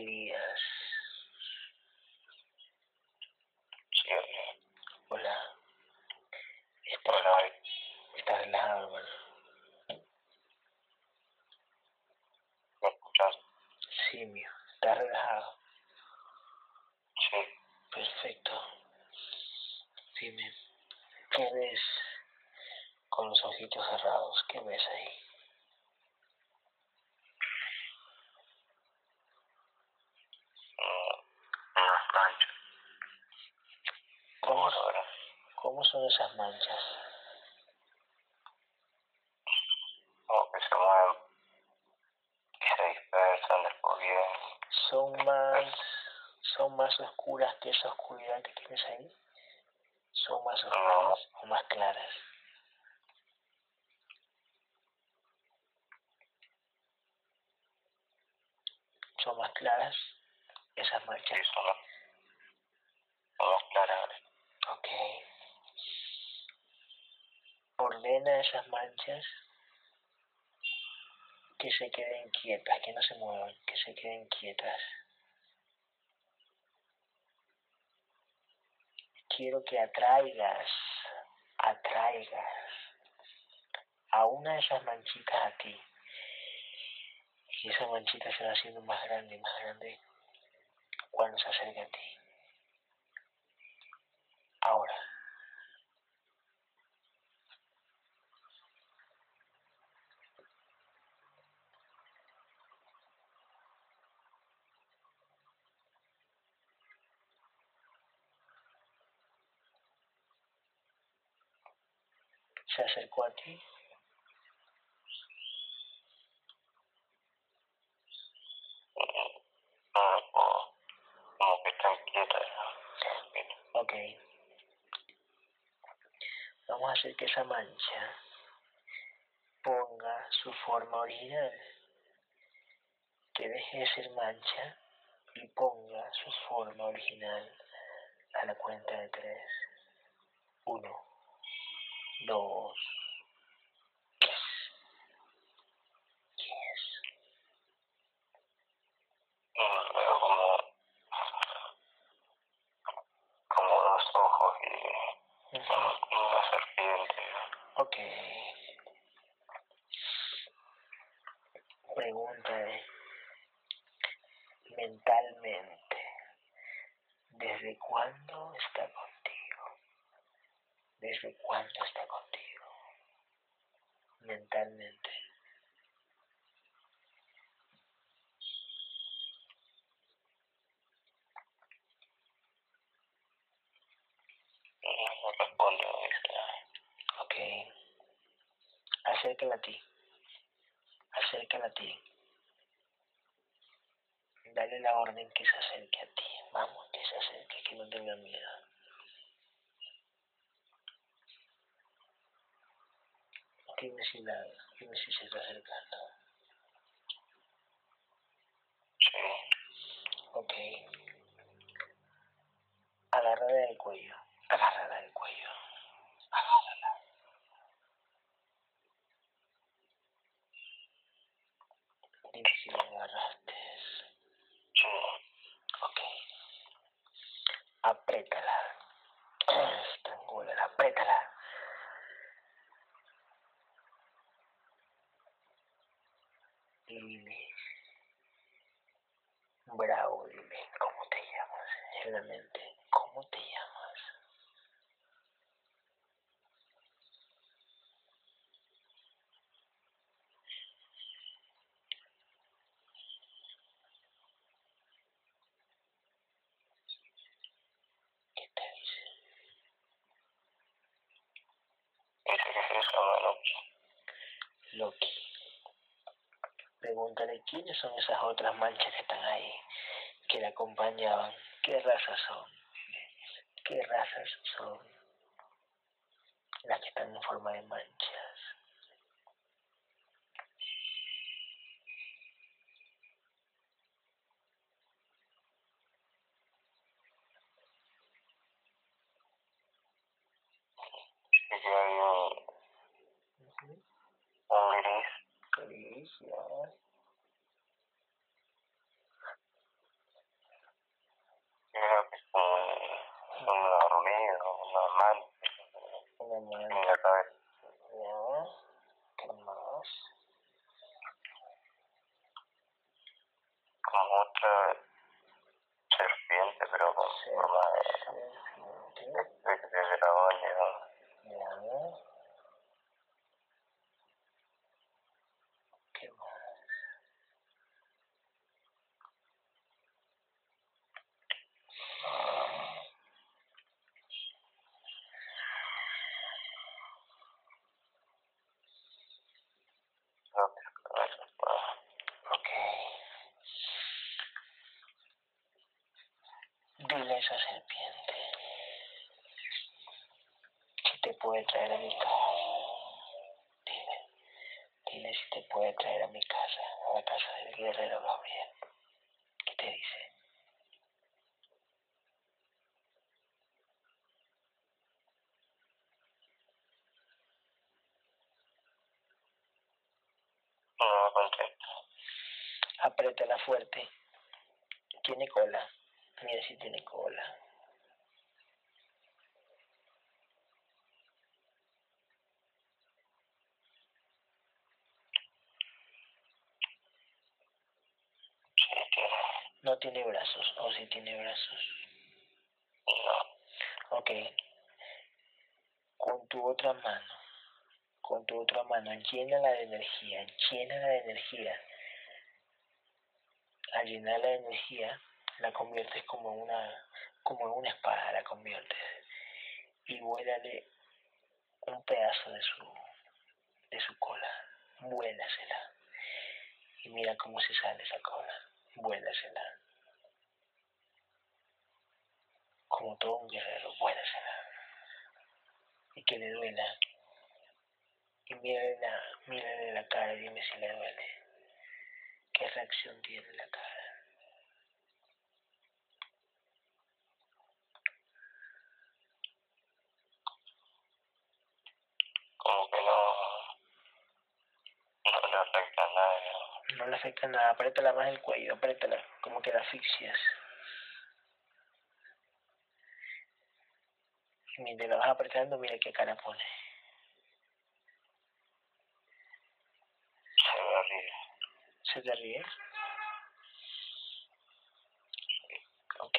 Elías. Sí, Elías. Hola. ¿Estás, Hola, estás relajado, hermano? ¿me escuchas? Sí, mío. ¿Estás relajado? Sí. Perfecto. Dime, ¿qué ves con los ojitos cerrados? ¿Qué ves ahí? Mm, unas manchas. ¿Cómo, Ahora, cómo son esas manchas? que se mueven y se dispersan después bien. ¿Son más, son más oscuras que esa oscuridad que tienes ahí? ¿Son más oscuras o más claras? ¿Son más claras esas manchas? son más claras. Ok. Ordena esas manchas que se queden quietas, que no se muevan, que se queden quietas. Quiero que atraigas, atraigas a una de esas manchitas a ti. Y esa manchita se va haciendo más grande más grande cuando se acerca a ti. Ahora. Se acercó a ti. No, como, como que están quietas. Mira, Ok. Vamos a hacer que esa mancha ponga su forma original. Que deje de ser mancha y ponga su forma original a la cuenta de tres. Uno, dos, tres. Yes. mm, veo como, como dos ojos y Ujú. una serpiente. Ok. Pregúntale mentalmente, ¿desde cuándo está contigo? ¿Desde cuándo está contigo? Mentalmente. Y no responde, dice. Ok. A ti. Acércala a ti. Dale la orden que acerque a ti. Vamos, que se acerque, que no tenga miedo. Dime si, la, dime si se está acercando. Sí. Ok. Agárrala del cuello. Agárrala del cuello. Agárrala. Dime si la agarraste. Sí. Ok. Apriétala. Estrangúlala. Apriétala. Y dime. Bravo, dime. ¿Cómo te llamas? En la mente. ¿Cómo te llamas? ¿Qué te dice? Loki. Loki. Pregúntale quiénes son esas otras manchas que están ahí, que la acompañaban. ¿Qué razas son? ¿Qué razas son las que están en forma de manchas? Dice que hay un, Ujú. un gris, Gris, ya. otra serpiente, pero con forma Serpiente. de, de, de dragón, digamos. Ya. ¿Qué más? Creo que con eso puedo. Ok. Dile a esa serpiente si te puede traer a mi casa. Dile. Dile si te puede traer a mi casa, a la casa del guerrero Gabriel. ¿Qué te dice? No contesta. Apriétala fuerte. Tiene cola. Mira si tiene cola. No tiene brazos. O si tiene brazos. Ok. Con tu otra mano, con tu otra mano, llénala de energía, llénala de energía. Al llenarla de energía, la conviertes como en una, como una espada, la conviertes. Y vuélale un pedazo de su, de su cola. Vuélasela. Y mira cómo se sale esa cola. Vuélasela. Como todo un guerrero, vuélasela y que le duela. Y mírale la, mírale la cara y dime si le duele. ¿Qué reacción tiene la cara? Como que no. No le afecta nada. No le afecta nada, apriétala más el cuello, apriétala, como que la asfixias. Y mientras la vas apretando, mira qué cara pone. Se me ríe. ¿Se te ríe? Ok.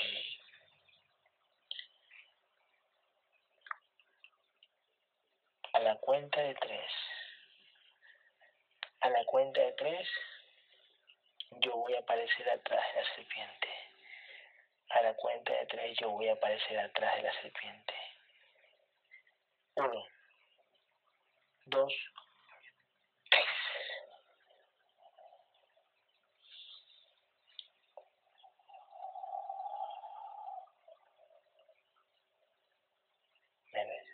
A la cuenta de tres. A la cuenta de tres, yo voy a aparecer atrás de la serpiente. A la cuenta de tres, yo voy a aparecer atrás de la serpiente. Uno, dos, tres. ¿Me ves?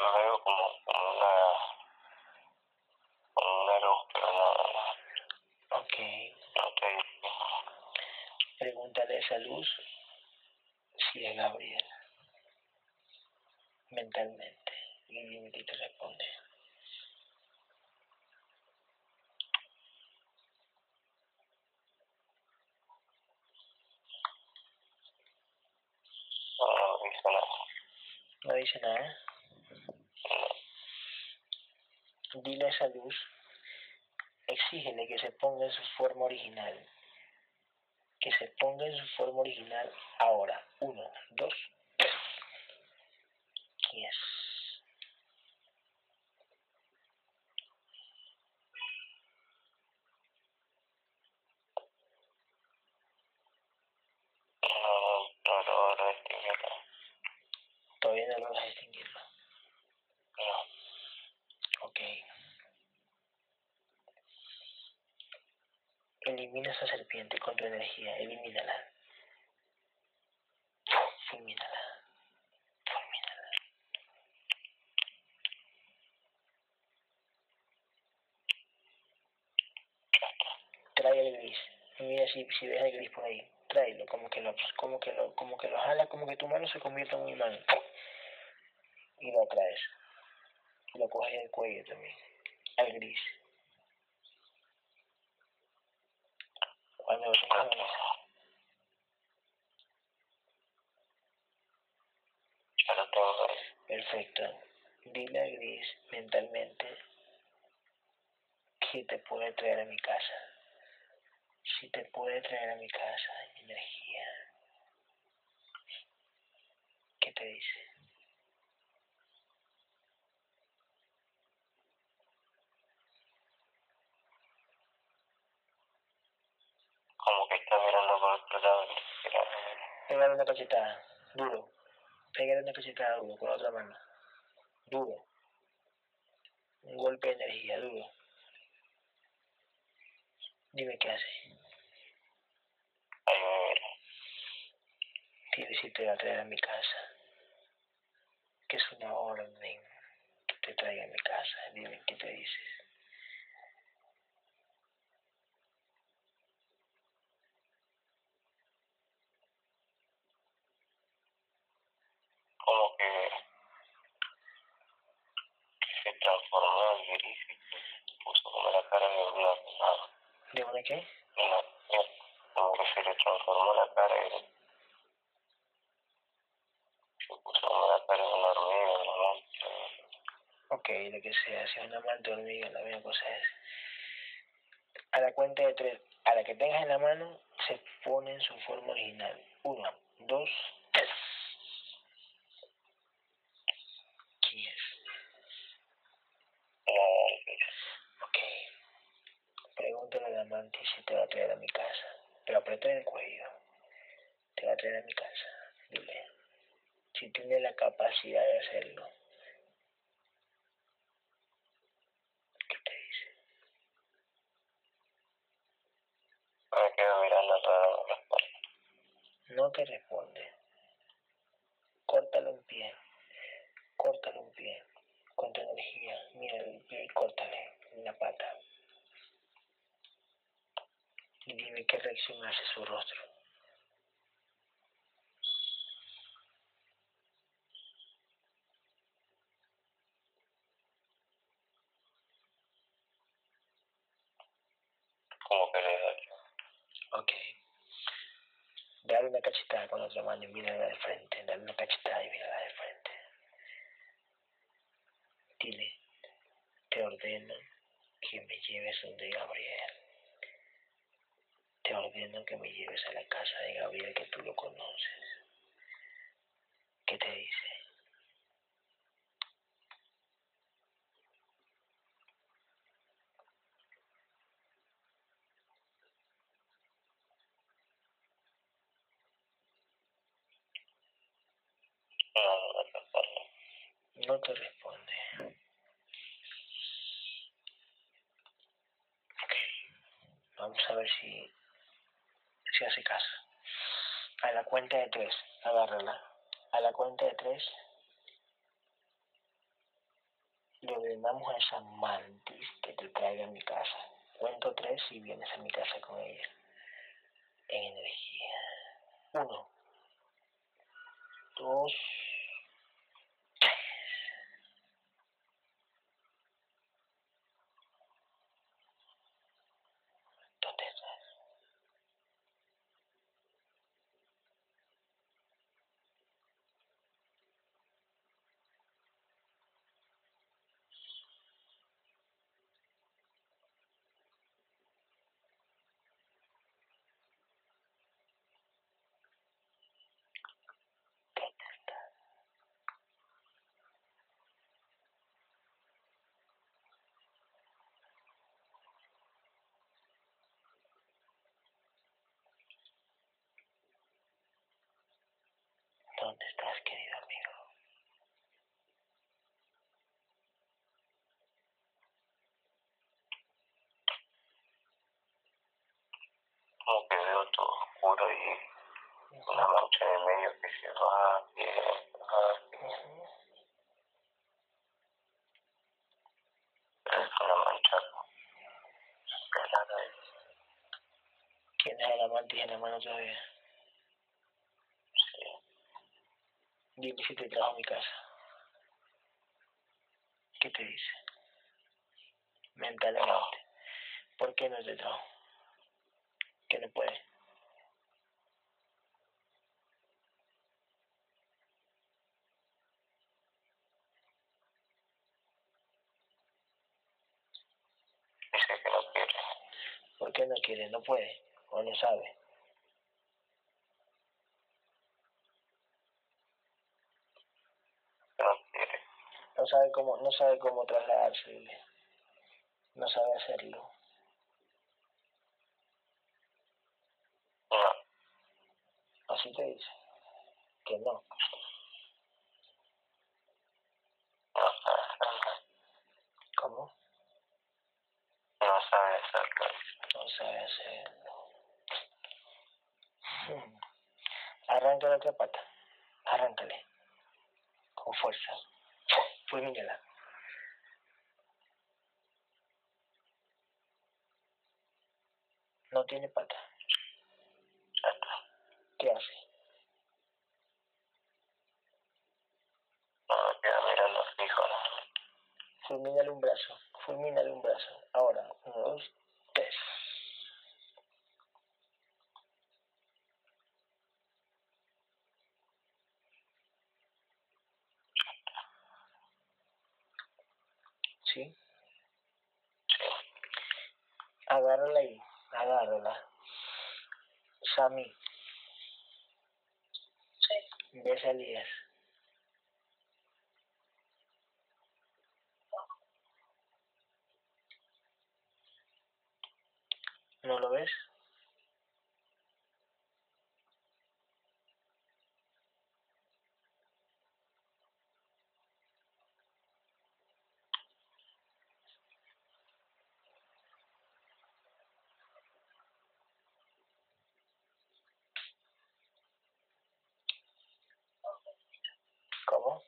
Lo veo como, como una. Como una luz, pero no. Ok. No te digo. Pregúntale a esa luz si es Gabriel. Mentalmente. Y Divinity te responde. No, no dice nada. Nada. Dile a esa luz, exígele que se ponga en su forma original. Que se ponga en su forma original ahora. Uno, dos, tres. No, no, no logro distinguirlo. Todavía no logras distinguirlo. No. Ok. Elimina esa serpiente con tu energía. Elimínala. Fulmínala. Fulmínala. Trae el gris. Mira si, si ves el gris por ahí. Tráelo, como que lo, como que lo, como que lo jala, como que tu mano se convierta en un imán. Y lo traes. Y lo coges del cuello también. Al gris. Cuando lo tengas. Perfecto. Dile a Gris mentalmente si te puede traer a mi casa. Si te puede traer a mi casa energía. ¿Qué te dice? Como que está mirando por otro lado. Pégale una cachetada, duro. Pégale una cachetada duro con la otra mano. Duro. Un golpe de energía, duro. Dime qué hace. Dile si te va a traer a mi casa. Que es una orden que te traiga a mi casa. Dime qué te dices. Como que, que se transformó en gris y puso como la cara de una, una, ¿De qué? como que se le transformó la cara y se puso la cara de una hormiga, mancha. Ok, lo que sea, si una manta hormiga, la misma cosa es. A la cuenta de tres, a la que tengas en la mano, se pone en su forma original. Uno, dos, tres. ¿Quién es? Una, Ok. Pregúntale al amante si te va a traer a mi casa. Pero aprieta el cuello. Te va a traer a mi casa. Dile. Si tiene la capacidad de hacerlo. ¿Qué te dice? me quedo mirando espalda. No te responde. Córtale un pie. Córtale un pie. Con tu energía. Mira el pie y córtale una pata. Y dime qué reacción hace su rostro. Como que le da Ok. Dale una cachetada con otra mano y mírala de frente. Dale una cachetada y mírala de frente. Dile, te ordeno que me lleves donde Gabriel. Que me lleves a la casa de Gabriel que tú lo conoces. ¿Qué te dice? no, no, responde. No te responde. Ok. Vamos a ver si, si hace caso. A la cuenta de tres, agárrala. A la cuenta de tres, le ordenamos a esa mantis que te traiga a mi casa. Cuento tres y vienes a mi casa con ella. En energía. Uno. Dos. Tres. ¿Dónde estás? ¿Dónde estás? ¿Dónde estás, querido amigo? Como que veo todo oscuro y una mancha de medio que se va, viene, va, es una mancha pelada ¿Tienes el amante en la mano todavía? sí, Dime si te trajo a mi casa. ¿Qué te dice? Mentalmente. ¿Por qué no te trajo? No puede. dice que qué no quiere? ¿No puede? ¿O no sabe? No quiere. No sabe cómo, no sabe cómo trasladarse. No sabe hacerlo. No. Así te dice. Que no. No sabe hacerlo. ¿Cómo? No sabe hacerlo. No sabe hacerlo. Hmm. Arranca la otra pata. Arráncale. Con fuerza. Fulmínala. No tiene pata. ¿Qué hace? No, queda mirando fijo. Fulmínale un brazo. Fulmínale un brazo. Ahora. Uno, dos, tres. ¿Sí? Sí. Agárrala ahí. Agárrala. Sammy. Sí. ¿Ves a Elías? ¿No lo ves? ¿Cómo?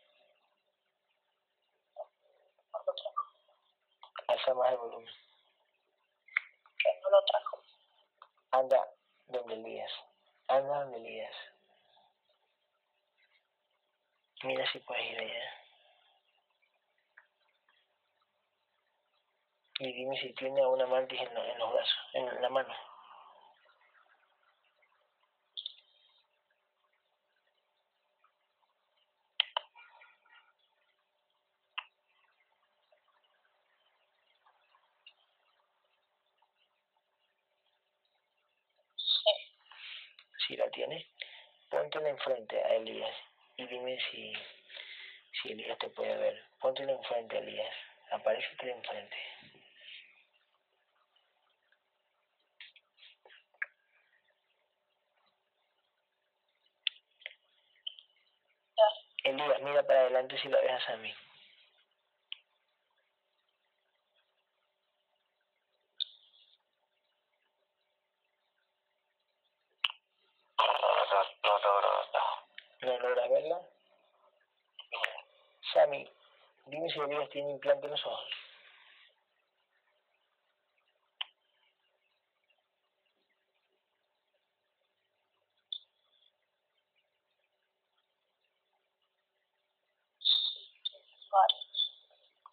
No lo trajo. Alza más el volumen. Que no lo trajo. Anda donde Elías. Elías. Mira si puedes ir allá. Y dime si tiene una mantis en, en los brazos, en la mano. Sí. Si la tiene, póntela enfrente a Elías y dime si, si Elías te puede ver. Póntela enfrente a Elías. Aparece enfrente. Elías, mira para adelante si la ves a mí. No, no, no logro verla. ¿No logras verla? Sammy, Elías tiene implante en los ojos.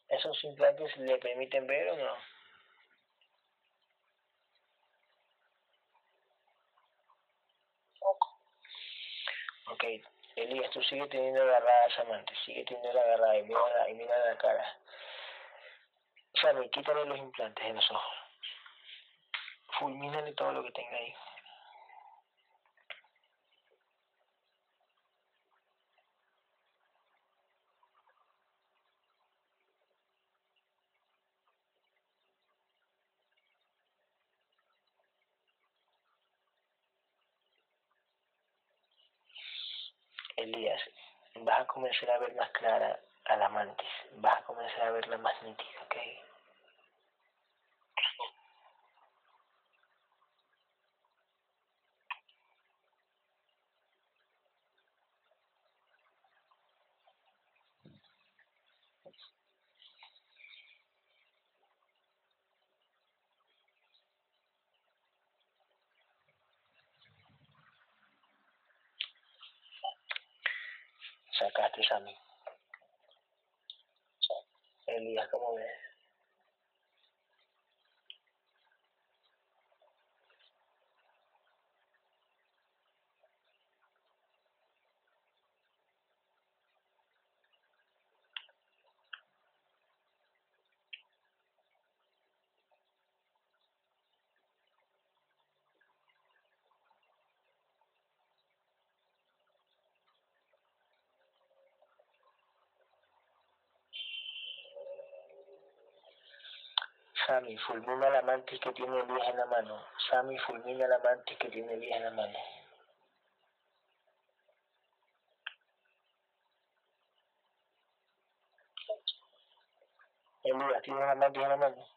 ¿Esos implantes le permiten ver o no? Poco. Ok, Elías, tú sigue teniendo agarrada a esa amante, sigue teniendo agarrada y mira, y mira la cara. Sammy, quítale los implantes en los ojos. Fulmínale todo lo que tenga ahí. Elías, vas a comenzar a ver más clara a la mantis, vas a comenzar a verla más nítida, ¿ok? Sacaste a mí. Elías, ¿cómo ves? Sammy, fulmina la mantis que tiene Elías en la mano. Sammy, fulmina la mantis que tiene Elías en la mano. Elías, ¿tienes la mantis en la mano?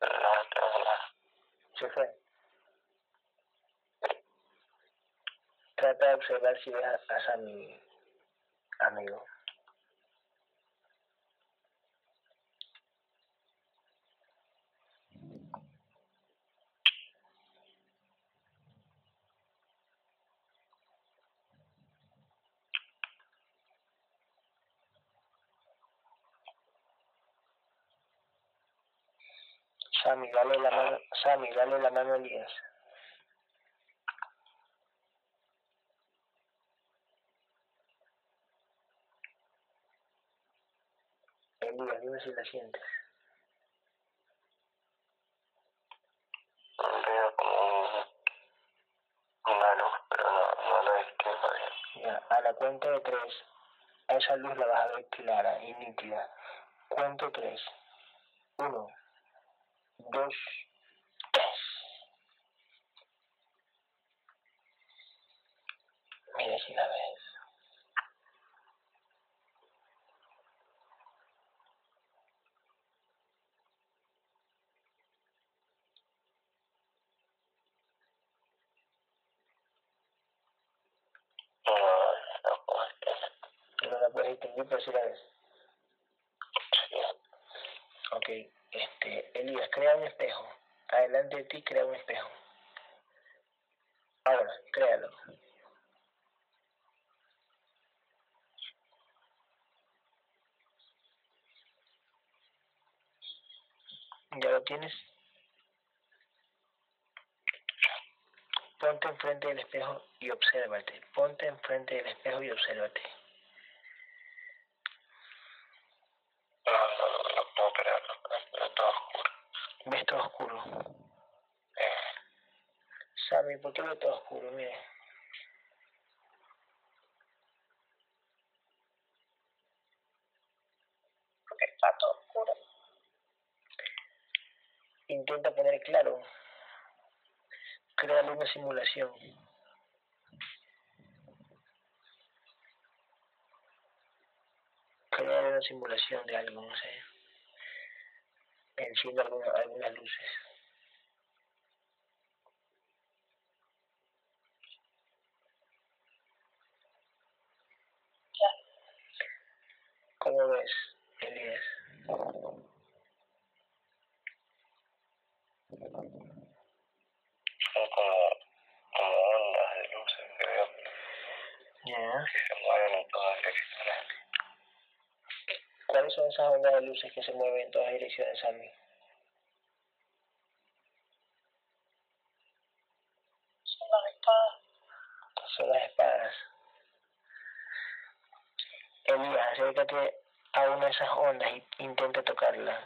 La, la, Se fue. Trata de observar si ves a, a Sammy, amigo. Sammy, dale la mano, Sammy, dale la mano a Elías. Elías, dime si la sientes. veo como un, una luz, pero no, no la distingo bien. Ya, a la cuenta de tres, a esa luz la vas a ver clara y nítida. Cuento tres. Uno, dos, tres. Mira si la ves. No, no la puedes distinguir, pero si la ves. Sí. Ok, este, Elías, crea un espejo. Adelante de ti, crea un espejo. Ahora, créalo. ¿Ya lo tienes? Ponte enfrente del espejo y obsérvate. Ponte enfrente del espejo y obsérvate. No, no, no, puedo creerlo, todo oscuro. ¿Ves todo oscuro? Sammy, ¿por qué ves todo oscuro? Mire. porque está todo oscuro. Intenta poner claro. Créale una simulación. Créale una simulación de algo, no sé. Enciende alguna- algunas luces. ¿Cómo ves, Elías? son como, como ondas de luces veo Ya. que se mueven en todas direcciones. ¿Cuáles son esas ondas de luces que se mueven en todas direcciones, Sammy? Son las espadas. Son las espadas. Elías, acércate a una de esas ondas y intenta tocarla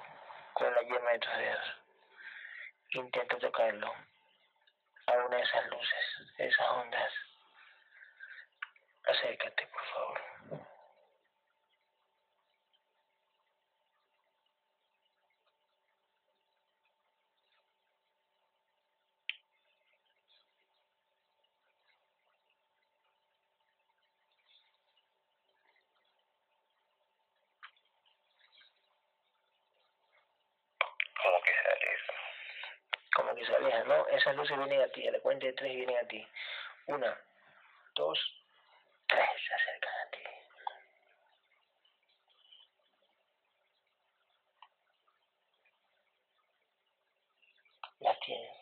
con la yema de tus dedos. Intenta tocarlo a una de esas luces, esas ondas. Acércate, por favor. 12 vienen a ti, a la cuenta de 3 vienen a ti. 1, 2, 3 se acercan a ti. Las tienes.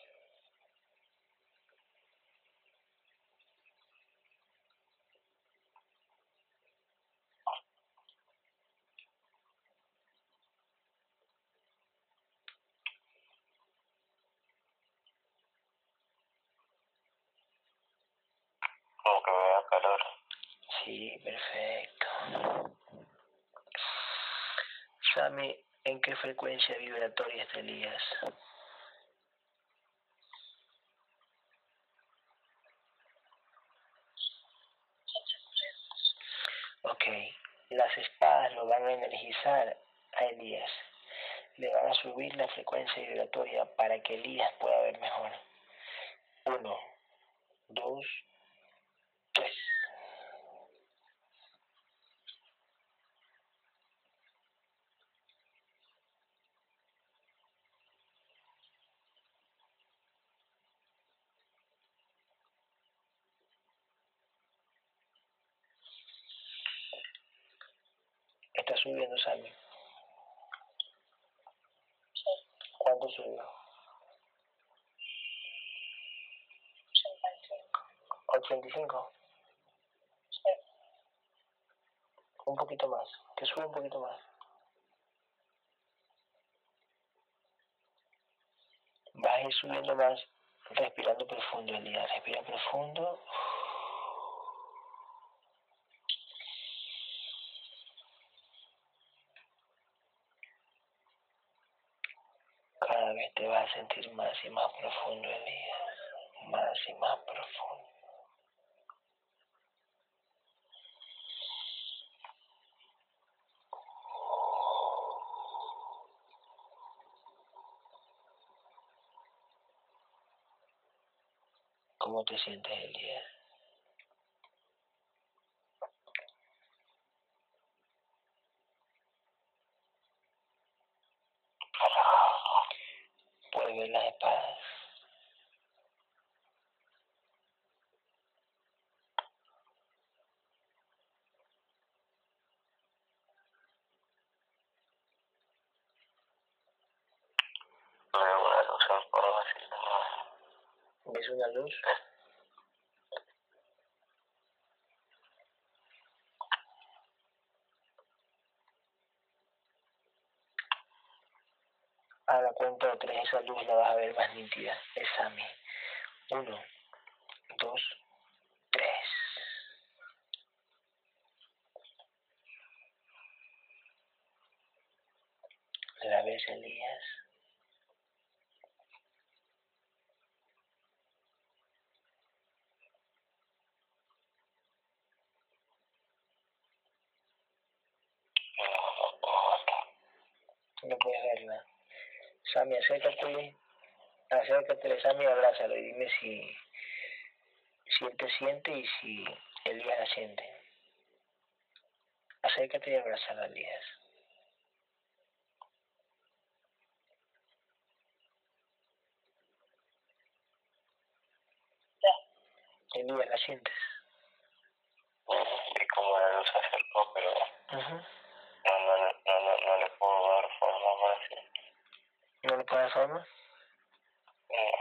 Sí, perfecto. Sammy, ¿en qué frecuencia vibratoria está Elías? Ok, las espadas lo van a energizar a Elías. le van a subir la frecuencia vibratoria para que Elías pueda ver mejor. Uno, dos, tres. Sammy. Sí. ¿Cuánto subió? 85. 85. Sí. Un poquito más. Que sube un poquito más. Vas a ir subiendo más, respirando profundo, Elías. Respira profundo. Cada vez te vas a sentir más y más profundo, Elías. Más y más profundo. ¿Cómo te sientes, Elías? Puedes ver las espadas. Veo una luz en forma así como ¿Ves una luz? A la cuenta de tres esa luz la vas a ver más nítida. Examen. Uno, dos, tres. ¿La ves, Elías? no puedo ver. No puedes verla. Sammy, acércate, acércate, Sammy, abrázalo y dime si, si él te siente y si Elías la siente. Acércate y abrázalo, Elías. Ya. Elías, ¿la sientes? Y como la luz se acercó, pero no, no, no, no, no, no le puedo dar forma más. ¿No le puedes forma? No.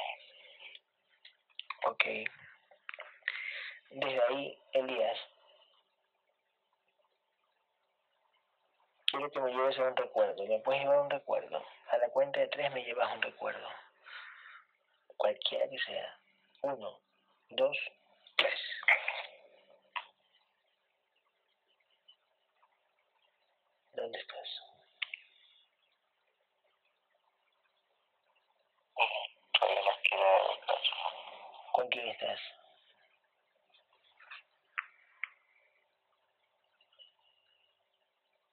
Ok. Desde ahí, Elías, quiero que me lleves a un recuerdo. ¿Me puedes llevar un recuerdo? A la cuenta de tres me llevas un recuerdo. Cualquiera que sea. Uno, dos, tres. ¿Dónde estás? Estoy en la esquina de mi casa. ¿Con quién estás?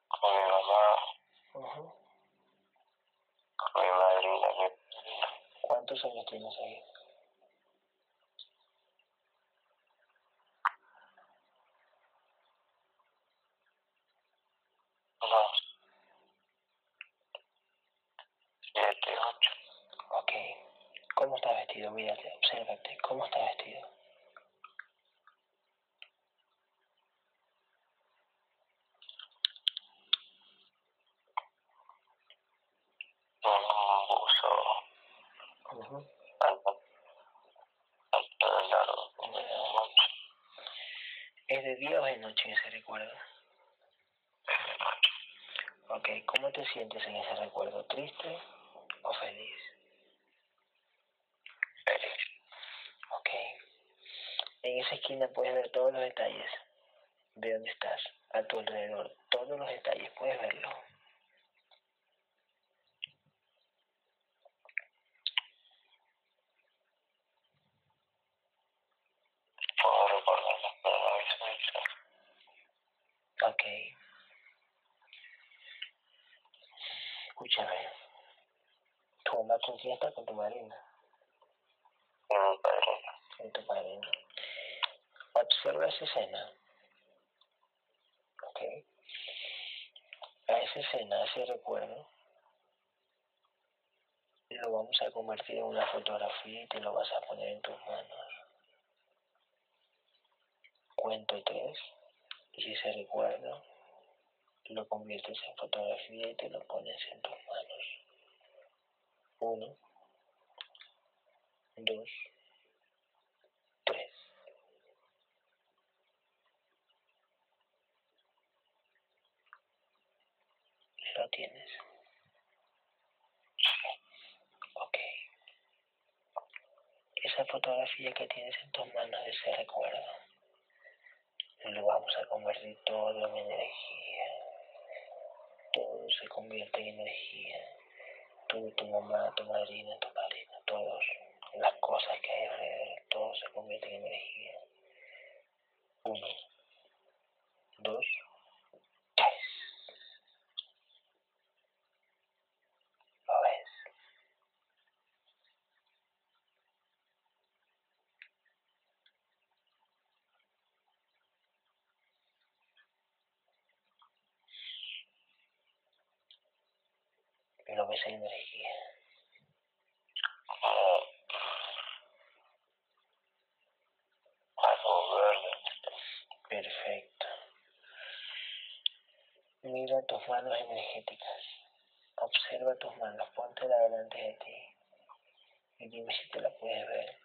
Con mi mamá, Ujú. con mi madrina, mi padrino. ¿Cuántos años tienes ahí? unos siete, ocho. Ok. ¿Cómo estás vestido? Mírate, obsérvate. ¿Cómo estás vestido? Un buzo Ujú. alto, alto de largo, como de Ya. ¿Es de día o de noche ese recuerdo? Es de noche. Ok, ¿cómo te sientes en ese recuerdo? ¿Triste o feliz? Feliz. Ok. En esa esquina puedes ver todos los detalles de dónde estás, a tu alrededor. Todos los detalles, puedes verlo. esa energía. Perfecto. Mira tus manos energéticas. Observa tus manos. Ponte la delante de ti. Y dime si te la puedes ver.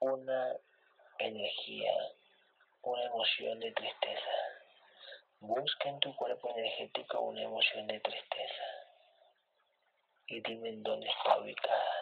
una energía, una emoción de tristeza. Busca en tu cuerpo energético una emoción de tristeza y dime en dónde está ubicada.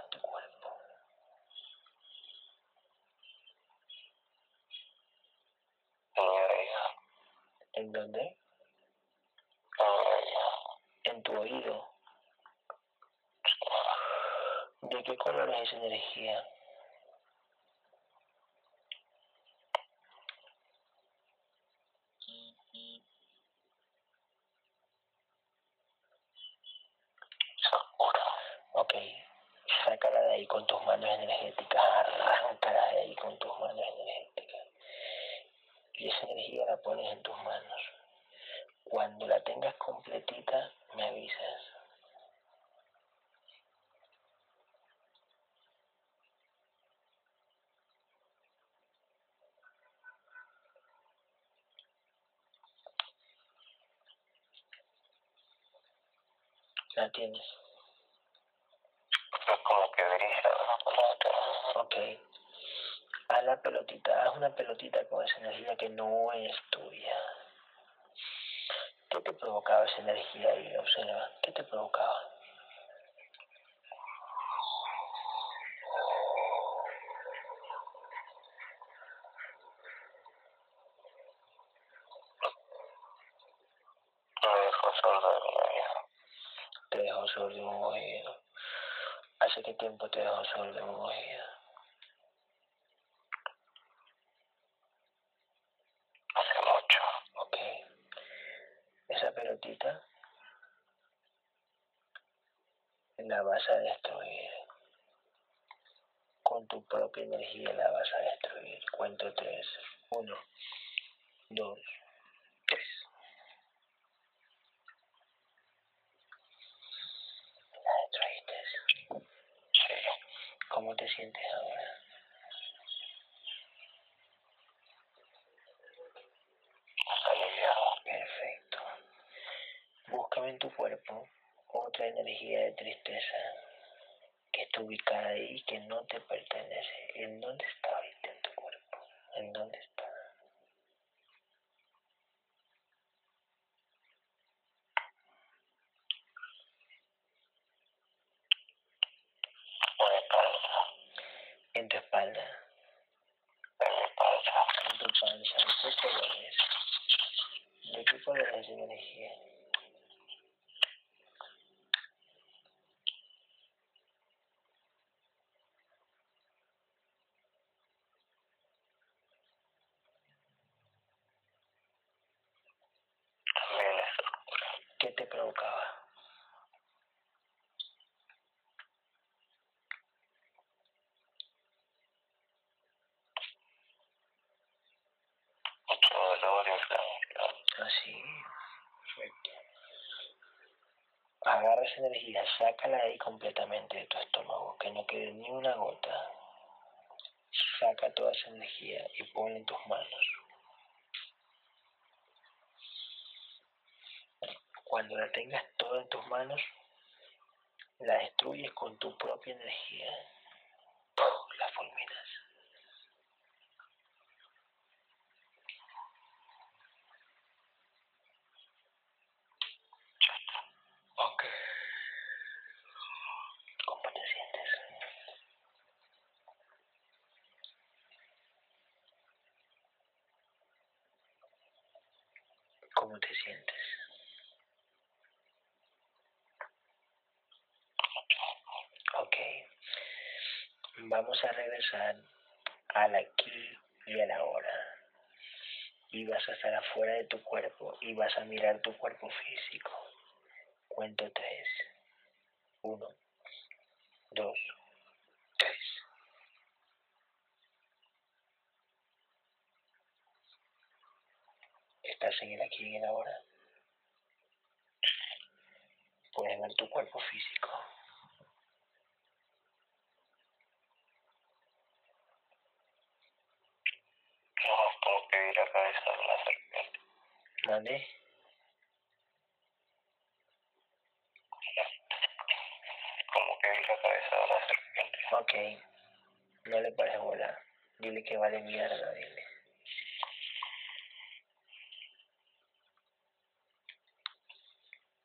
su último movido. Hace que tiempo te dejo su último movido. Así. Perfecto. Agarra esa energía, sácala ahí completamente de tu estómago, que no quede ni una gota. Saca toda esa energía y ponla en tus manos. Cuando la tengas toda en tus manos, la destruyes con tu propia energía. La fulminas. Ok. ¿Cómo te sientes? ¿Cómo te sientes? Ok. Vamos a regresar al aquí y a la hora. Y vas a estar afuera de tu cuerpo y vas a mirar tu cuerpo físico. Cuento tres. Uno, dos, tres. Estás en el aquí y en el ahora. Puedes ver tu cuerpo físico. No, como que vi la cabeza de una serpiente. ¿Dónde? Como que la cabeza serpiente. Ok. No le pares bola. Dile que vale mierda, dile.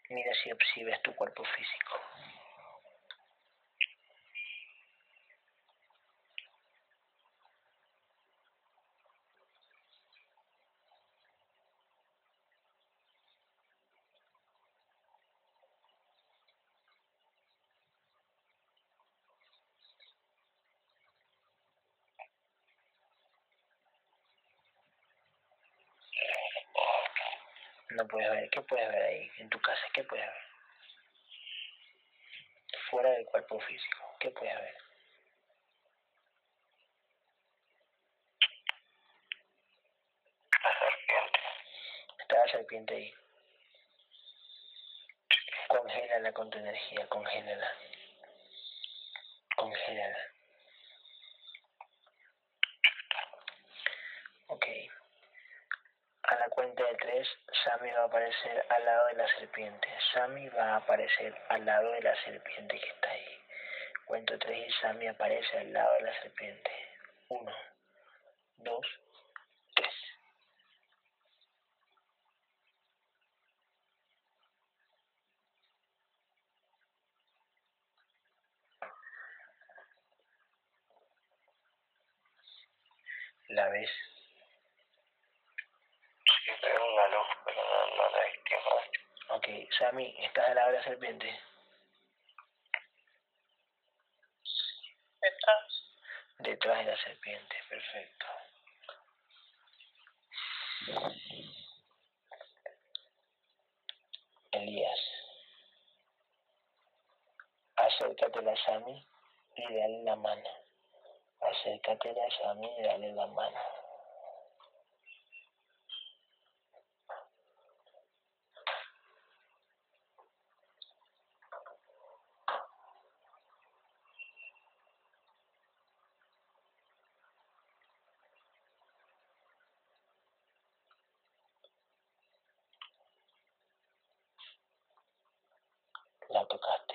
Mira si, si ves tu cuerpo físico. No puedes ver. ¿Qué puedes ver ahí? En tu casa, ¿qué puedes ver? Fuera del cuerpo físico, ¿qué puedes ver? La serpiente. Está la serpiente ahí. Congélala con tu energía, congélala. Congélala. Ok. A la cuenta de tres, Sammy va a aparecer al lado de la serpiente. Sammy va a aparecer al lado de la serpiente que está ahí. Cuento tres y Sammy aparece al lado de la serpiente. Uno, dos, tres. ¿La ves? Sí, veo una luz, pero no, no la distingo. Ok, Sammy, ¿estás de la serpiente? Detrás. Detrás de la serpiente, perfecto. Elías, acércate a Sami y dale la mano. Acércate a Sami y dale la mano. la toca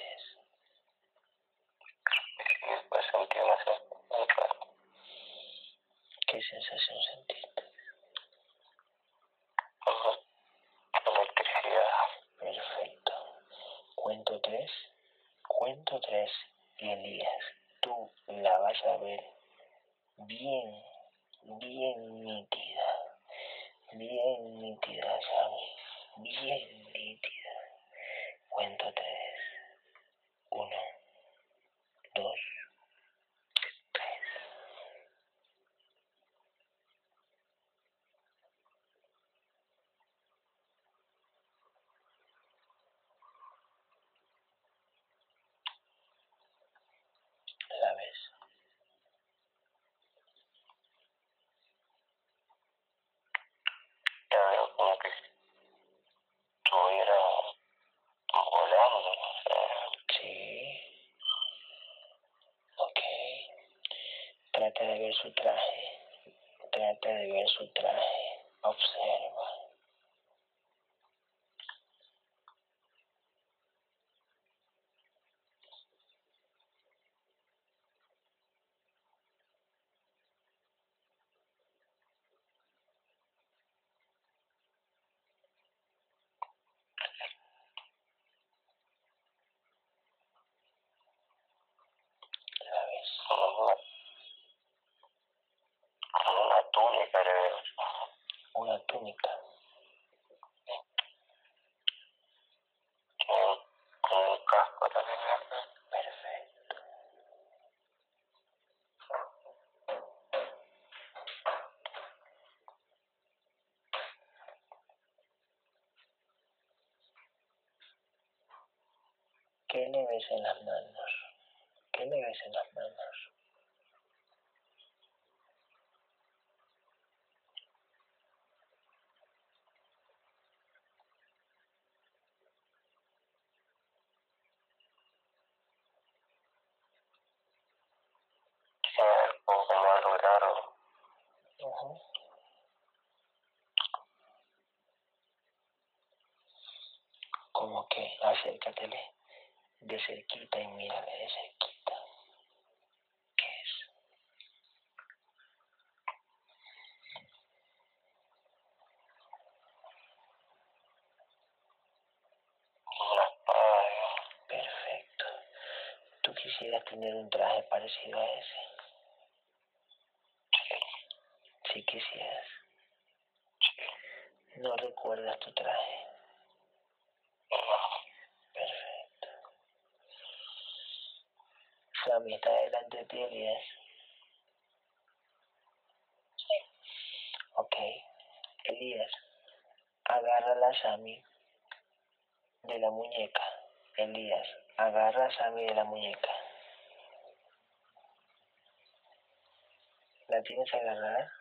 sensación sentiste? Electricidad. Perfecto. Cuento tres. Cuento tres. Y Elías, tú la vas a ver bien, bien nítida. Bien nítida, ¿sabes? Bien nítida. Cuento tres. Uno, dos, tres. La ves. Ya veo como que estuviera volando. no sé. Sí. Ok. Trata de ver su traje. Trata de ver su traje. Observa. La ves. Como una, como una túnica le veo. Una túnica. Tiene un, como un casco también. ¿no? Perfecto. ¿Qué le ves en las manos? ¿Qué le ves en las manos? Tiene algo como algo raro. Ujú. Que acércatele de cerquita y mírale de cerquita. ¿Qué es? Una. Perfecto. ¿Tú quisieras tener un traje parecido a ese? Sí, Si quisieras. ¿No recuerdas tu traje? No. Perfecto. Está delante de ti, Elías. Sí. Ok. Elías, agarra la Sammy de la muñeca. Elías, agarra a Sammy de la muñeca. ¿La tienes agarrada?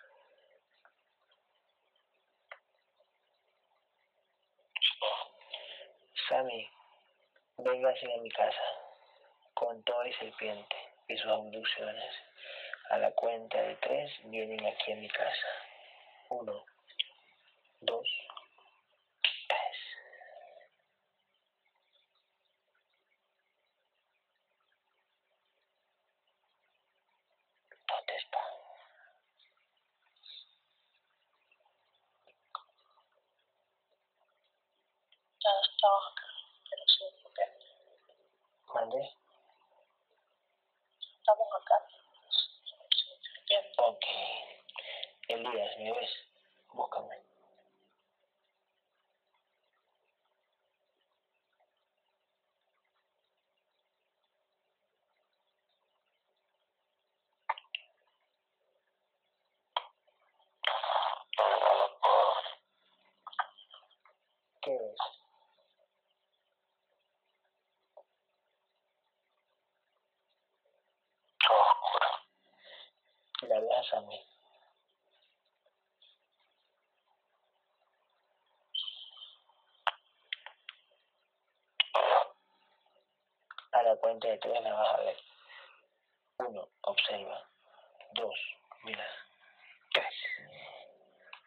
Sammy, venga a mi casa con todo y serpiente y sus abducciones. A la cuenta de tres vienen aquí a mi casa. Uno, dos, A la cuenta de tres la vas a ver. Uno, observa. Dos, mira. Tres,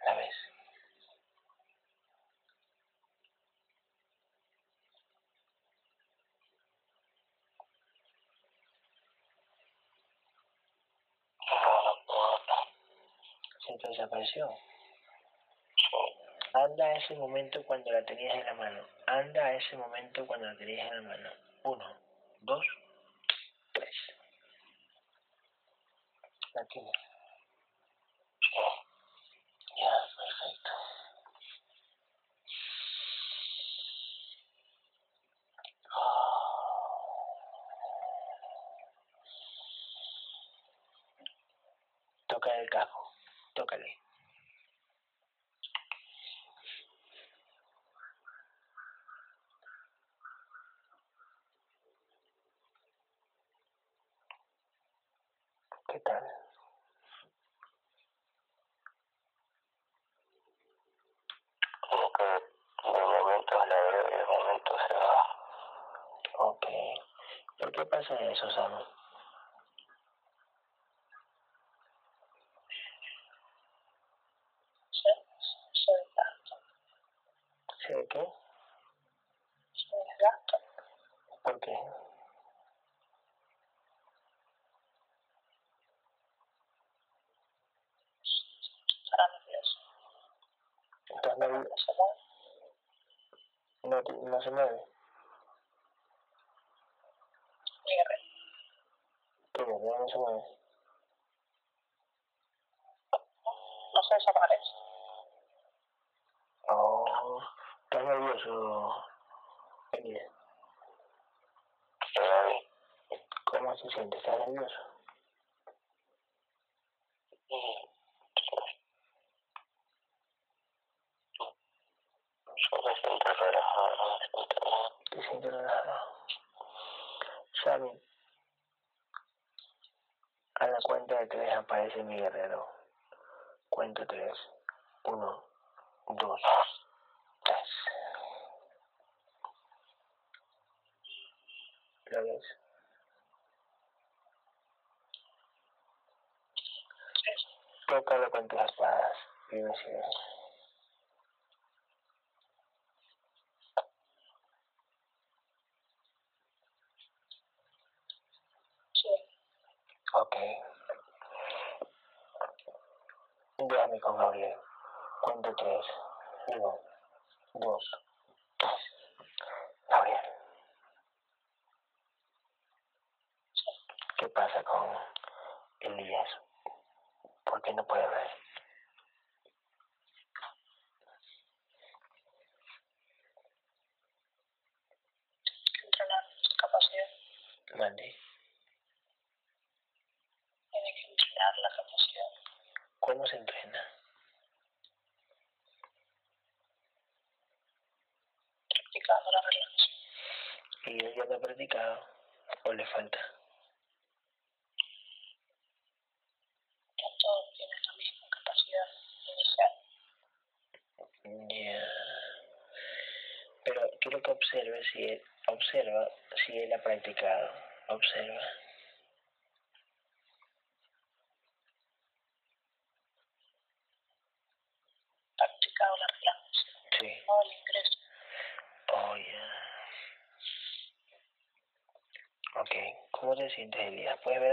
la ves. Se te desapareció. Anda a ese momento cuando la tenías en la mano. Anda a ese momento cuando la tenías en la mano. Uno dos, tres. La tienes. no, no, no se mueve. Pero no se mueve. No se desaparece. Oh, estás nervioso, Emile. ¿Cómo se siente? ¿Estás nervioso? Sí. cuenta de tres aparece mi guerrero. Cuento tres. Uno, dos, tres. ¿Lo ves? Tócalo con tus espadas y me. Okay yo a mí con Gabriel. Cuento tres. Uno, dos,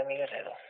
de mi.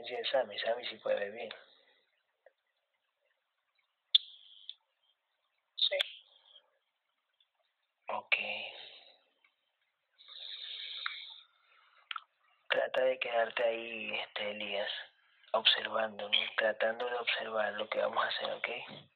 diferencia de Sammy. Sammy sí puede ver. Sí. Ok. Trata de quedarte ahí, este, Elías, observando, tratando de observar lo que vamos a hacer, ¿ok?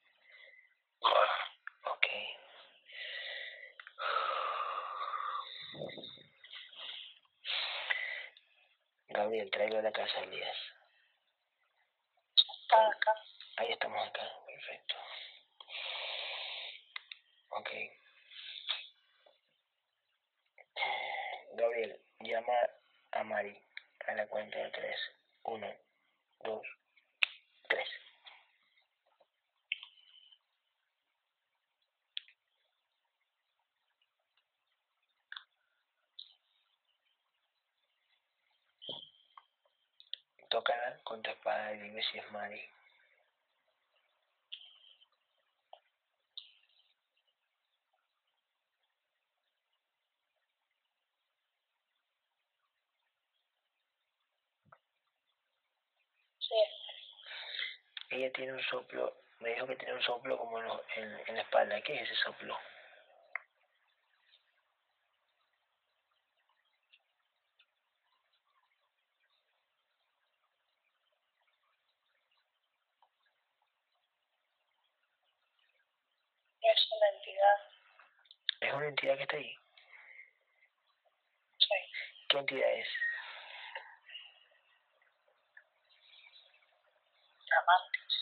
Amantes.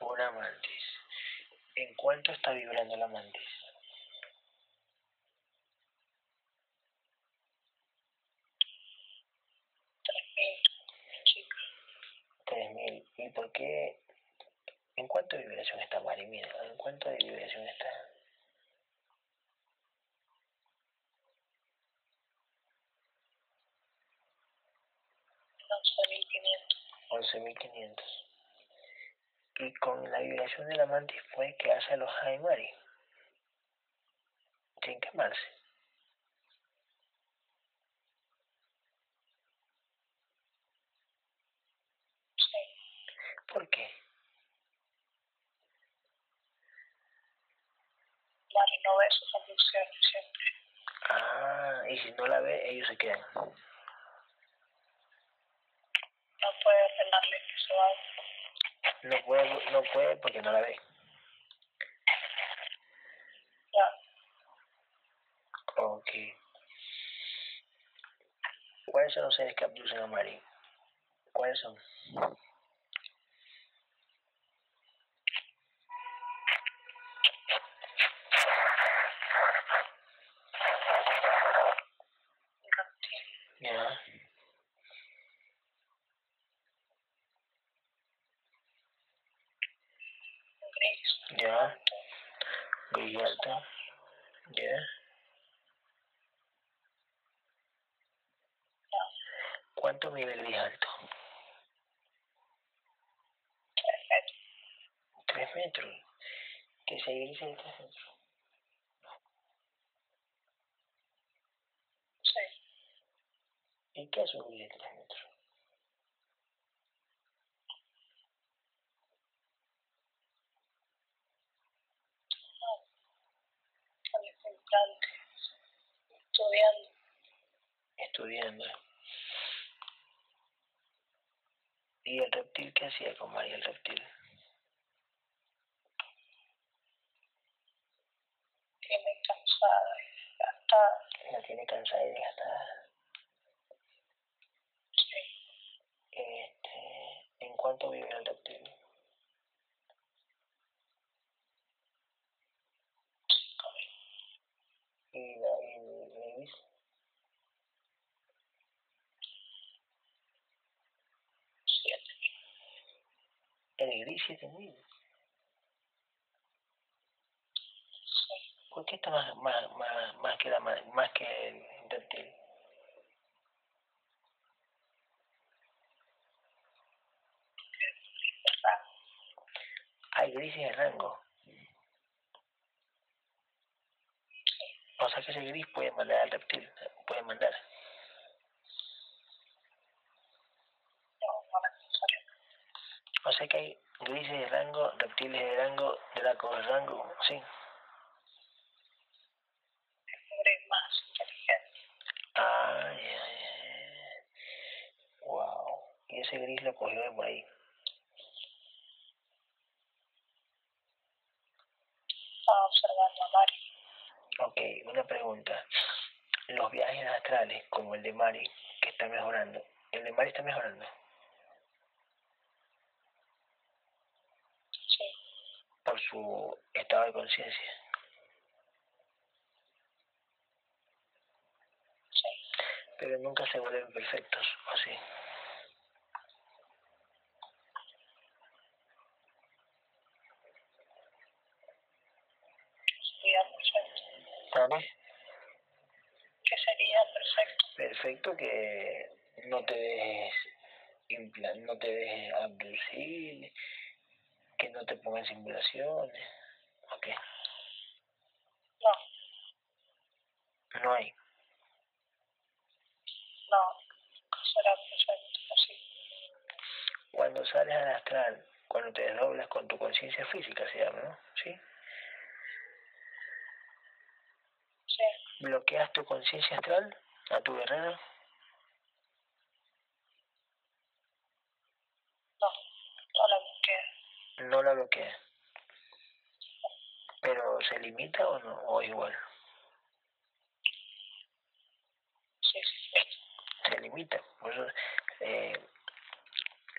Una mantis. ¿En cuánto está vibrando la mantis? Tres mil chicas. 3000. ¿Y por qué? ¿En cuánto de vibración está Mari? Mira, ¿en cuánto de vibración está? Once mil quinientos. 11.500. Y con la vibración de la mantis fue que hace alojar en Mari. Sin quemarse. Sí, ¿Por qué? Mari no ve sus abducciones siempre. Ah, y si no la ve, ellos se quedan. No puede ordenarle que se vaya. No puede, no puede porque no la ve. Claro, Ok. ¿Cuáles son los seres que abducen a Mari? ¿Cuáles son? reptil, Ya. gris, Ya. alto, Gris alto. Ya. no, ¿Cuánto mide el gris alto? tres metros. Tres metros. Que se gris en tres metros. Sí, ¿Y qué es un gris de tres metros? con ese implante, estudiando, Estudiando. ¿Y el reptil qué hacía con María el reptil? tiene cansada y gastada. La tiene cansada y desgastada. Sí, Este, ¿En cuánto vive el reptil? cinco mil, ¿Y la, y el, el gris? siete mil. 7000. Sí, ¿Por qué está más, más, más, más que la más que el verdad. Hay grises de rango. O sea que ese gris puede mandar al reptil, puede mandar. O sea que hay grises de rango, reptiles de rango, dracos de rango, sí. Más inteligente. Ah, ya. Wow. Y ese gris lo cogió de por ahí. Estaba observando a Mari. Ok, una pregunta. Los viajes astrales, como el de Mari, que está mejorando, ¿el de Mari está mejorando? Sí, Por su estado de conciencia. Pero nunca se vuelven perfectos, ¿o sí? ¿Vale? ¿Qué sería perfecto? Perfecto que no te dejes impla- no te dejes abducir, que no te pongan simulaciones. Ok, No, no hay. no. Será perfecto así. Cuando sales al astral, cuando te desdoblas con tu conciencia física, se llama, ¿no? ¿Sí? Sí, bloqueas tu conciencia astral a tu guerrero, no. No la busqué. No la bloqueas. Pero se limita o no, o igual, Sí, sí. se limita. Por eso eh,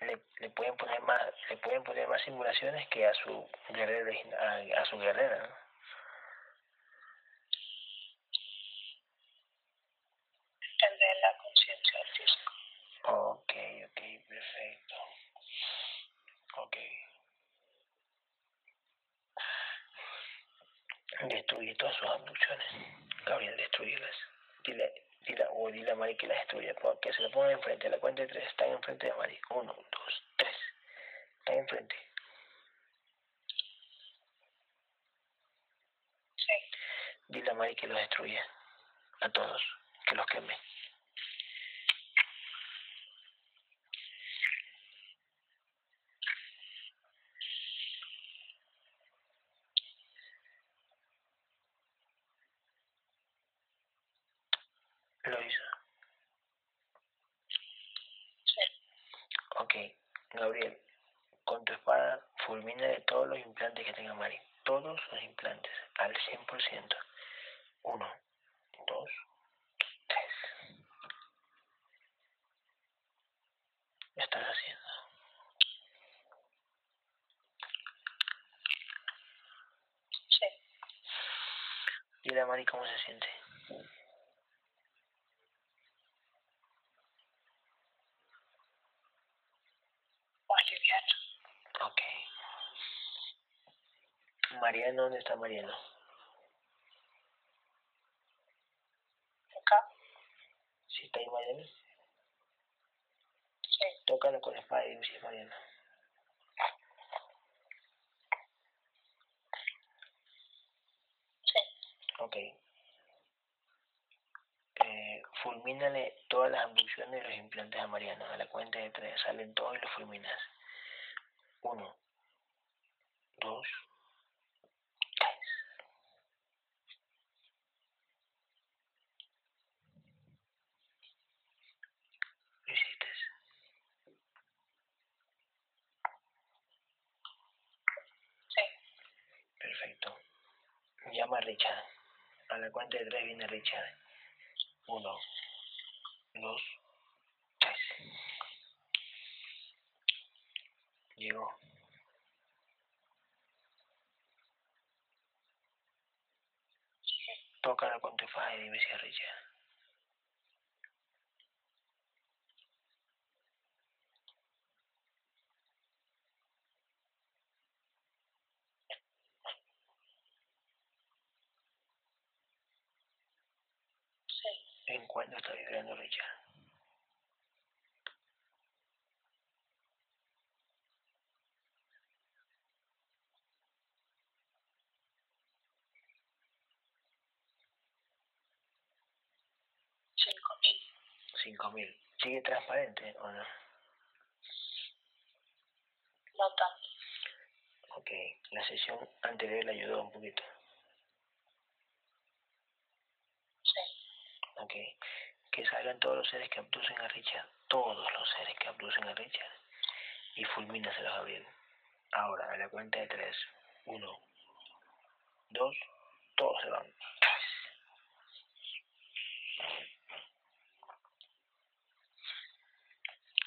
le, le pueden poner más, le pueden poner más simulaciones que a su guerrero origina- a, a su guerrera, ¿no? El de la conciencia del físico. Ok, ok, perfecto. Ok. Destruye todas Gabriel, destruirlas. Dile, dile, o dile a Mari que las destruya. pon- Que se la pongan enfrente. La cuenta de tres. Están enfrente de Mari. Uno, dos, tres. Están enfrente. Sí, Dile a Mari que los destruya. A todos. Que los queme. Lo hizo. sí. Ok. Gabriel, con tu espada fulmina de todos los implantes que tenga Mari. Todos los implantes. Al 100%. Uno, dos, tres. Lo estás haciendo. Sí, Dile a Mari cómo se siente. más liviano. Ok. Mariano, ¿dónde está Mariano? Acá, Si está ahí Mariano, sí, tócalo con la espada y si es Mariano. sí. Ok. Eh, fulmínale todas las abducciones de los implantes a Mariano. A la cuenta de tres salen todos y los fulminas. Uno, dos, tres. Lo hiciste. Sí, Perfecto. Llama a Richard. A la cuenta de tres viene Richard. Uno, dos, tres. Llegó. Tócala con tu faja y dime si es Richard. sí. ¿En cuándo está vibrando Richard? Cinco mil. 5000. ¿Sigue transparente o no? No tanto. Ok. La sesión anterior le ayudó un poquito. Sí, Ok. Que salgan todos los seres que abducen a Richard. todos los seres que abducen a Richard y fulmínaselos a Gabriel. Ahora, a la cuenta de tres. Uno, dos, todos se van.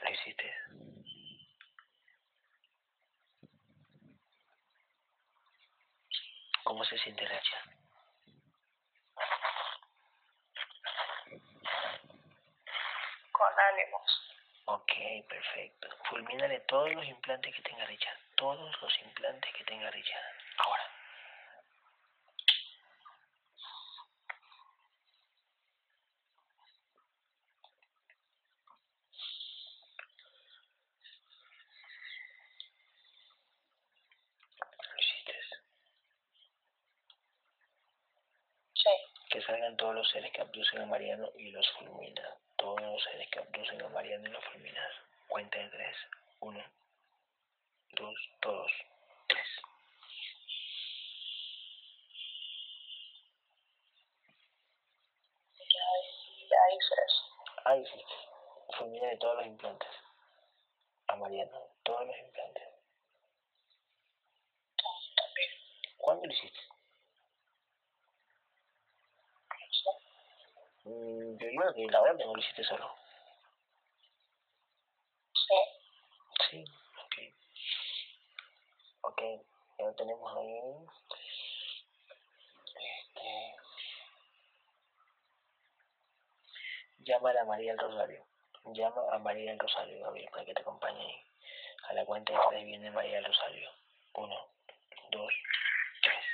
Lo hiciste. ¿Cómo se siente Richard? Con ánimos. Ok, perfecto. Fulmínale todos los implantes que tenga Richard. Todos los implantes que tenga Richard. Ahora. Lo hiciste. Sí. Que salgan todos los seres que abducen a Mariano y los fulmina. Todos los seres que abducen a Mariano y los fulminas. Cuenta de tres. Uno, dos, todos. Tres. Hiciste. Fulmina de todos los implantes. A Mariano. Todos los implantes. ¿Cuándo lo hiciste? No sé. Mm, yo creo que la verdad no lo hiciste solo. Sí. Sí, ok. Ok, ya lo tenemos ahí. Este. Llama a María del Rosario. Llama a María del Rosario, Gabriel, para que te acompañe ahí. A la cuenta de tres viene María del Rosario. Uno, dos, tres.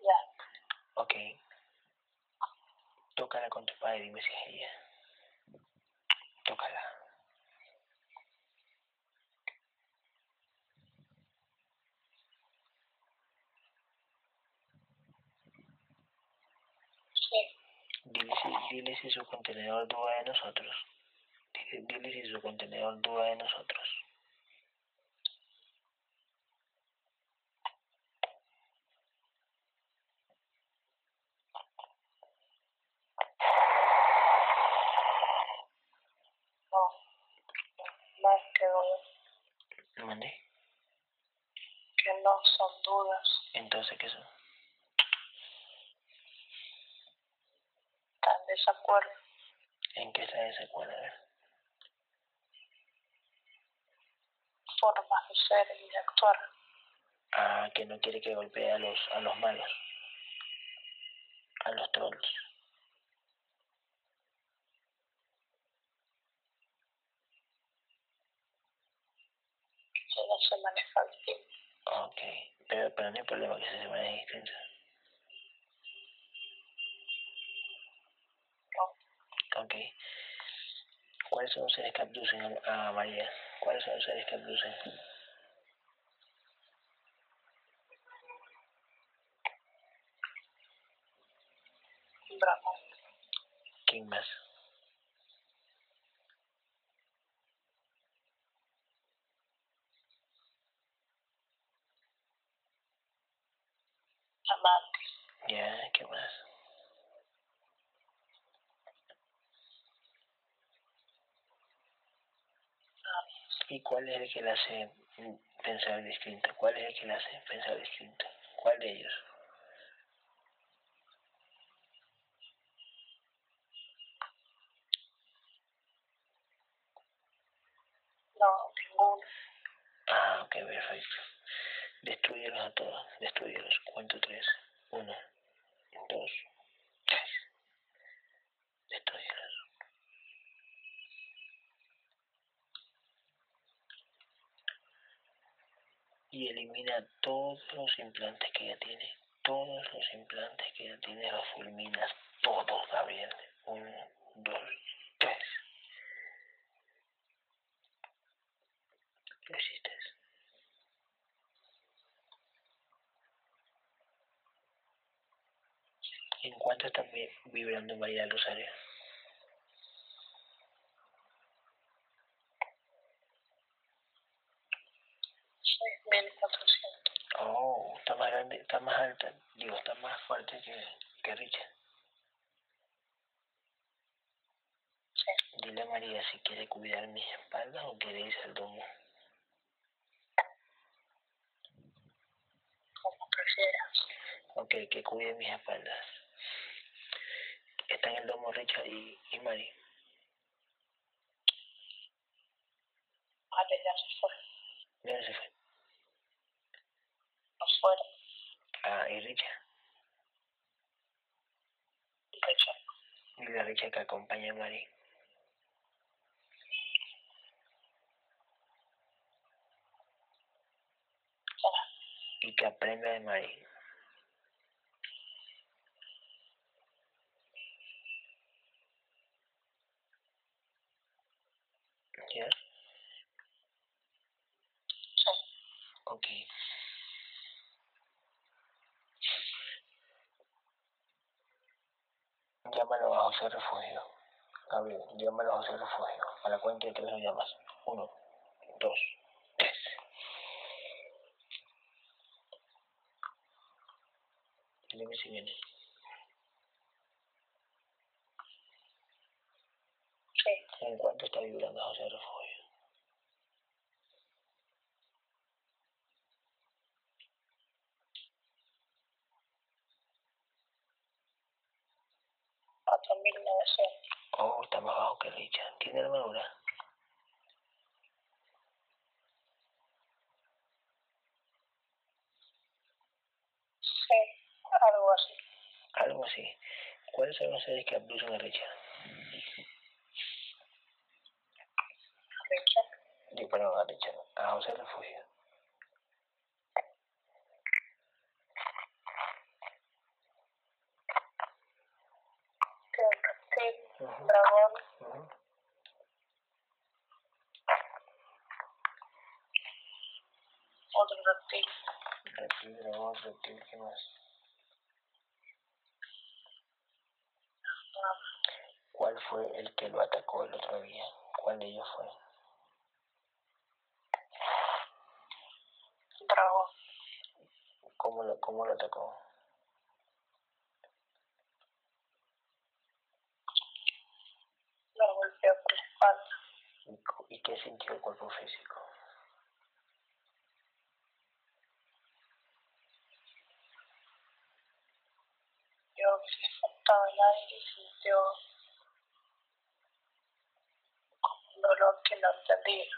Ya. Ok. Tócala con tu padre y dime si es ella. Tócala. Sí. Dile si, su contenedor duda de nosotros. Dile, dile si su contenedor duda de nosotros. Que no son dudas. Entonces, ¿qué son? Están en desacuerdo. ¿En qué? A ver. Formas de ser y de actuar. Ah, que no quiere que golpee a los, a los malos. A los trolls. Que no se maneja distinto. Ok. Pero, pero no hay problema que se maneje distinto. No. Ok. ¿Cuáles son los seres que abducen a, María? ¿Cuáles son los seres que abducen? Bravo. ¿Quién más? Amante. Ya, ¿qué más? ¿Y cuál es el que le hace pensar distinto? ¿Cuál es el que le hace pensar distinto? ¿Cuál de ellos? No, ninguno. Ah, ok, perfecto. Destruyelos a todos, destruyelos. Cuento tres. Uno, dos, tres. Destruyelos. Y elimina todos los implantes que ella tiene. Todos los implantes que ella tiene los fulminas. Todos, Gabriel. Uno, dos, tres. Lo hiciste. ¿En cuánto está vi- vibrando María Rosario? está más alta, digo, está más fuerte que, que Richard. Sí. Dile a María si quiere cuidar mis espaldas o quiere irse al domo. Como prefieras. Ok, que cuide mis espaldas. Está en el domo Richard y, y Mari. Vale, ya se fue. ¿Dónde se fue? Afuera. Ah, y Richard. De hecho, Dile a Richard que acompañe a Mari. ya. Y que aprenda de Mari. ¿Ya? Sí. Ok. Llámalo a José Refugio. Gabriel, llámalo a José Refugio. A la cuenta de tres lo llamas. Uno, dos, tres. Dime si viene. Sí. ¿En cuánto está vibrando José Refugio? Oh, está más bajo que Richard. ¿Tiene armadura? Sí. Algo así. Algo así. ¿Cuáles son los seres que abducen a Richard? Richard. Perdón, a Richard. A José Refugio. Que un dragón. Otro reptil. Reptil, dragón, reptil, ¿qué más? ¿Cuál fue el que lo atacó el otro día? ¿Cuál de ellos fue? Dragón. ¿Cómo lo, cómo lo atacó? Lo golpeó por la espalda. ¿Y, qué sintió el cuerpo físico? Yo que se faltaba el aire y sintió como un dolor que no entendía.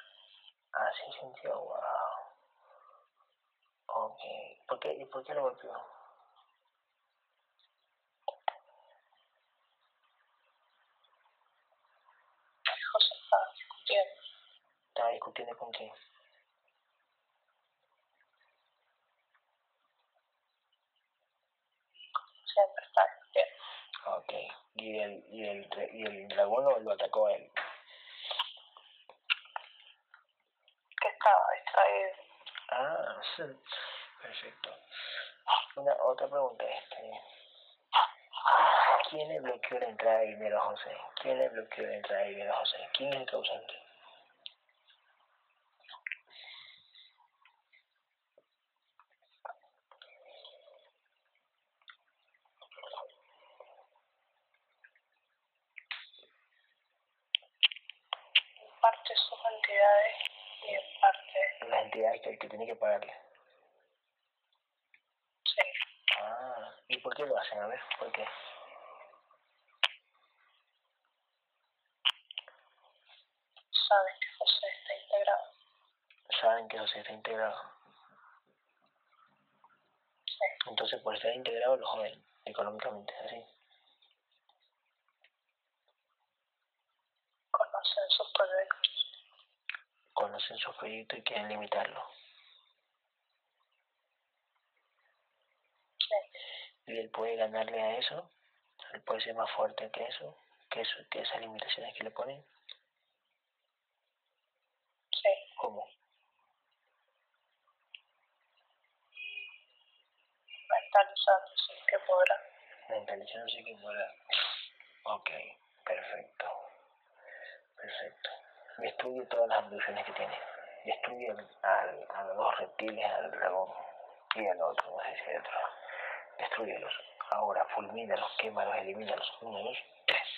Ah, sí sintió, wow. Ok. ¿Por qué, ¿Y por qué lo golpeó? José estaba discutiendo. ¿Estaba discutiendo con quién? Siempre está discutiendo. Ok. ¿Y el, y el, y el dragón lo, lo atacó a él? Que estaba distraído. Ah, sí. Perfecto. Una otra pregunta este. ¿Quién le bloqueó la entrada de dinero a José? ¿Quién le bloqueó la entrada de dinero a José? ¿Quién es el causante? En parte sus entidades y en parte, Las entidades que el que tiene que pagarle. sí, Ah, ¿y por qué lo hacen? A ver, ¿por qué? saben que José está integrado. Saben que José está integrado. Sí, Entonces, por estar integrado, lo joden económicamente, así. conocen sus proyectos. Conocen su proyecto y quieren limitarlo. Sí, Y él puede ganarle a eso. Él puede ser más fuerte que eso, que, eso, que esas limitaciones que le ponen. sí, ¿Cómo? mentalizando sin que podrá. Mentalizándose que muera. Ok, perfecto. Perfecto. Destruye todas las abducciones que tiene. Destruye al, al- a los dos reptiles, al dragón. Y el otro, no sé si hay otro. Destruyelos. Ahora, fulmínalos, quémalos, elimínalos. Uno, dos, tres.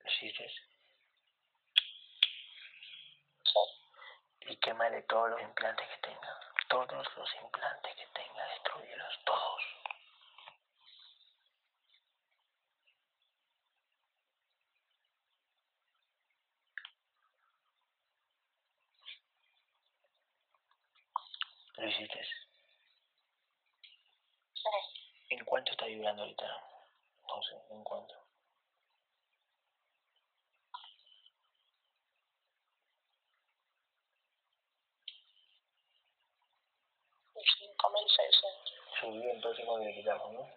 ¿Lo hiciste? Sí. Y quémale todos los implantes que tenga. Todos los implantes que tenga, destruyelos todos. ¿Lo hiciste? Sí. ¿En cuánto está vibrando ahorita? No sé, ¿en cuánto? Subió, entonces no le quitamos, ¿no?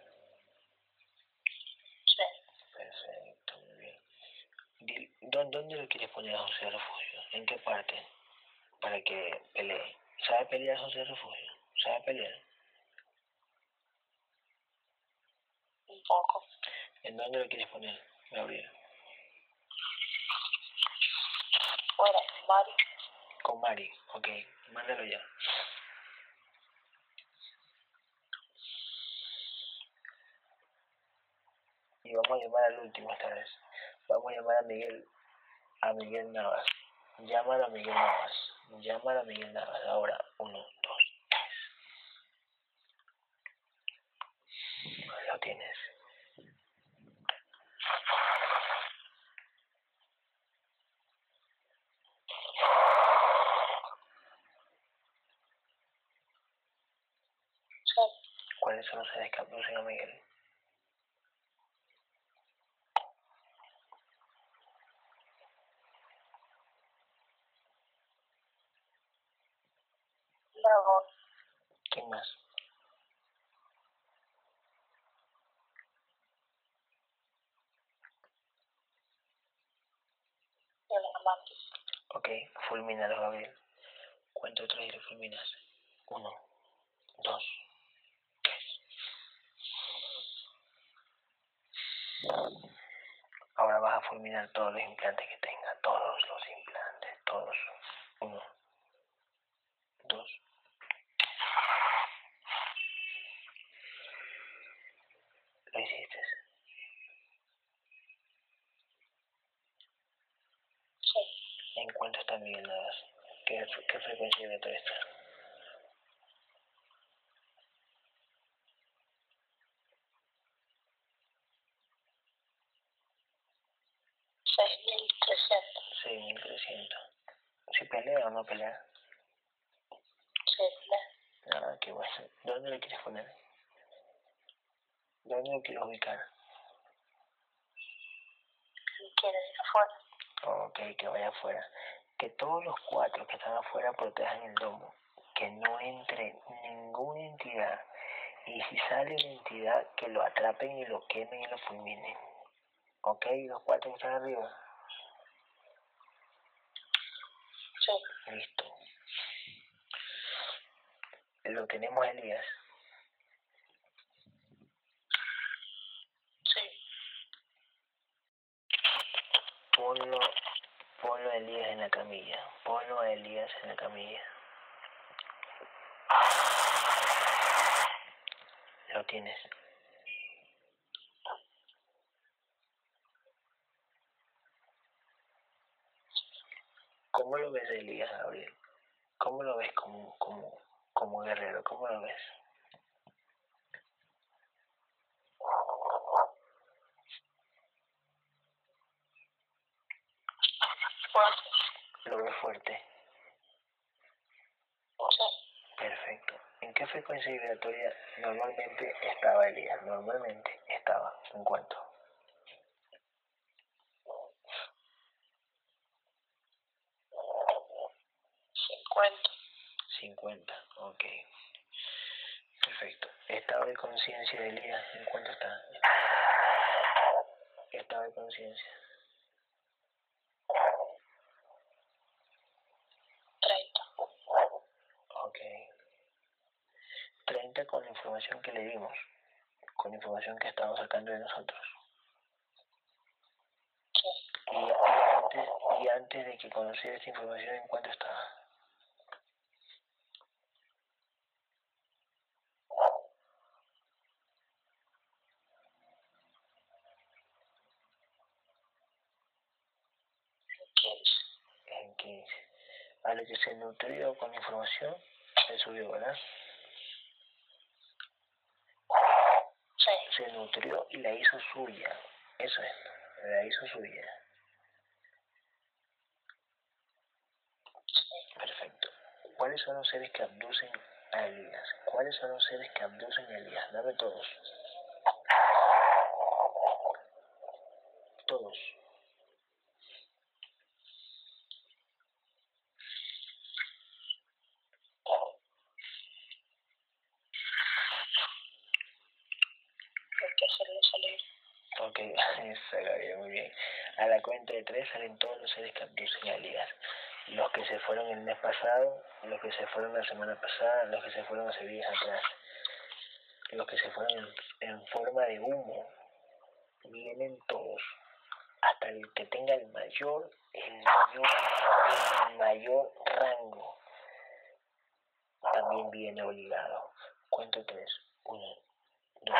Sí. Perfecto, muy bien. Dil- ¿dó- ¿Dónde lo quieres poner a José Refugio? ¿En qué parte? Para que pelee. ¿Sabe pelear José Refugio? ¿Sabe pelear? Un poco. ¿En dónde lo quieres poner, Gabriel? Fuera, Mari. Con Mari, ok. Mándalo ya. Y vamos a llamar al último esta vez. Vamos a llamar a Miguel, a Miguel Navas. Llámalo a Miguel Navas. Llámalo a Miguel Navas. Ahora, uno, dos, tres. Lo tienes. Sí. ¿Cuáles son los a Miguel? Dragón. ¿Quién más? Amante. Ok, fulmínalo, Gabriel. Cuento tres y lo fulminas. Uno, dos, tres. Ahora vas a fulminar todos los implantes que tenga. Todos los implantes, todos. Uno, dos. Lo hiciste. Sí. ¿En cuánto está Miguel Navas? ¿Qué, qué frecuencia vibratoria está? Seis mil trescientos. 6300. ¿Si pelea o no pelea? Sí. Le. Ah, qué bueno. ¿Dónde lo quieres poner? ¿Dónde lo quieres ubicar? Quiere ir afuera. Ok, que vaya afuera. Que todos los cuatro que están afuera protejan el domo. Que no entre ninguna entidad. Y si sale una entidad, que lo atrapen y lo quemen y lo fulminen. Ok, los cuatro que están arriba. Sí. Listo. Lo tenemos, Elías. Sí. Ponlo, ponlo a Elías en la camilla. Ponlo a Elías en la camilla. Lo tienes. ¿Cómo lo ves, Elías, Gabriel? ¿Cómo lo ves como, como, como guerrero? ¿Cómo lo ves? Fuerte. Lo ves fuerte. Sí. Perfecto. ¿En qué frecuencia vibratoria normalmente estaba Elías? Normalmente estaba. ¿En cuánto? Cincuenta. 50. Ok. Perfecto. Estado de conciencia de Elías, ¿en cuánto está? Estado de conciencia. Ok. 30 con la información que le dimos. con información que estamos sacando de nosotros. Y, y antes, y antes de que conociera esta información, ¿en cuánto estaba? ¿Quieres? En 15. A lo que se nutrió con información, se subió, ¿verdad? Sí. Nutrió y la hizo suya. Eso es, la hizo suya. Perfecto. ¿Cuáles son los seres que abducen a Elías? ¿Cuáles son los seres que abducen a Elías? Dame todos. Todos. salen todos los seres que abducen ligas. Los que se fueron el mes pasado, los que se fueron la semana pasada, los que se fueron hace días atrás, los que se fueron en forma de humo, vienen todos. Hasta el que tenga el mayor, el mayor, el mayor rango, también viene obligado. Cuento 3, 1, 2,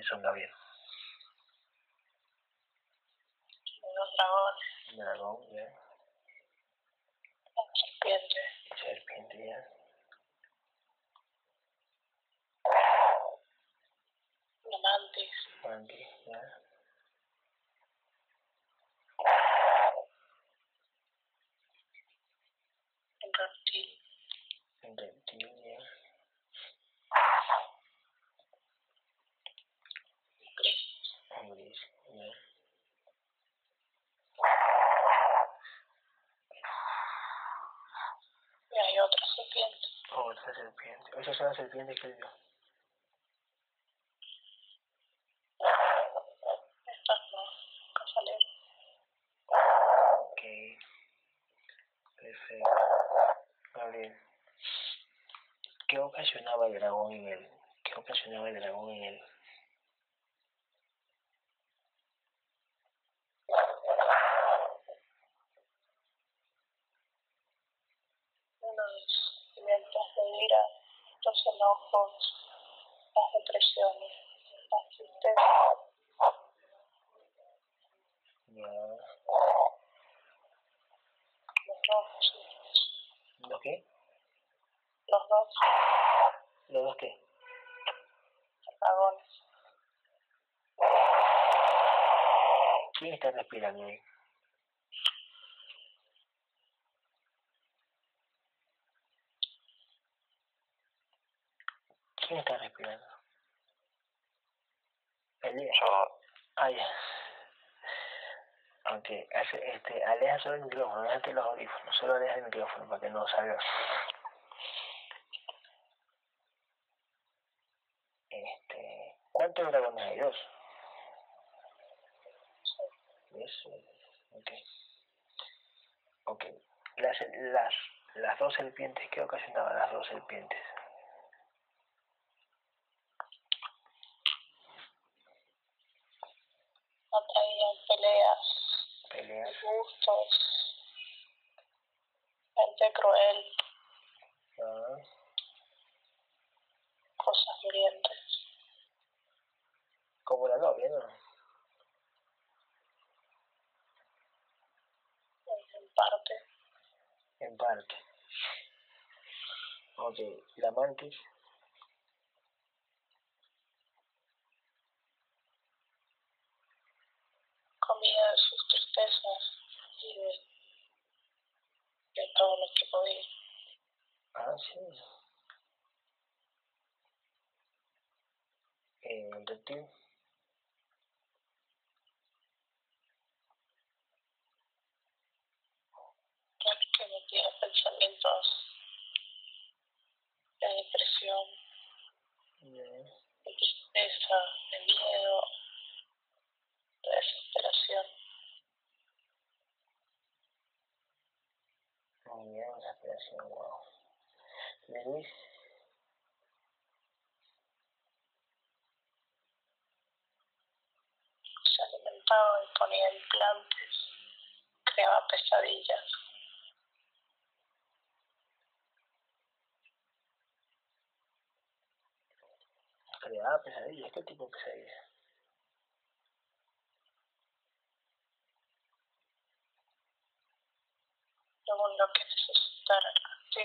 ¿Quiénes son Gabriel? Los dragones, Dragón, ya. la serpiente, Serpiente, ya. la mantis, Monkey, ya. el reptil, Reptil, ya. el gris, Gris, ya. y hay otra serpiente. Otra serpiente. Esas son las serpientes que él vio. Estas no, que salieron. Ok. Perfecto. Gabriel. ¿Qué ocasionaba el dragón en él? ¿Qué ocasionaba el dragón en él? Unos sentimientos de ira, los enojos, las depresiones, la tristeza, Ya. los dos, ¿Los qué? los dos ¿Los dos qué? dragones. ¿Quién está respirando ahí? ¿Quién está respirando? Elías. Yo, Ah, ya. Ok, hace- este, aleja solo el micrófono, déjate los audífonos, solo aleja el micrófono para que no salga. Este, ¿cuántos dragones hay? Dos. Eso, ok. Ok, las, las, las dos serpientes, ¿qué ocasionaban las dos serpientes? Atraían peleas, Peleas. disgustos, gente cruel, Ah, cosas hirientes. como la novia, ¿no? En parte, En parte. Ok, la mantis. comía de sus tristezas y de, de todo lo que podía. Ah, sí. Eh, El reptil. que metía pensamientos de depresión, Ya. de tristeza, de miedo, de desesperación. Muy bien, ¿De Luis? Y ponía implantes, creaba pesadillas. Creaba pesadillas. ¿Qué tipo de pesadillas? Según lo que necesitara. Sí,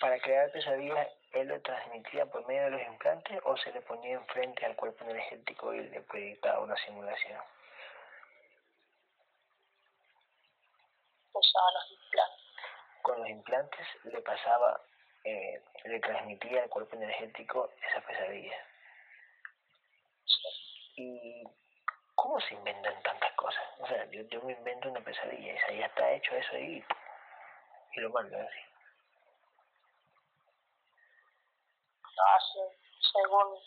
Para crear pesadillas, ¿él lo transmitía por medio de los implantes o se le ponía enfrente al cuerpo energético y le proyectaba una simulación? Usaba los implantes. Con los implantes le pasaba, eh, le transmitía al cuerpo energético esa pesadilla. ¿Y cómo se inventan tantas cosas? O sea, yo, yo me invento una pesadilla, esa ya está hecho eso ahí y lo mando así. Lo hace según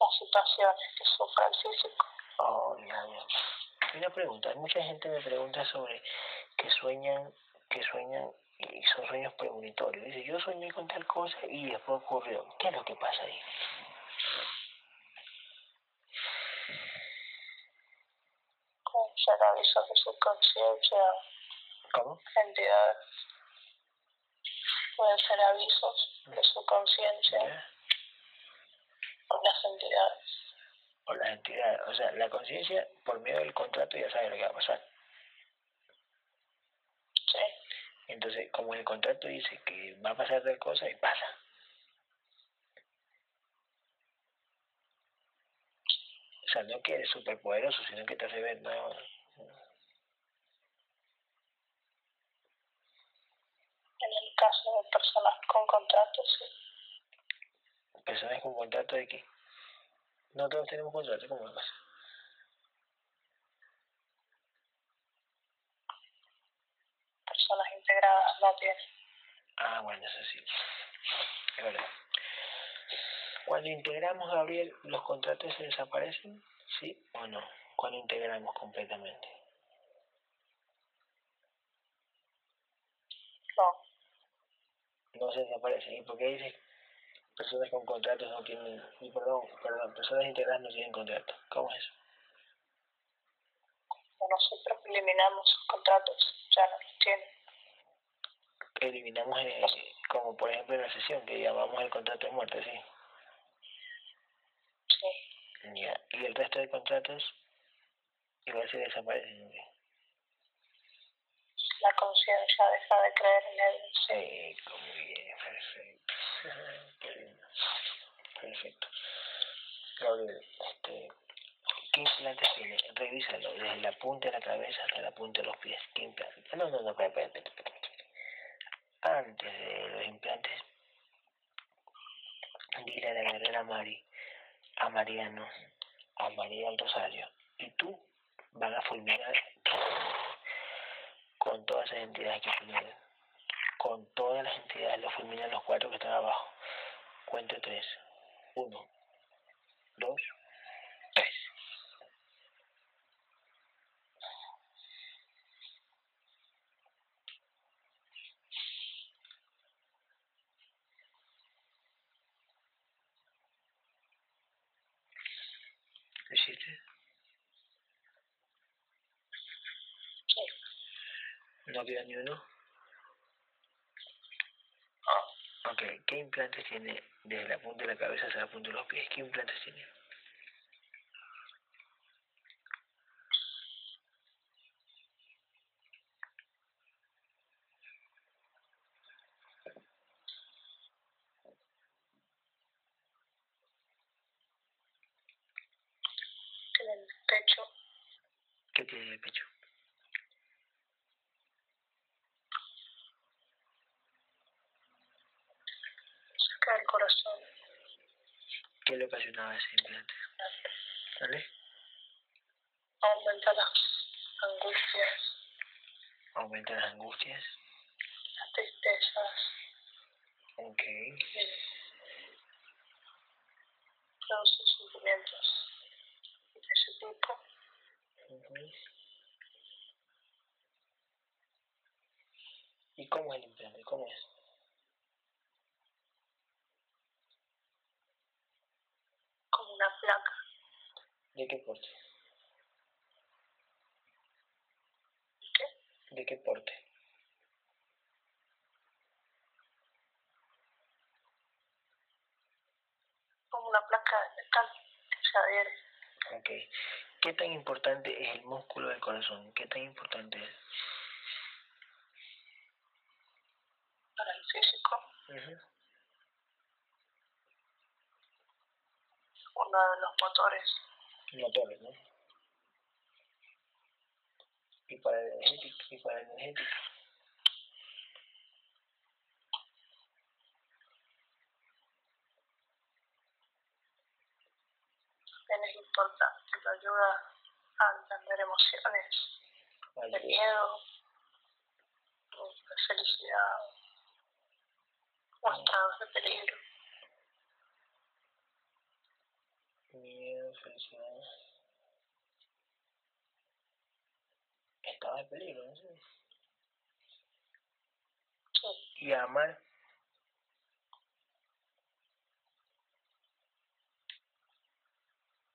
las situaciones que sufra el físico. Oh, ya, ya. Una pregunta, mucha gente me pregunta sobre que sueñan, que sueñan y son sueños premonitorios. Dice, yo soñé con tal cosa y después ocurrió. ¿Qué es lo que pasa ahí? Ser avisos de su conciencia, ¿Cómo? entidades. Pueden ser avisos de su conciencia ¿Ya? por las entidades. O las entidades, o sea, la conciencia por medio del contrato ya sabe lo que va a pasar. Sí, Entonces, como el contrato dice que va a pasar tal cosa, y pasa. O sea, no que eres superpoderoso, sino que te hace ver, no, en el caso de personas con contratos, sí. personas con contrato de qué. No todos tenemos contrato, ¿cómo pasa? Personas integradas no tienen. Ah, bueno, eso sí. Es verdad. Cuando integramos, Gabriel, ¿los contratos se desaparecen? ¿Sí o no? Cuando integramos completamente. No, No se desaparecen. ¿Y por qué dice personas con contratos no tienen... y perdón, perdón, personas integradas no tienen contrato? ¿Cómo es eso? nosotros eliminamos sus contratos, ya no los tienen. Eliminamos, eh, como por ejemplo en la sesión, que llamamos el contrato de muerte, ¿sí? Sí, Ya. Y el resto de contratos igual se desaparecen. ¿sí? La conciencia deja de creer en él. Sí, como bien, perfecto. Perfecto. Gabriel, este, ¿qué implantes tiene? Revísalo, desde la punta de la cabeza hasta la punta de los pies. ¿Qué implantes? No, no, no, espera, espera. Antes de los implantes, dile a la guerrera Mari, a Mariano, a María del Rosario, y tú van a fulminar con todas esas entidades que fulminan con todas las entidades, los fulminan los cuatro que están abajo. Cuento tres. Uno, dos, tres. ¿Lo hiciste? sí. ¿No queda ni uno? Ah, Ok, ¿qué implantes tiene desde la punta de la cabeza hasta la punta de los pies? ¿Qué implantes tiene? En el pecho, ¿Qué tiene en el pecho? cerca del corazón, ¿Qué le ocasionaba ese implante? ¿Vale? aumenta las angustias, Aumenta las angustias. las tristezas, Ok. produce sentimientos de ese tipo. Ujú. ¿Y cómo es el implante? ¿Cómo es? ¿De qué porte? ¿Qué? ¿De qué porte? Como una placa de metal que se adhiere. Ok. ¿Qué tan importante es el músculo del corazón? ¿Qué tan importante es? para el físico, Ujú. uno de los motores. Motores, ¿no? Y para el energético, y para el energético. Es importante, lo ayuda a entender emociones Ayuda. miedo, de felicidad, o estados de peligro. Miedo, felicidad. Estado de peligro, ¿no sé. Y amar.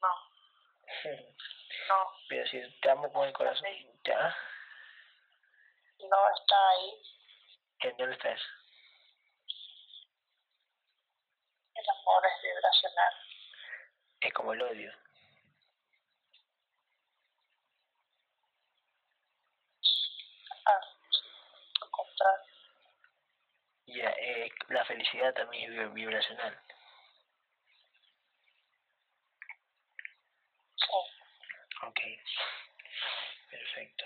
no, no, Pero si te amo con el corazón, ya, no está ahí. ¿en dónde estás? El amor es vibracional. Es como el odio. Ah, contrario. Ya, eh, la felicidad también es vib- vibracional. Sí, Ok. Perfecto.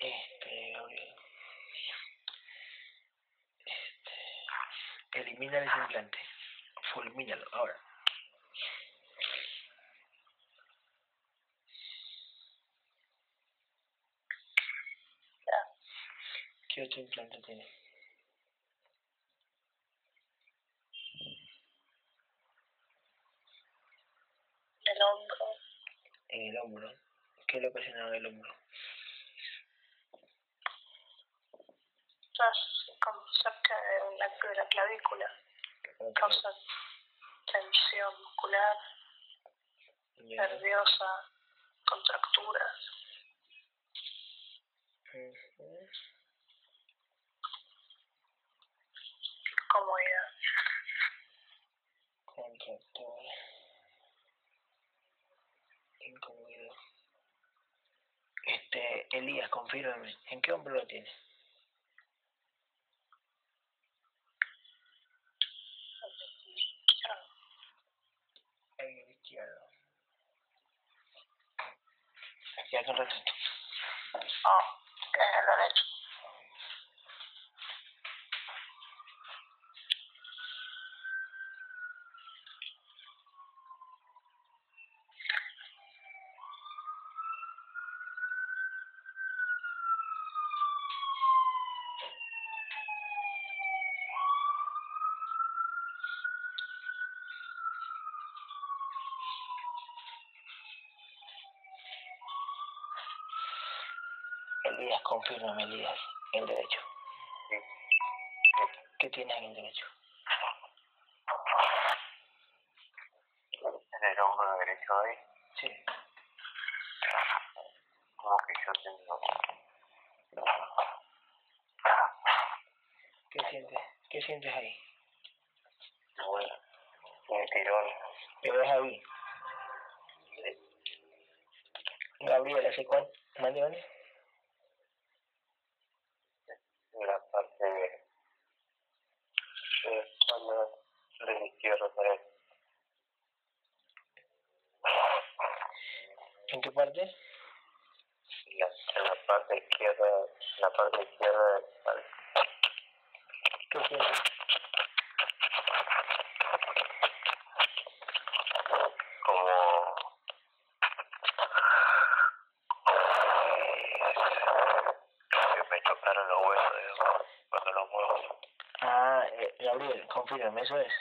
Este, Gabriel. Este. Elimina ese implante. Fulmínalo, ahora. 18 implantes tiene. El hombro. En el hombro. ¿Qué le ocasiona el hombro? Estás como cerca de la, de la clavícula. Causa tensión muscular, yeah. nerviosa, contracturas. Mm. Comodidad. Contractura. Incomodidad. Este, Elías, confírmame. ¿En qué hombro lo tiene? En el izquierdo. Que un ratito. Oh, que es el derecho. Elías, confírmame, Elías. El derecho. ¿Qué tienes en el derecho? En el hombro derecho ahí, Sí. como que yo tengo ¿Qué sientes? ¿Qué sientes ahí? un, un tirón Pero es ahí. Gabriel, ¿hace cuánto? ¿Mande, mande? en la parte de, de, espalda de la izquierda derecha. ¿En qué parte? En la, en la parte izquierda, en la parte izquierda de la espalda. ¿Qué sientes? como que me chocaron los huesos digamos, cuando los muevo. Ah, eh, Gabriel, confírmame, eso es.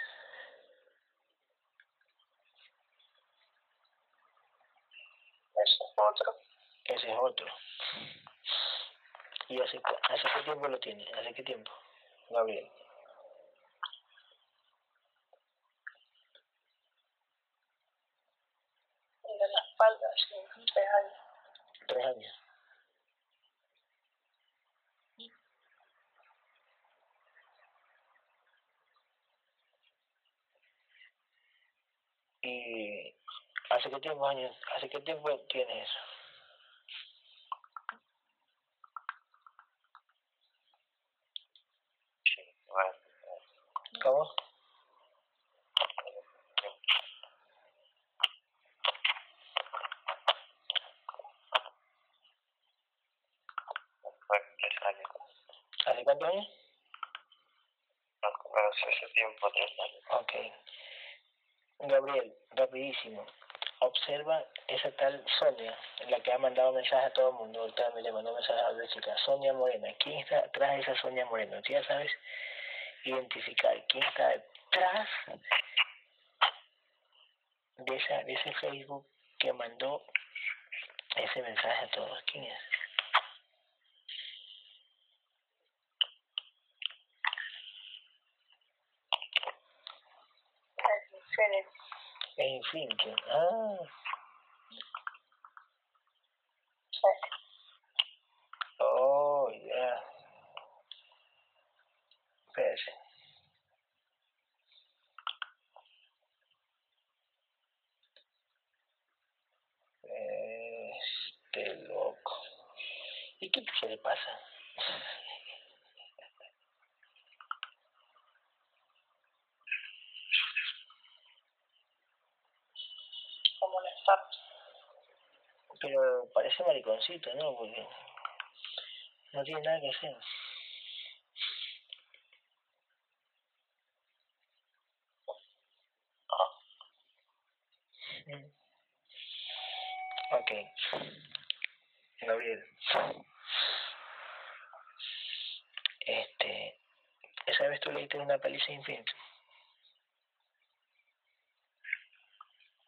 Ese es otro. Ese es otro. ¿Y hace, hace qué tiempo lo tiene? ¿Hace qué tiempo? Gabriel. tres años. Tres años. ¿Y hace tiempo años, hace qué tiempo tienes eso? ¿Cómo? ¿Hace cuántos años? Más o menos ese tiempo, tres años. Ok. Gabriel, rapidísimo. Esa tal Sonia, la que ha mandado mensaje a todo el mundo. Ahorita me le mandó mensaje a la chica. Sonia Morena. ¿Quién está detrás de esa Sonia Morena? Tú ya sabes identificar quién está detrás de, esa, de ese Facebook que mandó ese mensaje a todos. ¿Quién es? Es Infinity. Ah, Sí. oh, ya. Espérese. Este loco. ¿Y qué se le pasa? A molestarte. Pero parece mariconcito, ¿no? Porque no tiene nada que hacer. Mm. Ok. Gabriel. Este. ¿Esa vez tú leíste una paliza infinita?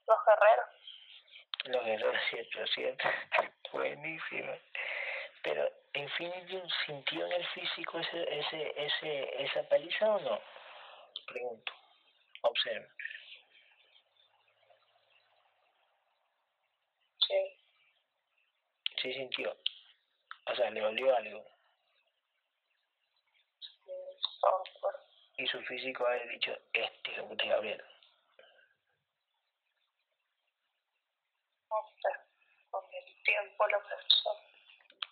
Los guerreros. Los errores, cierto, cierto. Buenísimo. Pero, ¿Infinity sintió en el físico ese, ese, ese, esa paliza o no? Pregunto. Observa. Sí. Sí sintió. O sea, le olió algo. sí. Y su físico ha dicho, este, Gabriel. No sé. Con el tiempo lo pensó.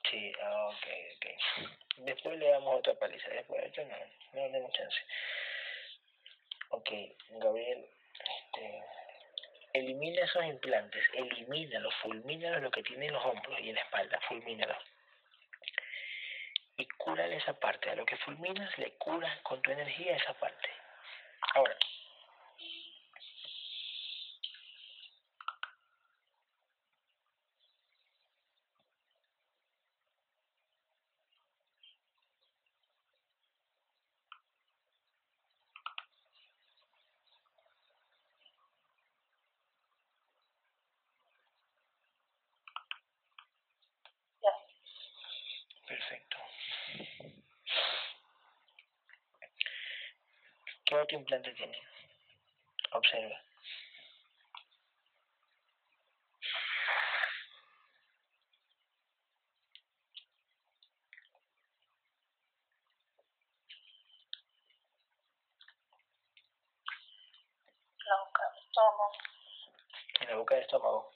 Sí, ah, ok, ok. Después le damos otra paliza, después no, no tenemos chance. Ok, Gabriel, este, elimina esos implantes, elimínalos, fulmínalos lo que tiene en los hombros y en la espalda, fulmínalos. Y cúrale esa parte, a lo que fulminas le curas con tu energía esa parte. Ahora, Ya. perfecto. ¿Qué otro implante tiene? Observa. La boca del estómago. En la boca del estómago.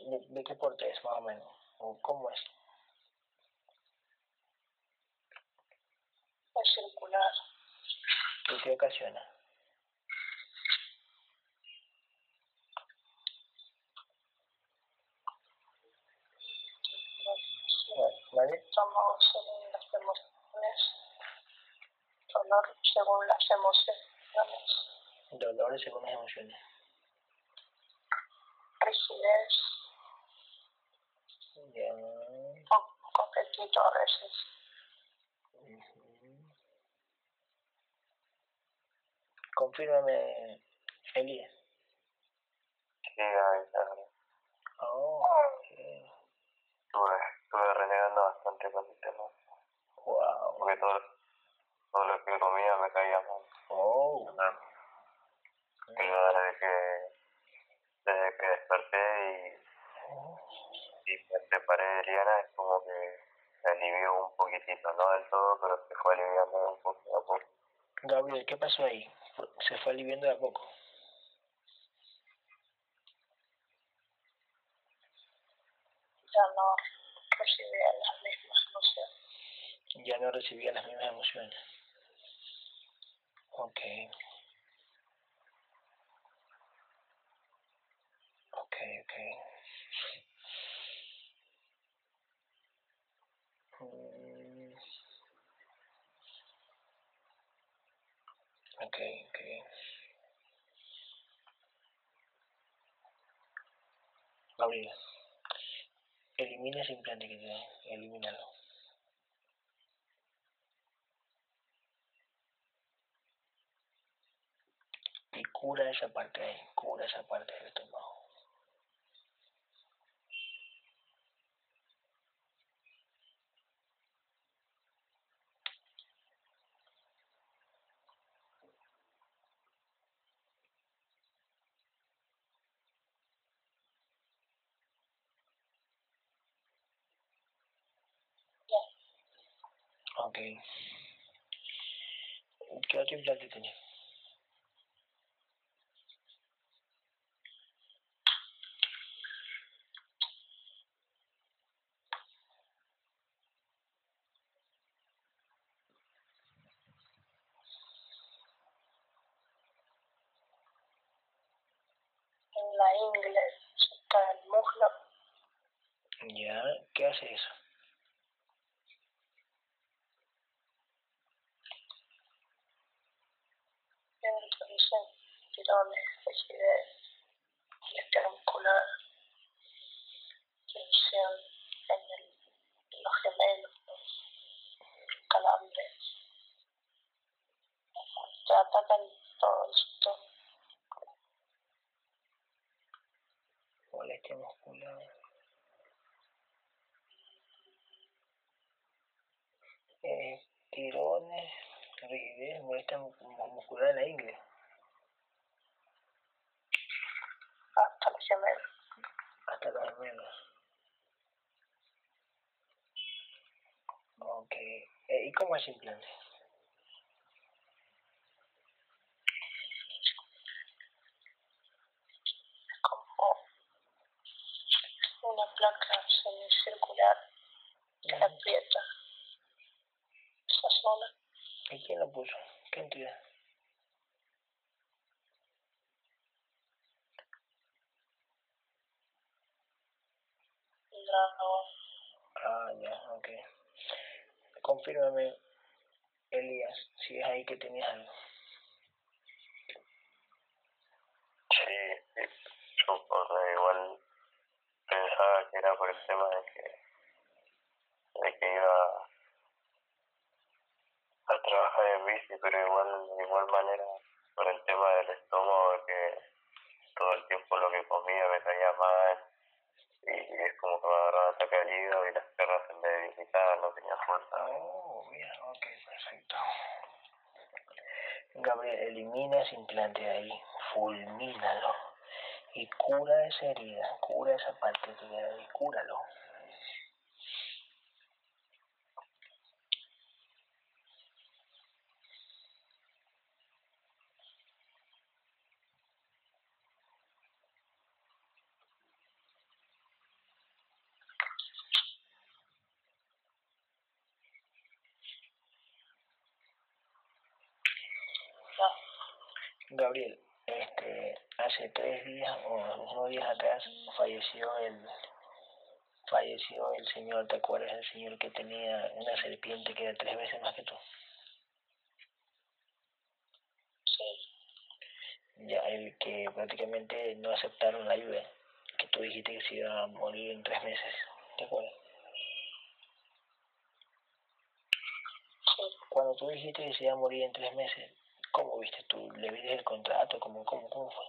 ¿De, de qué porte es, más o menos? ¿O cómo es? Es circular. ¿Y qué ocasiona? ¿Vale? estómago según las emociones, dolor según las emociones, Dolores según las emociones. rigidez, Ya. un coquetito a veces, Confírmame, Elías. Sí, Alejandro. Oh, okay. estuve, estuve, renegando bastante con el tema. Wow. Porque todo, todo lo que comía me caía mal. Oh. Y yo desde que, desde que desperté y, y me preparé de Liana es como que se alivió un poquitito, no del todo, pero se fue aliviando un poco a poco. Gabriel, ¿qué pasó ahí? Se fue aliviando de a poco. Ya no recibía las mismas emociones. Ya no recibía las mismas emociones. Ok. Ok, ok. Mm. Ok, ok. Gabriel, elimina ese implante que tiene, elimínalo. Y cura esa parte ahí, cura esa parte del estómago. Ok. ¿Qué otro implante tiene? En la ingle, cerca del muslo, Ya, ¿qué hace eso? introducen tirones, rigidez, molestia muscular, tensión en, el, en los gemelos, calambres. Te atacan todo el sistema. Molestia muscular. Eh, tirones, rigidez, molestia mu- mu- muscular en la ingle. Gemelos. hasta gemelos. Ok. Eh, ¿Y cómo es implante? Como una placa semicircular que aprieta esa zona. ¿Y quién lo puso? ¿Qué entidad? La, Ah, ya, ok. Elías, si es ahí que tenías algo. Sí, yo o sea, igual pensaba que era por el tema de que, de que iba a trabajar en bici, pero igual de igual manera por el tema del estómago, que todo el tiempo lo que comía me caía mal y, y es como que me agarraba ataque al hígado y las piernas se me debilitaban, no tenía fuerza. Oh, bien, ok, perfecto. Gabriel, elimina ese implante de ahí, fulmínalo y cura esa herida, cura esa parte que queda ahí, cúralo. la, Gabriel, este, hace tres días o unos días atrás falleció el falleció el señor, ¿te acuerdas? El señor que tenía una serpiente que era tres veces más que tú. sí, Ya, el que prácticamente no aceptaron la ayuda, que tú dijiste que se iba a morir en tres meses, ¿te acuerdas? sí. Cuando tú dijiste que se iba a morir en tres meses, ¿cómo viste tú? ¿Le viste el contrato? ¿Cómo, cómo, cómo fue?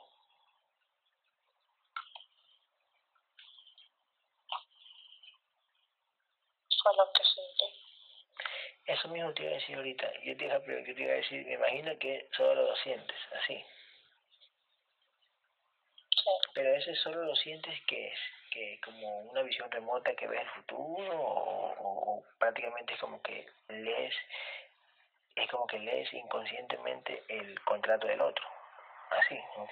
Fue lo que sentí. Eso mismo te iba a decir ahorita. Yo te iba a, yo te iba a decir, me imagino que solo lo sientes, así. Sí, Pero ese solo lo sientes, ¿qué es? que como una visión remota que ves el futuro o, o, prácticamente es como que lees es como que lees inconscientemente el contrato del otro así ok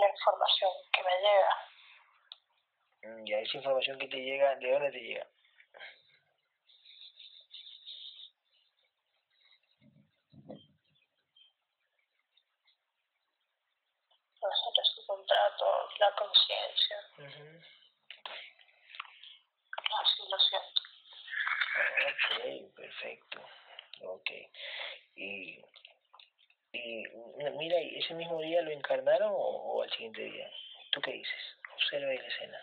la información que me llega mm, ya esa información que te llega de dónde te llega contrato, la conciencia. Así lo siento. Ok, perfecto. Ok. Y, y mira, ¿ese mismo día lo encarnaron o, al siguiente día? ¿Tú qué dices? Observa ahí la escena.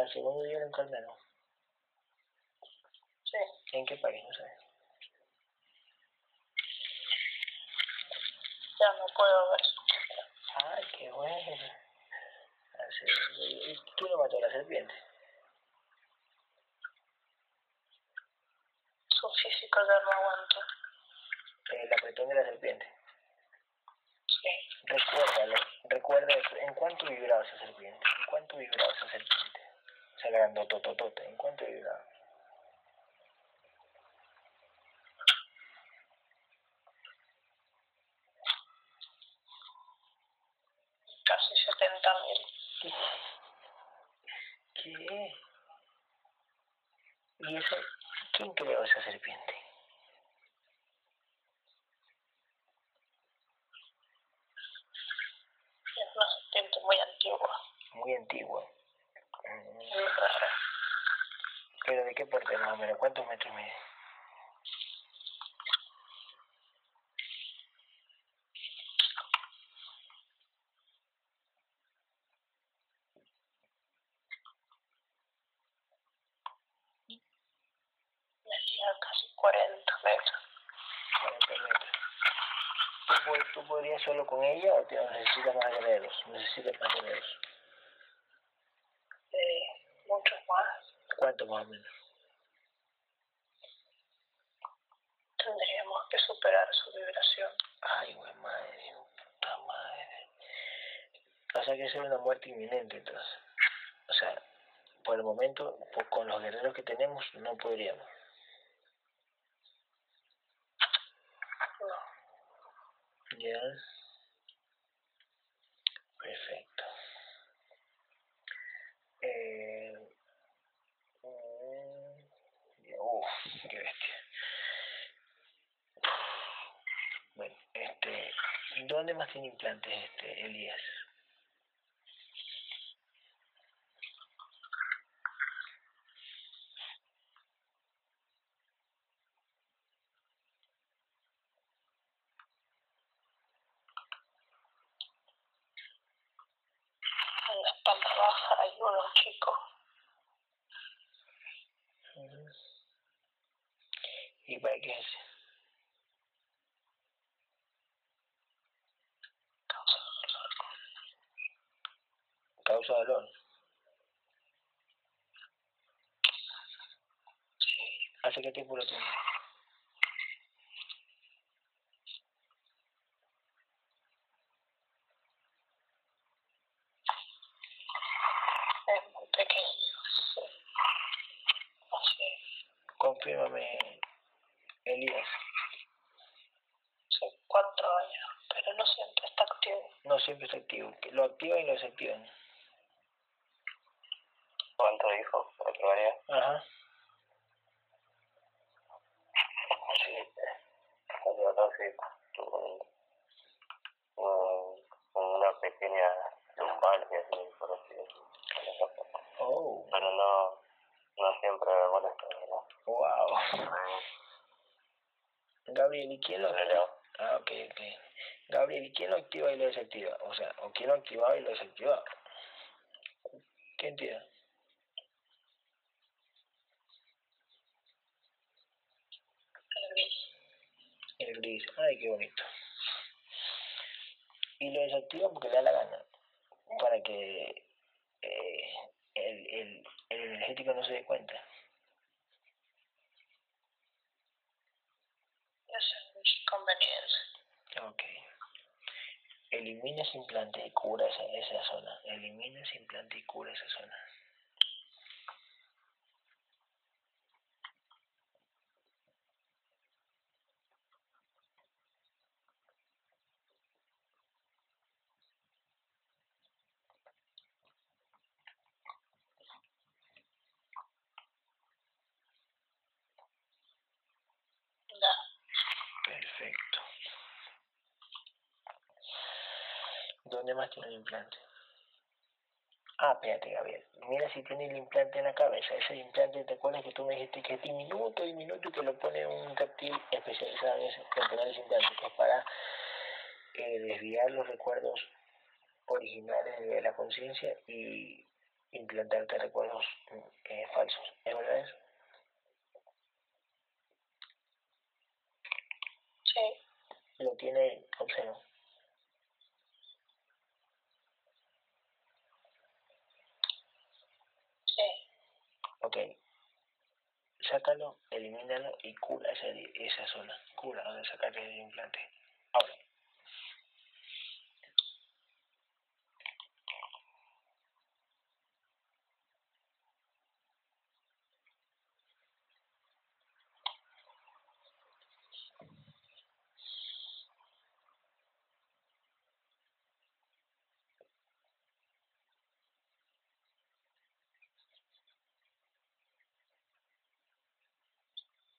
al segundo día lo encarnaron. Sí. ¿En qué país? No sé. Ya no puedo ver. Ay, qué bueno. ¿Y quién lo mató a la serpiente? Su físico ya no aguanta. El apretón de la serpiente. Sí. Recuérdalo, recuerda eso. ¿En cuánto vibraba esa serpiente? ¿En cuánto vibraba esa serpiente? se grandotototote. ¿En cuánto vibraba? Casi 70 mil. ¿Qué? ¿Y ese, quién creó esa serpiente? Es una serpiente muy antigua. Muy antigua. ¿Pero de qué parte más o menos? ¿Cuántos metros mide? casi 40 metros. 40 metros. ¿Tú, ¿Tú podrías solo con ella o necesitas más guerreros? ¿Necesitas más guerreros? ¿Cuánto más o menos? Tendríamos que superar su vibración. Ay, güey, madre, puta madre. O sea que es una muerte inminente, entonces. O sea, por el momento, pues, con los guerreros que tenemos, no podríamos. No. Ya. Perfecto. Eh, Uf, qué bestia. Bueno, este, ¿dónde más tiene implantes este Elías? En la espalda baja hay uno chico. ¿Y para qué es? Causa dolor. Causa dolor. ¿Hace qué tiempo lo es. Confírmame Elías. Sí, cuatro años, pero no siempre está activo. No siempre está activo. Lo activan y lo desactivan. ¿Cuánto dijo? ¿Cuatro años? Ajá. Sí, yo no sé, un, una pequeña lumbalgia, por así decirlo. Oh. Pero no, no siempre me molesta, ¿verdad? Wow. Gabriel, ¿y quién lo activa? Ah, ok, ok. Gabriel, ¿y quién lo activa y lo desactiva? O sea, ¿o quién lo activa y lo desactiva? ¿Qué entidad? El gris. El gris. Ay, qué bonito. Y lo desactiva porque le da la gana. para que eh, el, el, el energético no se dé cuenta. Esa es mi conveniencia. Ok. Elimina ese implante y cura esa, esa zona. Elimina ese implante y cura esa zona. Ya. Perfecto. ¿Dónde más tiene el implante? Ah, espérate, Gabriel. Mira si tiene el implante en la cabeza. Ese implante, ¿te acuerdas que tú me dijiste que es diminuto, diminuto y que lo pone un reptil especializado en ese, en poner ese implante? Que es para eh, desviar los recuerdos originales de la conciencia y implantarte recuerdos eh, falsos. ¿Es verdad eso? Sí. Lo tiene, observa. Sí. Ok. Sácalo, elimínalo y cura esa, esa zona. Cura donde sacaste el implante. Ahora.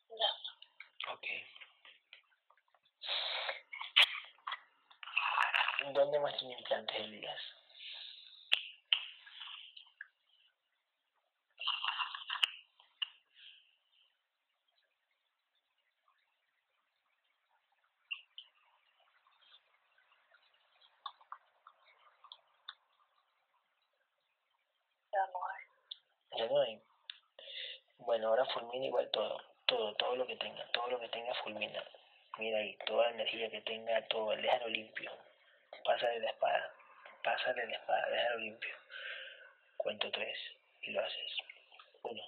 Ya. Ok. ¿Dónde más tiene implantes no hay. Ya no hay. Bueno, ahora fulmina igual todo, todo, todo lo que tenga, todo lo que tenga fulmina. Mira ahí, toda la energía que tenga, todo, déjalo limpio. Pásale la espada, pásale la espada, déjalo limpio. Cuento tres y lo haces. Uno,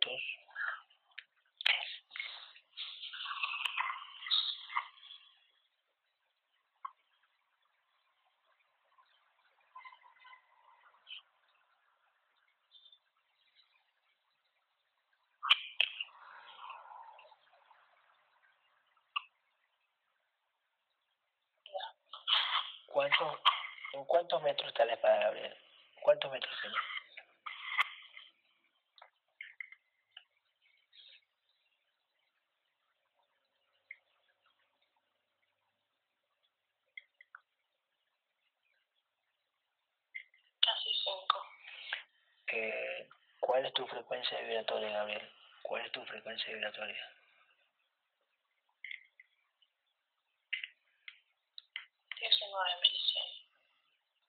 dos, tres. ¿Cuántos, ¿En cuántos metros está la espada, Gabriel? ¿Cuántos metros tiene? Casi cinco. Eh, ¿Cuál es tu frecuencia vibratoria, Gabriel? ¿Cuál es tu frecuencia vibratoria?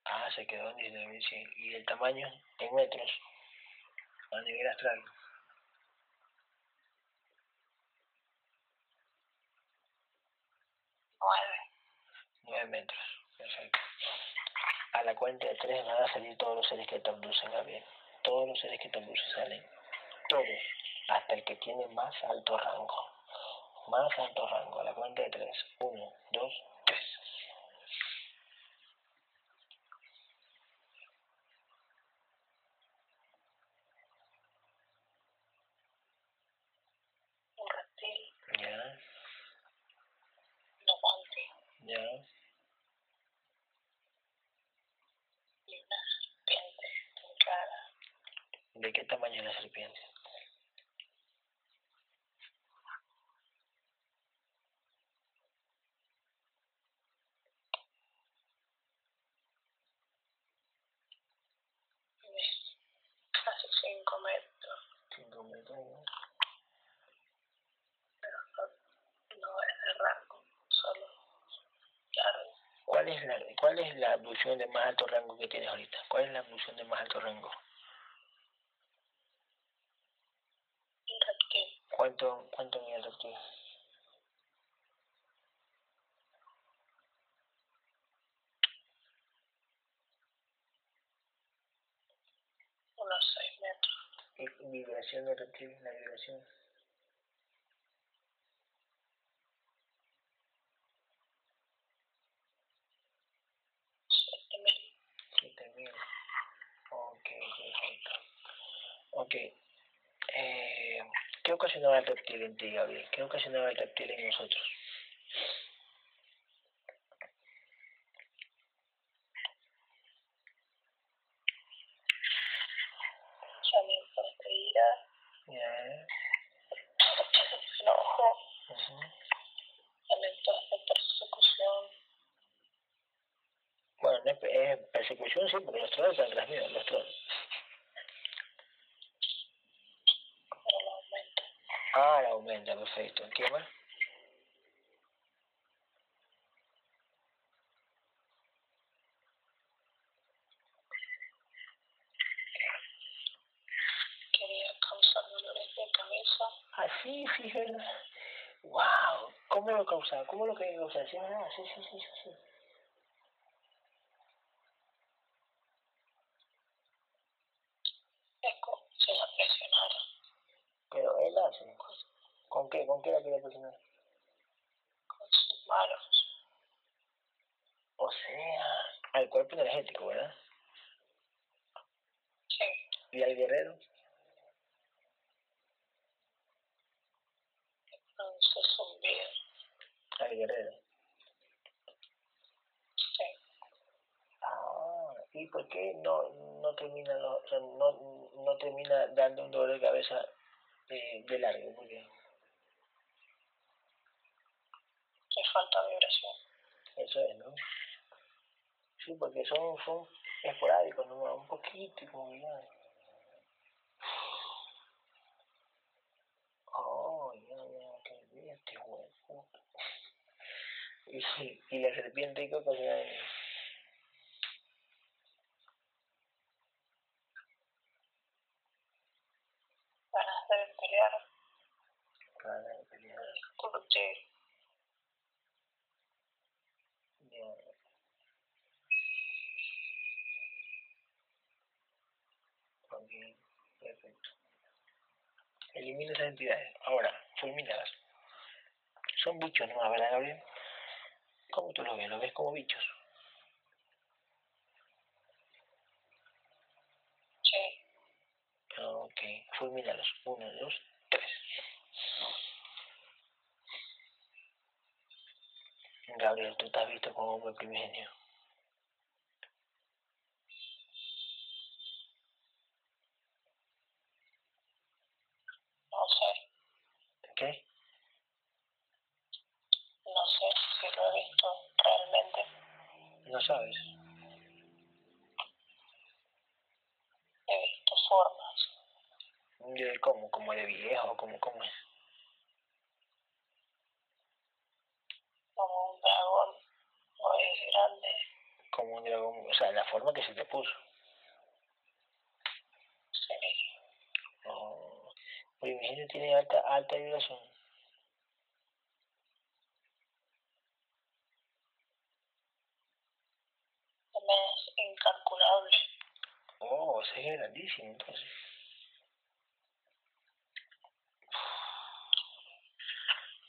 Ah, se quedó en 19.100. ¿Y el tamaño en metros? A nivel astral. Nueve. 9 metros. Perfecto. A la cuenta de 3 van a salir todos los seres que te abducen, Gabriel. Todos los seres que te abducen salen. Todos. Hasta el que tiene más alto rango. Más alto rango. La cuenta de 3. 1, 2, 3. ¿Cuál es, la, ¿Cuál es la de más alto rango que tienes ahorita? ¿Cuál es la abducción de más alto rango? ¿Cuánto, cuánto mide el? Unos 6 metros. Vibración del reptil? ¿La vibración? ¿Qué ocasionaba el reptil en ti, Gabriel? ¿Qué ocasionaba el reptil en nosotros? Pensamientos de ira, Ya. enojo, ujú. momentos de persecución, Bueno, no es, es persecución, sí, porque los trolls están tras mío, los trolls. pero lo aumenta. Ah, la aumenta, perfecto. ¿Qué más? Quería causar dolores de cabeza, Ah, sí, sí, es verdad. Wow, ¿cómo lo causaba? ¿Cómo lo quería causar? Sí, es verdad, sí, sí, sí, sí, sí. es como si la presionara Pero él hace. ¿Con qué? ¿Con qué la quería presionar? con sus manos. O sea, al cuerpo energético, ¿verdad? Sí, Y al guerrero. con su zumbido. Al guerrero. Sí, Ah, ¿y por qué no, no termina lo- o sea, no, no termina dando un dolor de cabeza eh, de largo? Porque le falta vibración. Eso es, ¿no? Sí, porque son, son esporádicos, ¿no? Un poquito y como ya. Oh, ya, ya, qué bien, este huevo. Y, y la serpiente coco se dan Ganas de pelear, ganas de pelear. discutir, Ya. Ok, perfecto. Elimina esas entidades. Ahora, fulmínalas. Son bichos nomás, ¿verdad, Gabriel? ¿Cómo tú lo ves? ¿Lo ves como bichos? sí, Ok, fulmínalos. Uno, dos, tres. Gabriel, tú te has visto como hombre primigenio. no sé, ¿Qué? no sé si lo he visto realmente. No sabes. He visto formas, ¿De cómo? ¿Como de viejo? ¿Cómo, cómo es? como un dragón, o es grande, Como un dragón. O sea, la forma que se te puso. sí, Oh. Primigenio tiene alta, alta vibración. también es incalculable. Oh, o sea, es grandísimo, entonces.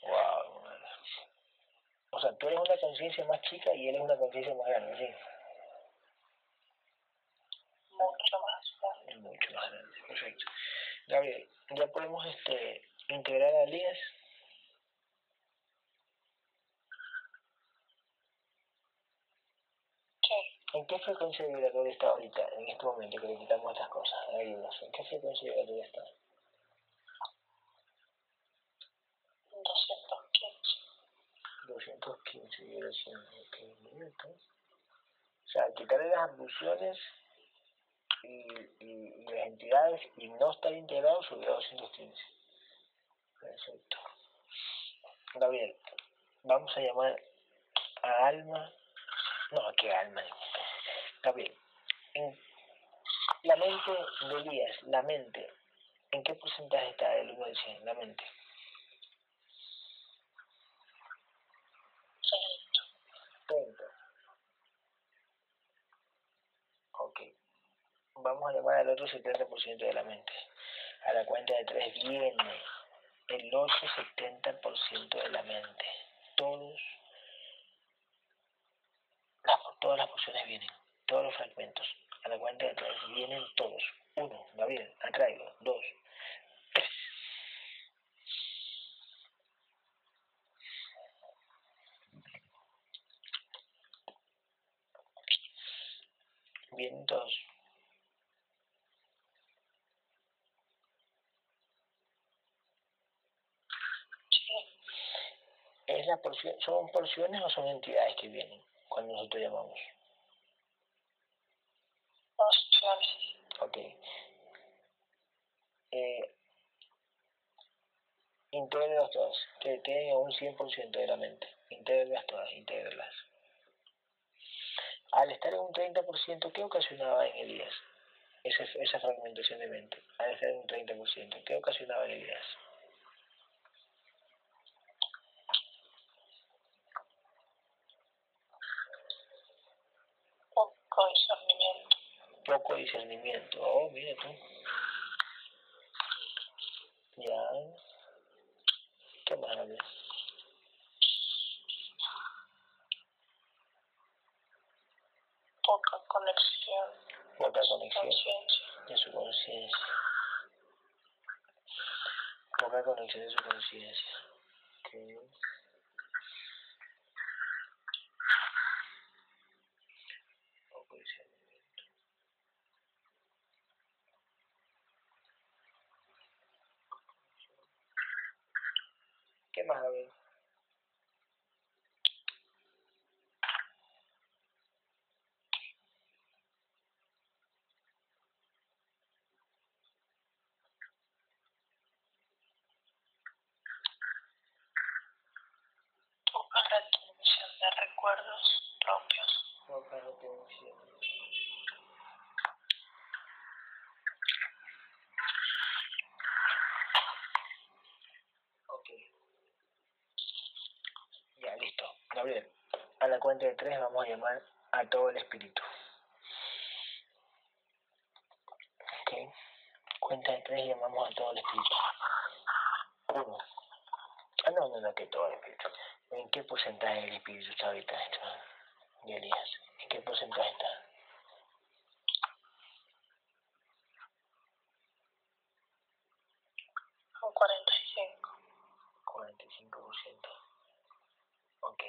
Wow, madre. O sea, tú eres una conciencia más chica y él es una conciencia más grande, sí. mucho más grande. Mucho más grande, perfecto. Gabriel, ya podemos este, integrar a Elías. Sí, ¿En qué frecuencia vibratoria está ahorita, en este momento que le quitamos estas cosas? Ayúdanos. ¿En qué frecuencia vibratoria está? 215. 215 vibraciones. Ok, minuto. O sea, quitarle las abducciones y, y, y las entidades y no estar integrado a 215. Perfecto. Gabriel, vamos a llamar a Alma. No, ¿qué Alma? Gabriel, en la mente de Elías, la mente, ¿en qué porcentaje está del 1 al 100? La mente. Sí, 30. Ok. Vamos a llamar al otro 70% de la mente. A la cuenta de tres viene el otro 70% de la mente. Todos, las, todas las porciones vienen, todos los fragmentos. A la cuenta de tres vienen todos. Uno, Gabriel, atraigo. Dos, tres. Vienen todos. Es la porción, son porciones o son entidades que vienen cuando nosotros llamamos. Porciones. Ok. Eh, todas, que tienen un 100% de la mente. Intégrelas todas, intégrelas. Al estar en un 30%, ¿qué ocasionaba en Elías? Esa, esa fragmentación de mente. Al estar en un 30%, ¿qué ocasionaba en Elías? Poco discernimiento. poco discernimiento. Oh, mira tú. Ya. ¿Qué habla? Poca conexión. Poca conexión de su conciencia. Poca conexión de su conciencia. Ok. Poco discernimiento. ¿Qué más habla? Poca retención de recuerdos propios. Poca retención. Ok. Ya, listo. Gabriel, a la cuenta de tres vamos a llamar a todo el espíritu. Ok. Cuenta de tres llamamos a todo el espíritu. Uno. Ah, no, no, no, que todo el espíritu. ¿En qué porcentaje del espíritu está ahorita esto? Y Elías, ¿en qué porcentaje está? Un 45. 45%. Ok.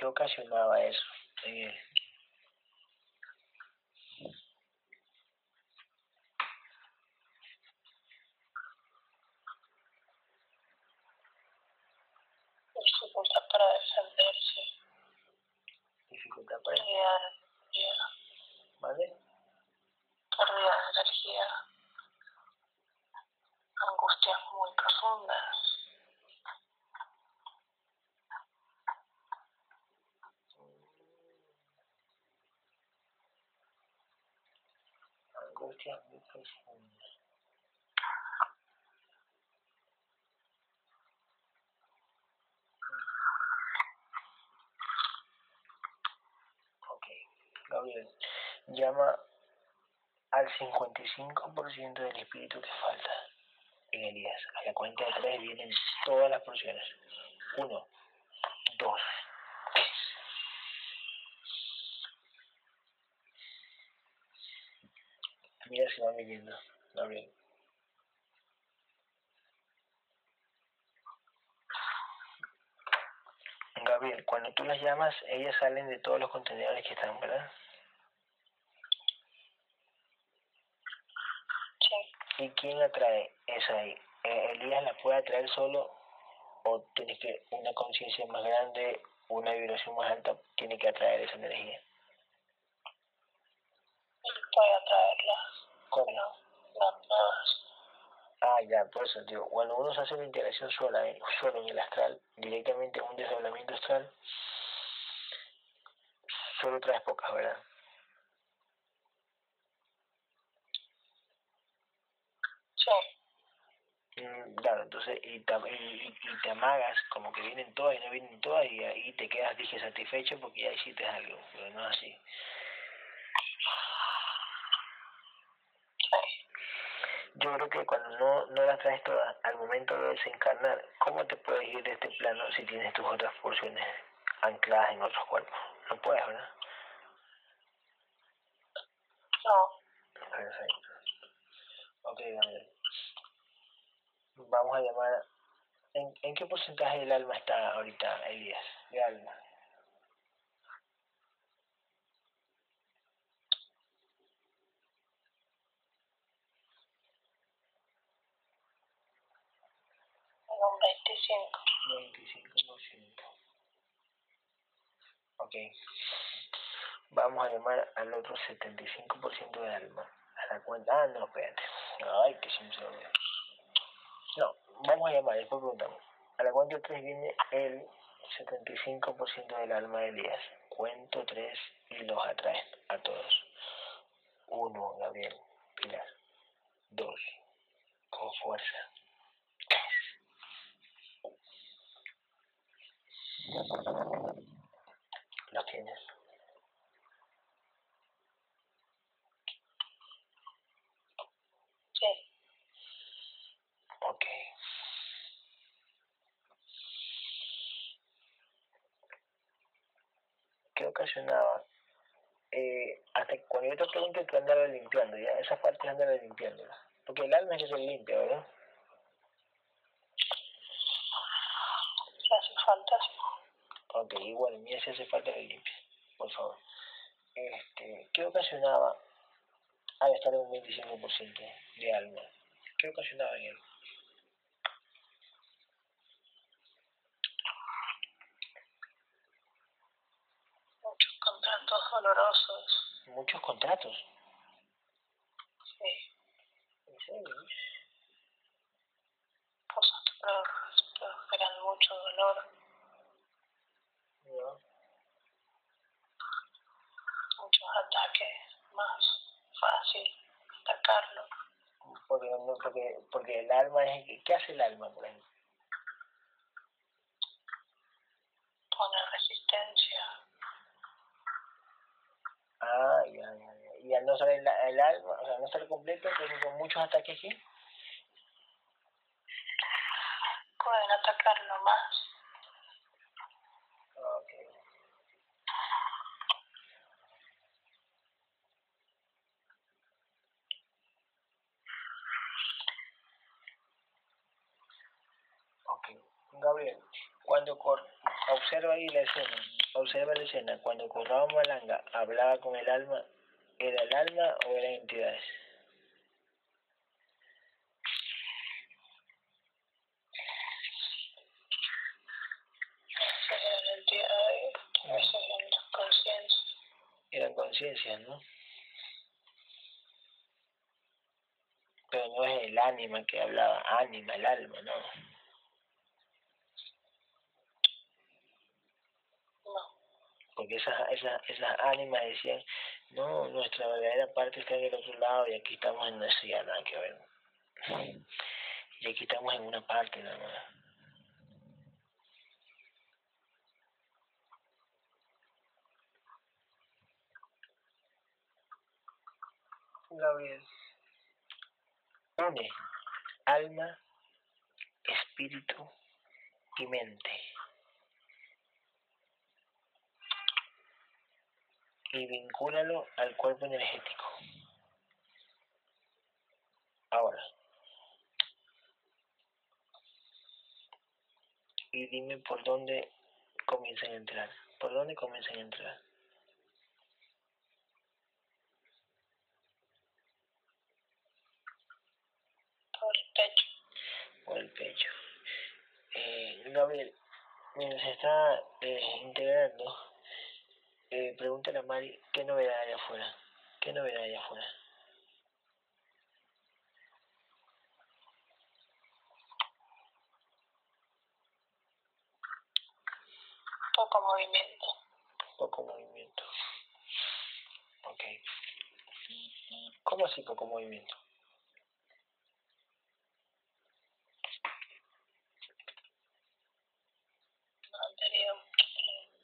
¿Qué ocasionaba eso en él? Dificultad para defenderse. Dificultad para... Pérdida de energía. ¿Vale? Pérdida de energía. Angustias muy profundas. Angustia muy profunda. Ok. Gabriel, llama al 55% del espíritu que falta en Elías. A la cuenta de tres vienen todas las porciones. Uno, dos, tres. Mira si van viniendo, Gabriel. Gabriel, cuando tú las llamas, ellas salen de todos los contenedores que están, ¿verdad? ¿Y quién la trae esa ahí? Eh, ¿Elías la puede atraer solo o tienes que una conciencia más grande, una vibración más alta, tiene que atraer esa energía? Puede atraerlas. ¿Cómo? No, no todas. Ah, ya, por eso, digo, cuando uno se hace una integración sola, eh, solo en el astral, directamente en un desdoblamiento astral, solo traes pocas, ¿verdad? Sí. Mm, Claro, entonces, y, te- y, y- te amagas, como que vienen todas y no vienen todas, y ahí te quedas, dije, satisfecho porque ya hiciste algo, pero no así. yo creo que cuando no, no las traes todas al momento de desencarnar, ¿cómo te puedes ir de este plano si tienes tus otras porciones ancladas en otros cuerpos? No puedes, ¿verdad? No. Perfecto. Ok, Gabriel. Vamos a llamar. ¿En, ¿En qué porcentaje del alma está ahorita, Elías? De alma. Un 25. 25%. Ok. Vamos a llamar al otro 75% de alma. A la cuenta. Ah, no, espérate. Ay, que se me olvidó. No, vamos a llamar, después preguntamos. A la cuenta 3 viene el 75% del alma de Elías. Cuento 3 y los atraen a todos. 1, Gabriel, Pilar. 2, con fuerza. 3. Lo tienes. Sí. Ok. ¿Qué ocasionaba? Eh, hasta cuando yo te pregunto, tú andabas limpiando, ya, esas partes andabas limpiándolas. Porque el alma es que se limpia, ¿verdad? Si hace falta, sí. Ok, igual, mira si hace falta que limpie, por favor. Este, ¿Qué ocasionaba al estar en un 25% de alma? ¿Qué ocasionaba en él? Muchos contratos dolorosos. Muchos contratos. Sí. ¿En serio? Cosas que mucho dolor. No. Muchos ataques. Más fácil atacarlo. Porque, no, porque, porque el alma es... ¿Qué hace el alma, por ejemplo? Pone resistencia. Ah, ya, ya, ya. Y al no ser el, el alma, o sea, no ser completo, pero con muchos ataques aquí. Pueden atacarlo más. Ok. Ok. Gabriel, cuando observa ahí la escena, observa la escena, cuando Corrado Malanga hablaba con el alma, ¿era el alma o eran entidades? A veces en la entidad y a veces en la conciencia. Eran conciencias, ¿no? Pero no es el ánima que hablaba, ánima, el alma. No. Porque esas, esas, esas ánimas decían, no, nuestra verdadera parte está en el otro lado y aquí estamos en una silla, nada que ver. Y aquí estamos en una parte nada más. Gabriel. Une alma, espíritu y mente. Y vincúlalo al cuerpo energético. Ahora. Y dime por dónde comienzan a entrar. ¿Por dónde comienzan a entrar? Por el pecho. Por el pecho. Eh, Gabriel, mientras se está eh, integrando, eh, pregúntale a Mari qué novedad hay afuera. ¿Qué novedad hay afuera? Poco movimiento. Poco movimiento. Ok. ¿Cómo así poco movimiento? No han tenido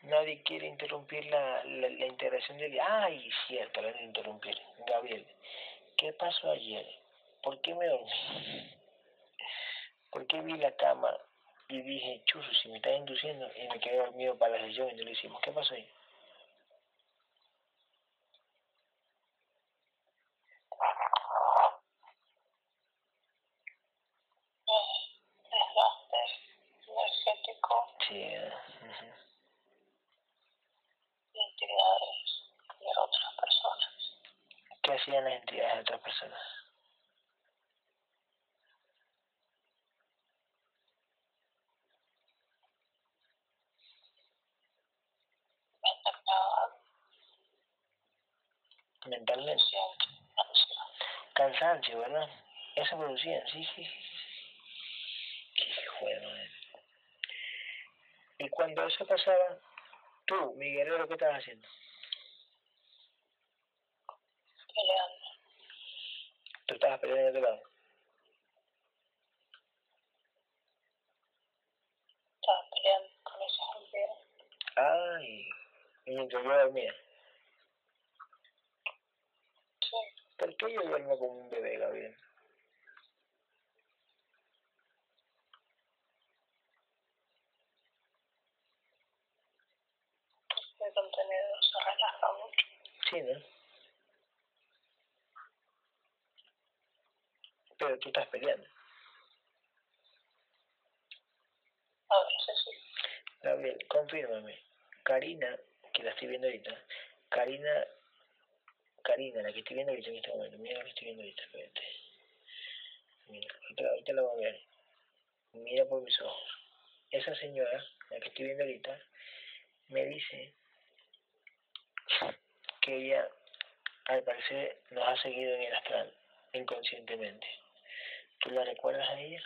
Nadie quiere interrumpir la, la, la integración del... ¡Ay, cierto! La de interrumpir. Gabriel, ¿qué pasó ayer? ¿por qué me dormí? ¿Por qué vi la cama y dije, chuzo, si me estás induciendo y me quedé dormido para la sesión y no lo hicimos? ¿Qué pasó ahí? desgaste energético Sí, eh, ujú. y entidades de otras personas. ¿qué hacían las entidades de otras personas? Me atacaban, Ansia. Cansancio, ¿verdad? Eso producían, sí, sí. Qué madre. Y cuando eso pasaba, tú, mi guerrero, ¿qué estabas haciendo? peleando, Tú estabas peleando de otro lado. estaba peleando con esas entidades. Ay, mientras yo dormía. Sí, ¿Por qué yo duermo como un bebé, Gabriel? el contenido se relaja mucho. Sí, ¿no? Pero tú estás peleando. A veces sí, Gabriel, confírmame. Karina, que la estoy viendo ahorita. Karina, Karina, la que estoy viendo ahorita en este momento. Mira la que estoy viendo ahorita, espérate. Mira, ahorita la voy a ver. Mira por mis ojos. Esa señora, la que estoy viendo ahorita, me dice que ella, al parecer, nos ha seguido en el astral, inconscientemente. ¿Tú la recuerdas a ella?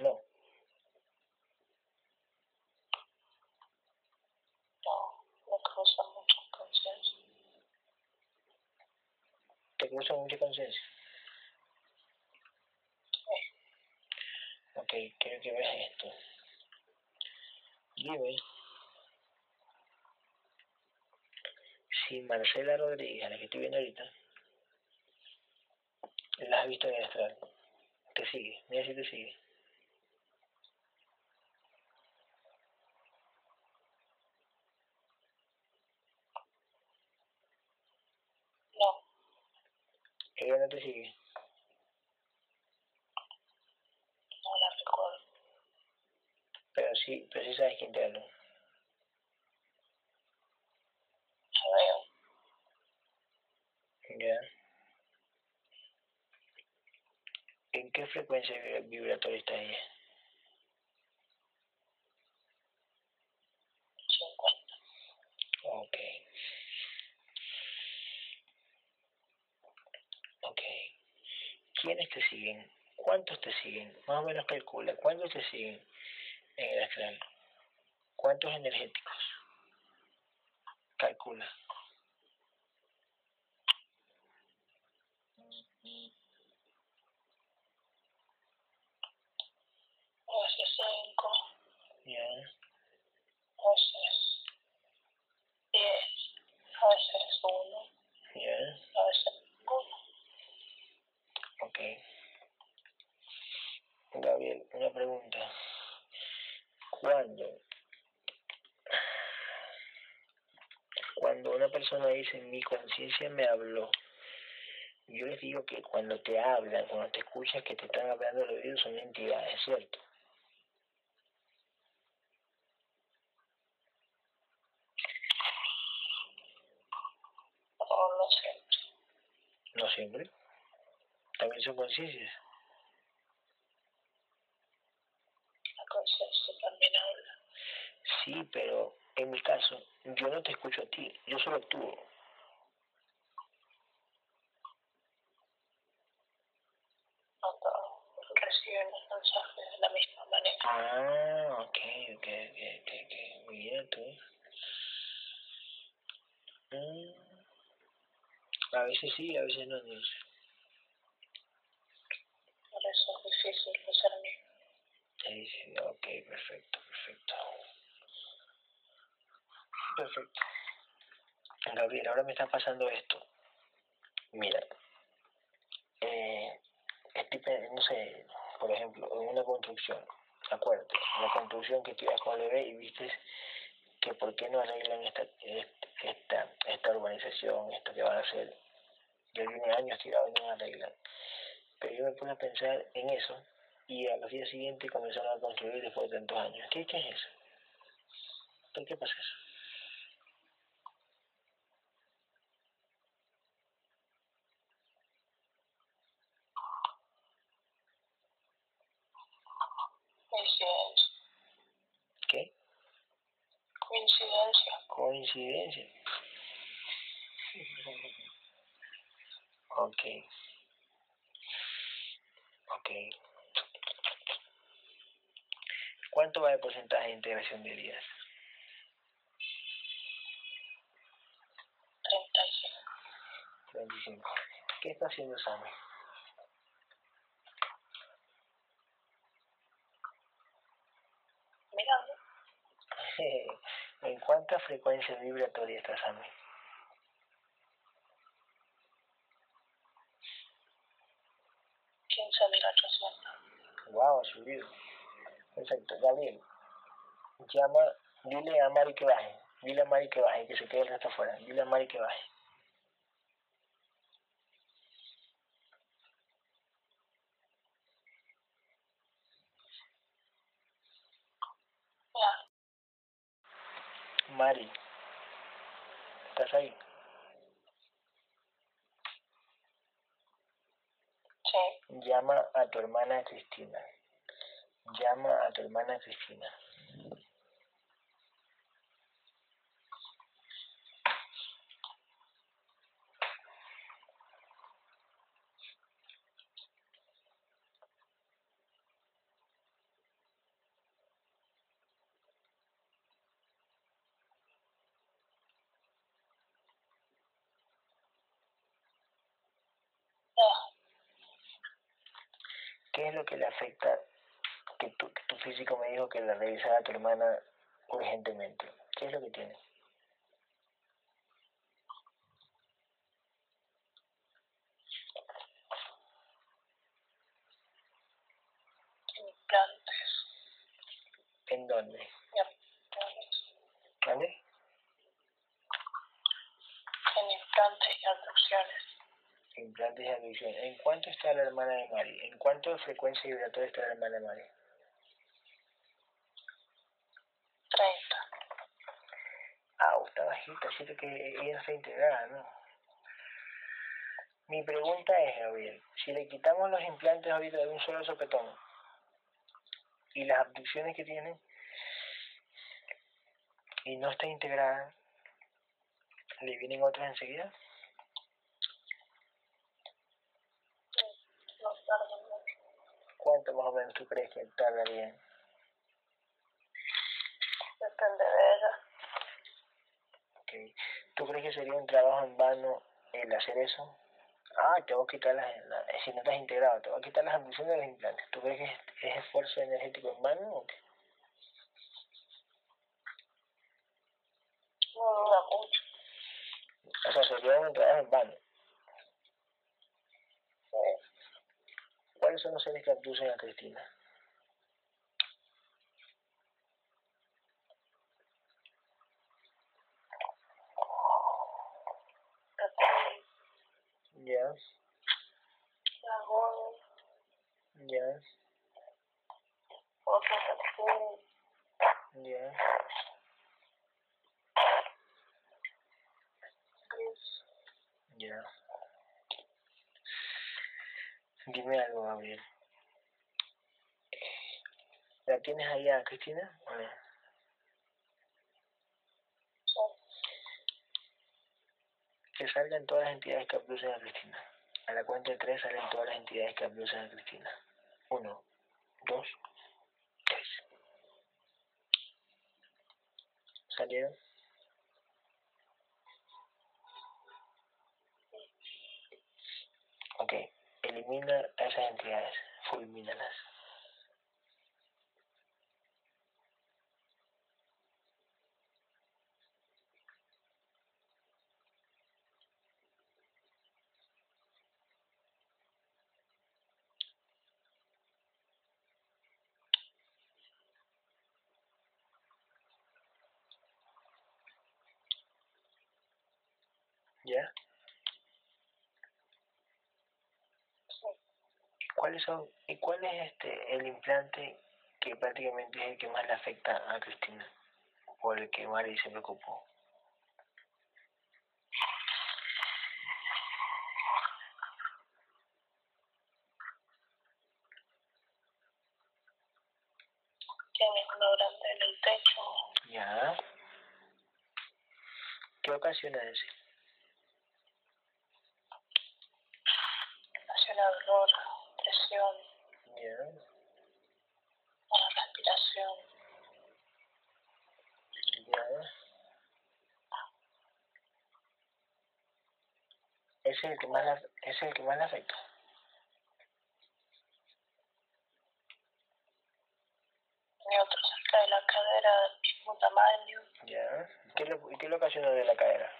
no, No. no, me causa mucha conciencia. ¿Te cruza mucha conciencia? Ok, quiero que veas esto. Dime si Marcela Rodríguez, a la que estoy viendo ahorita, la has visto en el astral. Te sigue, mira si te sigue. No, Ella no te sigue. no la recuerdo. Pero sí, pero sí sabes quién te veo, ¿Ya? ¿En qué frecuencia vibra- vibratoria está ella? 50. Ok. Ok. ¿Quiénes te siguen? ¿Cuántos te siguen? Más o menos calcula. ¿Cuántos te siguen en el astral? ¿Cuántos energéticos? Calcula. A veces 5, ¿Ya? a veces 10, a veces 1, ¿Ya? a veces 1. Ok. Gabriel, una pregunta. ¿Cuándo? Cuando una persona dice mi conciencia me habló, yo les digo que cuando te hablan, cuando te escuchas que te están hablando al oído son entidades, ¿cierto? No sé, No siempre. También son conciencias. la conciencia también habla. Sí, pero en mi caso, yo no te escucho a ti, yo solo actúo. No todos reciben los mensajes de la misma manera. Ah, ok, ok, ok, ok, ok. Mira tú. Mm. A veces sí, a veces no, no sé. Por eso es difícil discernir. Te dice, ok, perfecto, perfecto. Perfecto. Gabriel, ahora me está pasando esto. Mira, eh, no sé, por ejemplo, en una construcción, acuérdate, la construcción que tiras con bebé y viste que por qué no arreglan esta, esta, esta urbanización, esto que van a hacer. Yo viene años tirado y no arreglan. Pero yo me puse a pensar en eso y a los días siguientes comenzaron a construir después de tantos años. ¿Qué, qué es eso? ¿Por qué pasa eso? ¿Qué? Coincidencia. Coincidencia. Ok. Ok. ¿Cuánto va de porcentaje de integración de Elías? 35. 35. ¿Qué está haciendo Sammy? Mirando. ¿En cuánta frecuencia vibratoria está Sammy? Wow, ha subido. Perfecto, Gabriel. Llama, dile a Mari que baje. Dile a Mari que baje, que se quede el resto afuera. Dile a Mari que baje. Mari, ¿estás ahí? Sí. Llama a tu hermana Cristina. Llama a tu hermana Cristina. ¿Qué es lo que le afecta que tu, tu físico me dijo que la revisara a tu hermana urgentemente? ¿Qué es lo que tiene? Implantes. ¿En dónde? En implantes y abducciones. Implantes y admisión. ¿En cuánto está la hermana de Mari? ¿En cuánto de frecuencia vibratoria está la hermana de Mari? 30. Ah, está bajita, siento que ella está integrada, ¿no? Mi pregunta es, Gabriel, si le quitamos los implantes ahorita de un solo sopetón y las abducciones que tiene y no está integrada, ¿le vienen otras enseguida? No tarda mucho. ¿Cuánto más o menos tú crees que tardaría? Depende de ella. Ok. ¿Tú crees que sería un trabajo en vano el hacer eso? Ah, te voy a quitar las, la- si no estás integrado, te voy a quitar las abducciones de los implantes. ¿Tú crees que es, es esfuerzo energético en vano o qué? No mucho. O sea, sería un trabajo en vano. Sí. ¿Cuáles son los seres que abducen a Cristina? Reptil, Ya, dragón, ya, otro reptil, ya. gris. Ya. Dime algo, Gabriel. ¿La tienes ahí a Cristina? A ver. Sí. Que salgan todas las entidades que abducen a Cristina. A la cuenta de tres salen todas las entidades que abducen a Cristina. Uno, dos, tres. ¿Salieron? Ok. Elimina esas entidades. Fulmínalas. ¿Ya? Sí. ¿Y cuáles son, y cuál es este el implante que prácticamente es el que más le afecta a Cristina? O el que Mari se preocupó. Tiene uno grande en el pecho. ¿Ya? ¿Qué ocasiona ese? Ocasiona dolor, presión, ¿Ya? mala respiración. ¿Ya? Ese es el que más la, ese es el que más le afecta. Tiene otro cerca de la cadera del mismo tamaño. ¿Ya? ¿Qué lo, ¿Y qué lo ocasiona de la cadera?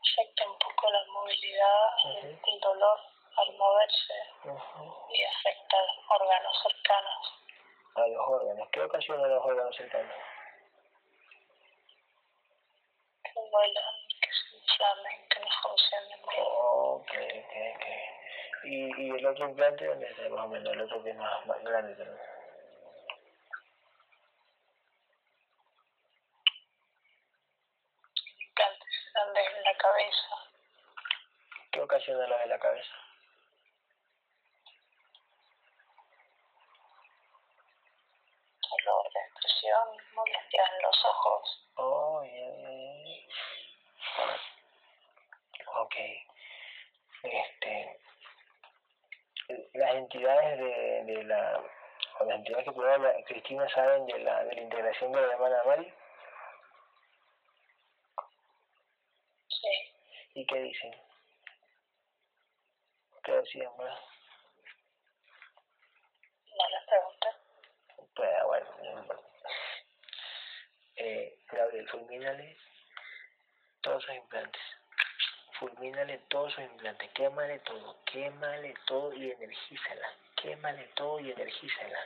Afecta poco la movilidad, Ujú. el dolor al moverse Ujú. y afecta a los órganos cercanos. A los órganos. ¿Qué ocasiona los órganos cercanos? Que vuelan, que se inflamen, que no funcionen bien. Ok, ok, ok. ¿Y, ¿Y el otro implante dónde está más o menos? El otro que es más, más grande también. En la cabeza. ¿Qué ocasiona lo de la cabeza? dolor, depresión, molestias en los ojos. Oh, ya. Ok. Este. Las entidades de, de la. o las entidades que tuvo la Cristina saben de la, de la integración de la hermana Mari. Sí, ¿Y qué dicen? ¿Qué decían, verdad? no les pregunté. Pues, bueno, no importa. Eh, Gabriel, fulmínale todos sus implantes. Fulmínale todos sus implantes. Quémale todo. Quémale todo y energízala. Quémale todo y energízala.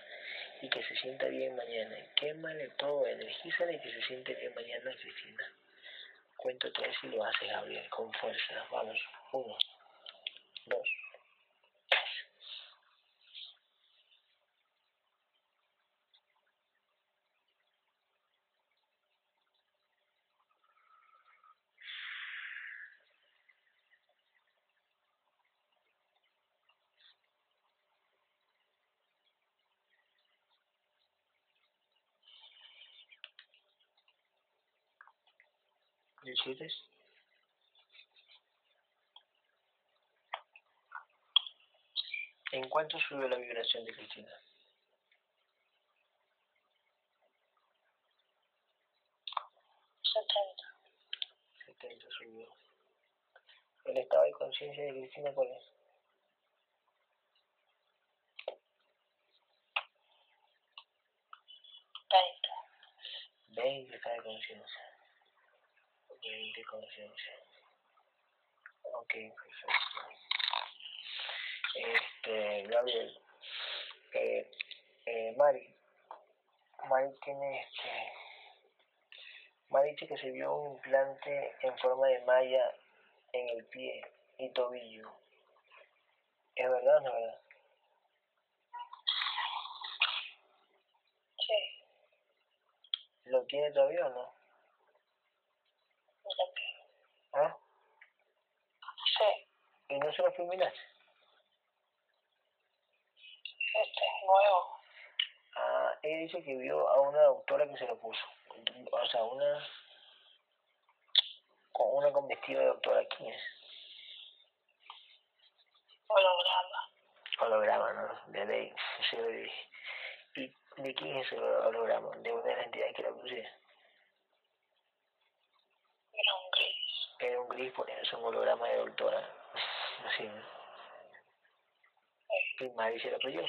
Y que se sienta bien mañana. Quémale todo, energízala y que se siente bien mañana, Cristina. Cuento tres y lo haces, Gabriel, con fuerza. Vamos. Uno, dos, tres. ¿Decides? ¿En cuánto subió la vibración de Cristina? 70. 70 subió. ¿El estado de conciencia de Cristina cuál es? Treinta. 20 está de conciencia. 20 conciencia. Ok, perfecto. Este, Gabriel. Eh, eh, Mari. Mari tiene este. Mari dice que se vio un implante en forma de malla en el pie y tobillo. ¿Es verdad o no es verdad? Sí, ¿Lo tiene todavía o no? ¿Ah? sí, ¿Y no se lo fulminaste? este es nuevo. Ah, ella dice que vio a una doctora que se lo puso. O sea, una con una con vestido de doctora. ¿Quién es? Holograma. Holograma, ¿no? De ley. Sí, lo dije. ¿Y de quién es el holograma? De una entidades que la puse. Era un gris. Era un gris, por eso es un holograma de doctora. Así. ¿Y Mari se lo creyó?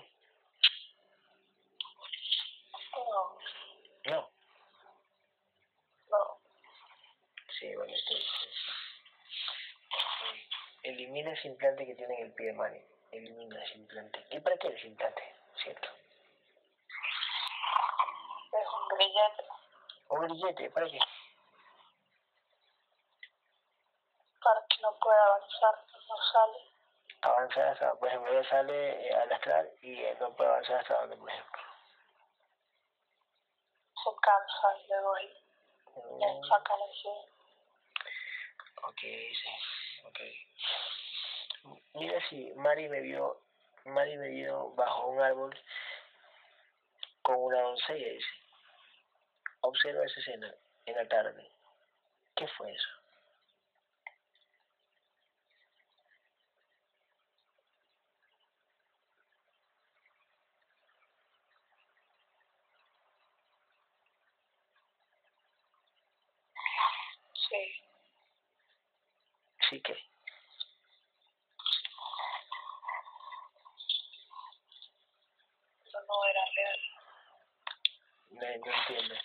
No, No. no. Sí, bueno, entonces. Elimina ese implante que tiene en el pie Mari. Elimina ese implante. ¿Y para qué ese implante? ¿Cierto? Es un grillete. Un grillete, ¿para qué? Para que no pueda avanzar, no sale. Avanzar hasta, por ejemplo, ella sale eh, al astral y eh, no puede avanzar hasta donde, por ejemplo. Se cansa y le doy, le Mm, saca energía. ok, sí, ok. Mira si Mari me vio, Mari me vio bajo un árbol con una doncella, dice. Observa esa escena en la tarde. ¿Qué fue eso? Sí, Sí que. pero no era real. No, no entiendo.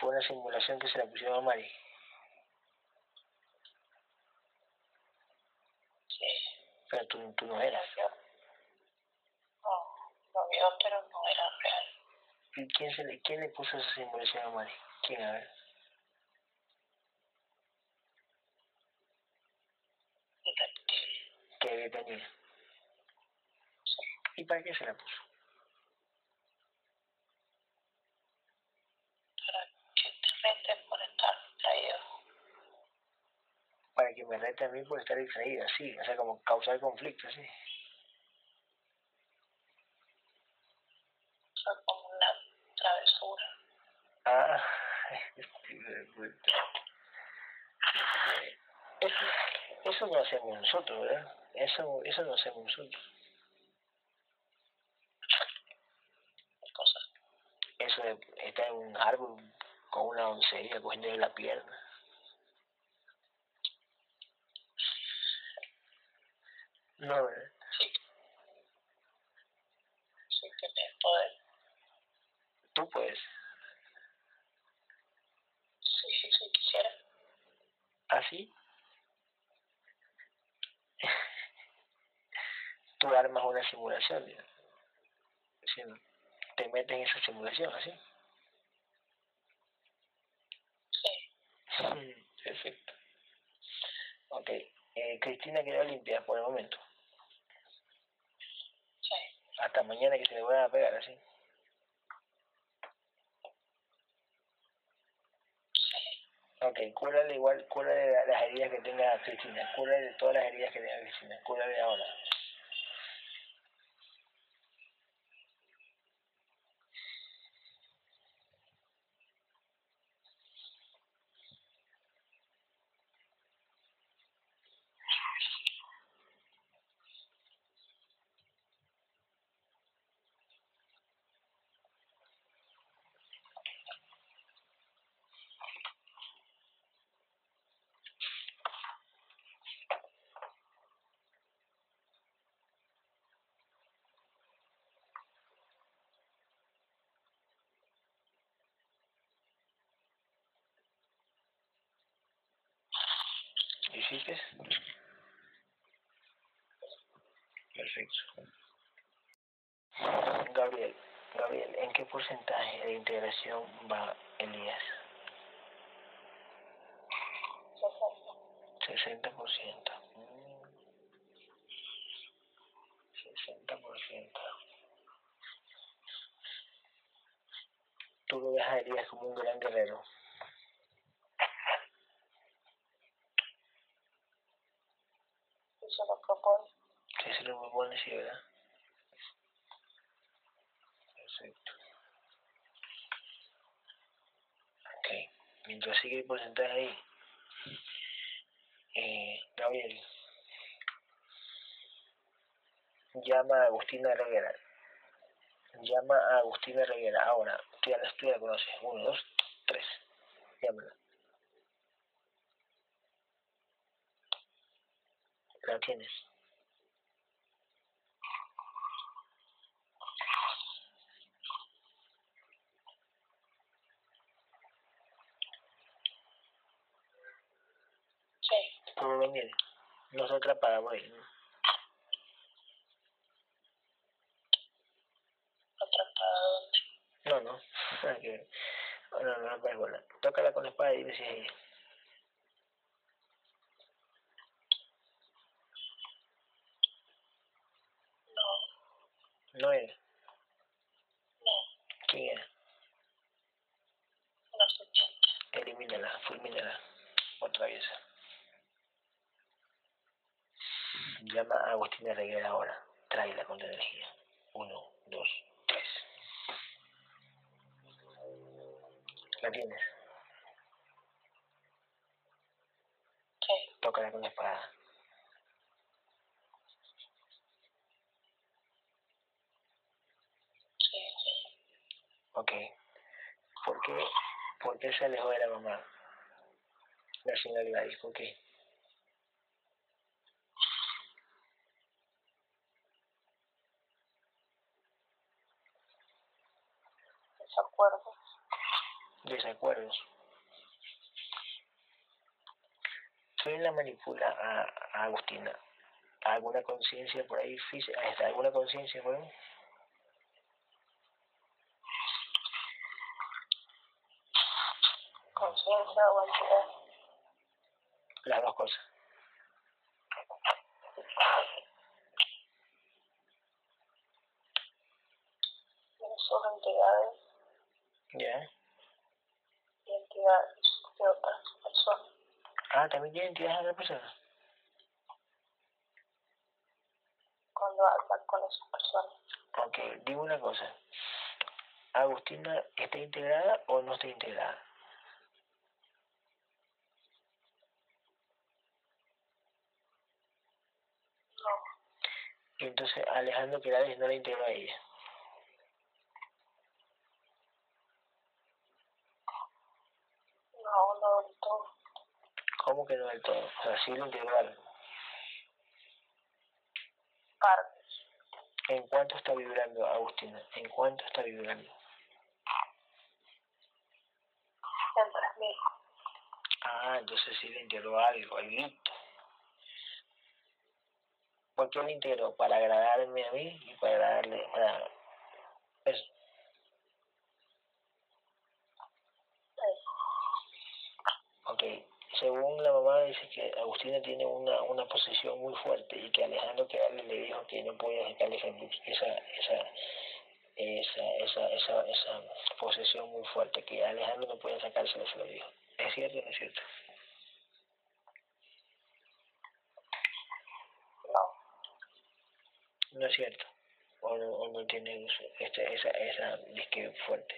Fue una simulación que se la pusieron a Mari. Sí, Pero tú, tú no eras. No, lo vio, pero no era real. ¿Y quién, se le, quién le puso esa simulación a Mari? ¿Quién? A ver. ¿Qué tenía? ¿Y para qué se la puso? Para que te reten por estar traído. Para que me rete a mí por estar distraída, sí. O sea, como causar conflicto, sí. Fue como una travesura. Ah, eso, no hacemos nosotros, ¿verdad? Eso, eso no hacemos nosotros. ¿Qué cosa? Eso de estar en un árbol con una doncella cogiéndole la pierna. No, ¿verdad? Sí. Sí que tienes poder. Tú puedes. Sí, sí, sí, quisiera. ¿Así? Tú armas una simulación, te metes en esa simulación, ¿así? Sí, Perfecto. Ok. Eh, Cristina quedó limpia por el momento. sí. Hasta mañana que se le vuelvan a pegar, así. Sí, Ok, cúrale igual, cúrale la- las heridas que tenga Cristina. Cúrale todas las heridas que tenga Cristina. Cúrale ahora. Perfecto. Gabriel, Gabriel, ¿en qué porcentaje de integración va Elías? 60. 60%. Mm. 60%. Tú lo ves a Elías como un gran guerrero. Se lo propone. Que se lo propone, sí, ¿verdad? Perfecto. Ok. Mientras sigue el porcentaje ahí, eh, Gabriel, llama a Agustina Reguera. Llama a Agustina Reguera. Ahora, tú ya la, tú ya la conoces. Uno, dos, tres. Llámala. La tienes. Sí, lo mire. No se atrapa por ahí. ¿no? No, no. Ver. No, no, no, no, bola. Tócala con la espada y dime si es ella. No, No es. no, ¿Quién es? una serpiente. Elimínala, fulmínala. Otra vez. Llama a Agustina Reguera ahora. Tráela con tu energía. Uno, dos, tres. ¿La tienes? Sí, Tócala con la espada. sí, sí. Ok. ¿Por qué, ¿Por qué se alejó de la mamá? La señora Gladys, ¿por qué? Desacuerdo. Desacuerdos. ¿Quién la manipula a, a Agustina? ¿Alguna conciencia por ahí física? ¿Alguna conciencia por ahí? Conciencia o entidad. Las dos cosas. Sus entidades ¿Ya? y entidades de otras personas. Ah, también tiene entidades de otra persona. Cuando hablan con esas personas. Ok, dime una cosa. ¿Agustina está integrada o no está integrada? No, Y entonces Alejandro Quirales no la integró a ella. no, no del todo. ¿Cómo que no del todo? O sea, sí lo integró algo. Partes. ¿En cuánto está vibrando Agustina? ¿En cuánto está vibrando? En 3000. Ah, entonces sí le integró algo, algo. ¿Por qué integró? Para agradarme a mí y para agradarle, para... Eso. Ok, según la mamá dice que Agustina tiene una, una posesión muy fuerte y que Alejandro Querales le dijo que no podía sacarle esa, esa, esa, esa, esa, esa, posesión muy fuerte, que Alejandro no podía sacárselo, se lo dijo. ¿Es cierto es cierto? No, es cierto. O no, o no tiene esa, esa, esa disque fuerte.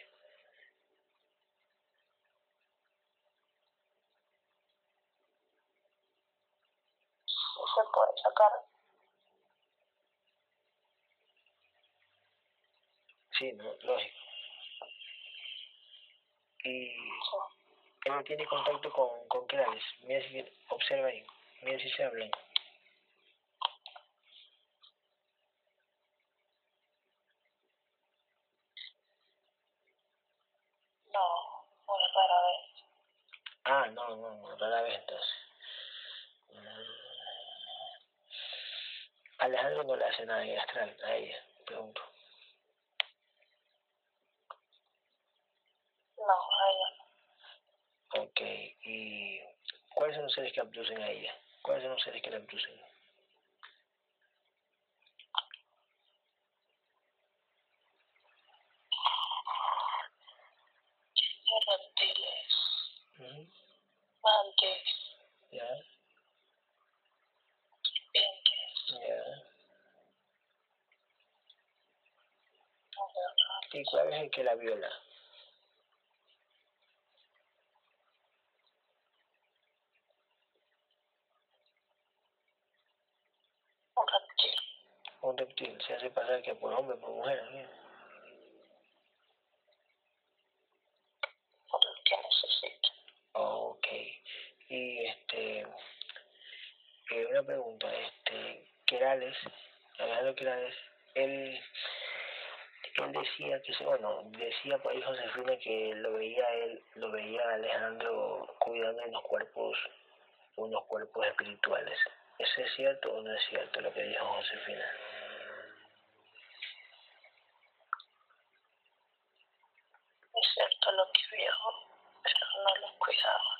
se puede sacar. Sí, no, lógico. Y ella tiene contacto con, con Claves. Mira si observa ahí. Mira si se hablan. No, muy rara vez. Ah, no, no, no, rara vez entonces. Alejandro no le hace nada en astral a ella, pregunto. No, a ella no. Ok, ¿y cuáles son los seres que abducen a ella? ¿Cuáles son los seres que la abducen? Tiene reptiles, Ujú, mantis, Ya, serpientes, ya. no veo nada. ¿Y cuál es el que la viola? Un reptil. Un reptil, se hace pasar que por hombre, por mujer. ¿no? por el que necesito. Ok. Y este, eh, una pregunta, este, Querales, Alejandro Querales, él, él decía que, bueno, decía por ahí Josefina que lo veía él, lo veía Alejandro cuidando unos cuerpos, unos cuerpos espirituales. ¿Eso es cierto o no es cierto lo que dijo Josefina? Es cierto lo que vio. pero no los cuidaba,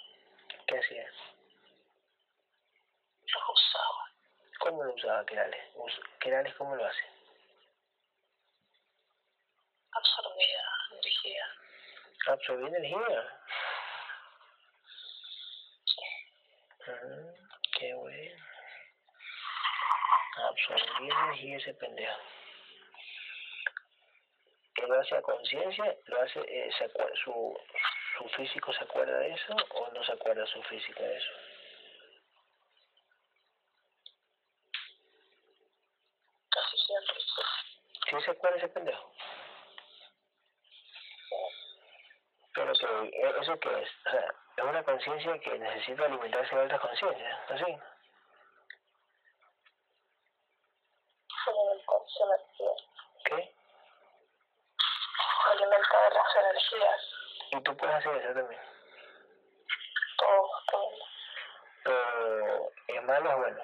¿Qué hacía? los usaba. ¿Cómo lo usaba Querales? Us- ¿Querales cómo lo hace? absorbida energía. Absorbiendo energía. Mm, qué bueno. Absorbiendo energía ese pendejo. ¿Él lo hace a conciencia? ¿Lo hace, eh, se su, su físico se acuerda de eso o no se acuerda su físico de eso? casi siempre. ¿Sí se acuerda ese pendejo? Pero que, eh, ¿eso qué es? O sea, es una conciencia que necesita alimentarse de otras conciencias, ¿así? Alimentarse de energía. ¿Qué? Alimenta de las energías. Y tú puedes hacer eso también. Todo, todo. Pero, ¿es malo o bueno?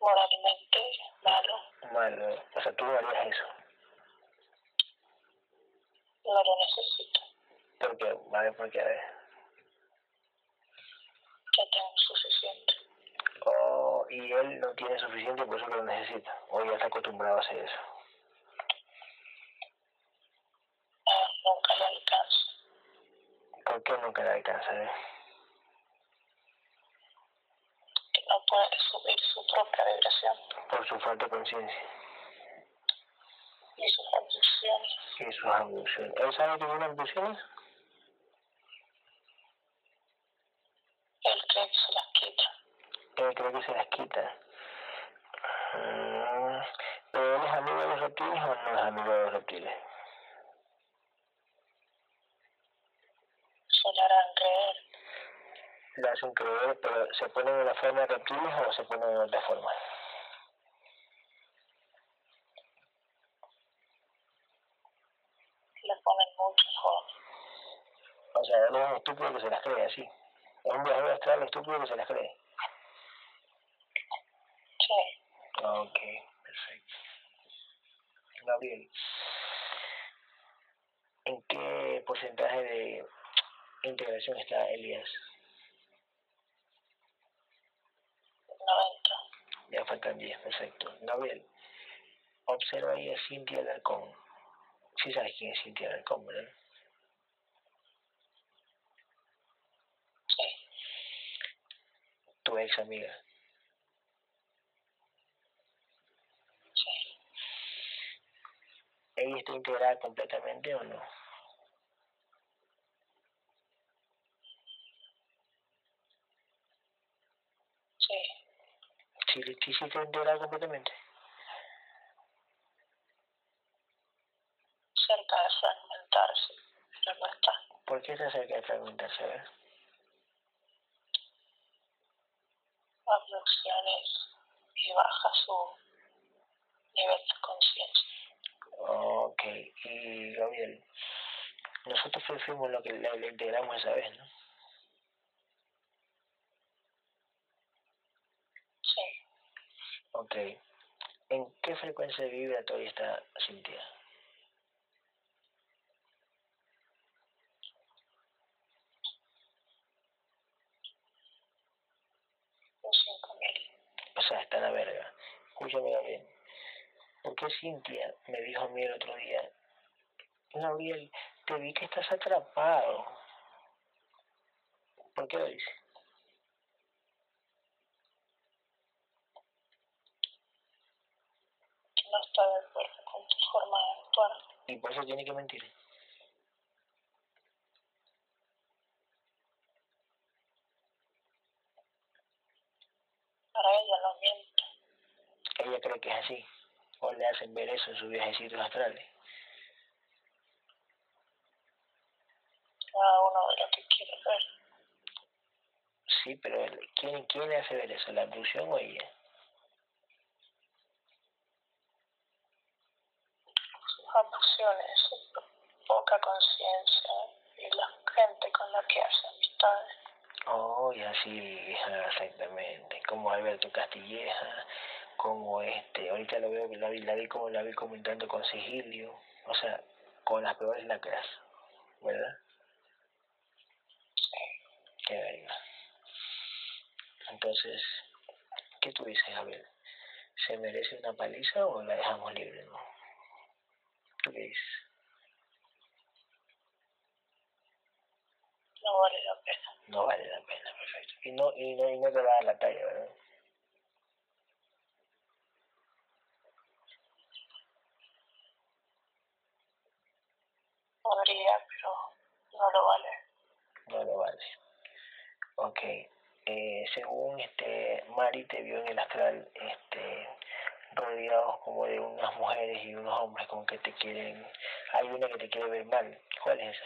Moralmente malo. Malo. O sea, tú no harías eso. No lo necesito. Porque, vale, porque. Ya tengo suficiente. Oh, y él no tiene suficiente, por eso lo necesita. O ya está acostumbrado a hacer eso. Ah, nunca le alcanza. ¿Por qué nunca le alcanza? eh? Que no puede subir su propia vibración Por su falta de conciencia y sus abducciones. y sus. ¿Él sabe que tiene abducciones? Él cree que se las quita. Él cree que se las quita. ¿Pero él es amigo de los reptiles o no es amigo de los reptiles? Se le harán creer. Le hacen creer, pero ¿se ponen en la forma de reptiles o se ponen en otra forma? Le ponen muchas formas. O sea, es un estúpido que se las cree así. Es un viajero astral estúpido que se las cree. Sí, Ok, perfecto. Gabriel, ¿en qué porcentaje de integración está Elías? 90. Ya faltan 10, perfecto. Gabriel, observa ahí a Cintia Alarcón. Sí sabes quién es Cintia Alarcón, ¿verdad? Sí, Tu ex amiga. sí. ¿Ella está integrada completamente o no? Sí, Sí, sí, sí está integrada completamente. cerca de fragmentarse, pero no está. ¿Por qué está cerca de fragmentarse? A ver. Abducciones y baja su nivel de conciencia. Ok, y Gabriel, nosotros fuimos lo que le, le integramos esa vez, ¿no? Sí, Ok. ¿En qué frecuencia vibratoria está Cintia? un 5000. O sea, está en la verga. Escúchame, Gabriel. ¿Por qué Cintia me dijo a mí el otro día, Gabriel, te vi que estás atrapado? ¿Por qué lo dice? no está de acuerdo con tu forma de actuar. Y por eso tiene que mentir. Para ella no miente. Ella cree que es así. O le hacen ver eso en sus viajecitos astrales. Cada uno de lo que quiere ver. Sí, pero ¿quién, quién le hace ver eso? ¿La abducción o ella? Sus abducciones, su poca conciencia y la gente con la que hace amistades. Oh, y así, exactamente. Como Alberto Castilleja, como este, ahorita lo veo, la vi, la vi como la vi comentando con Sigilio, o sea, con las peores lacras. ¿verdad? Qué verga. Entonces, ¿qué tú dices, Abel? ¿Se merece una paliza o la dejamos libre, no? ¿Tú qué dices? No vale la pena. No vale la pena, perfecto. Y no, y no, y no te va a dar la talla, ¿verdad? Podría, pero no lo vale. No lo vale. Ok. Eh, según este Mari te vio en el astral este rodeados como de unas mujeres y unos hombres como que te quieren hay una que te quiere ver mal ¿cuál es esa?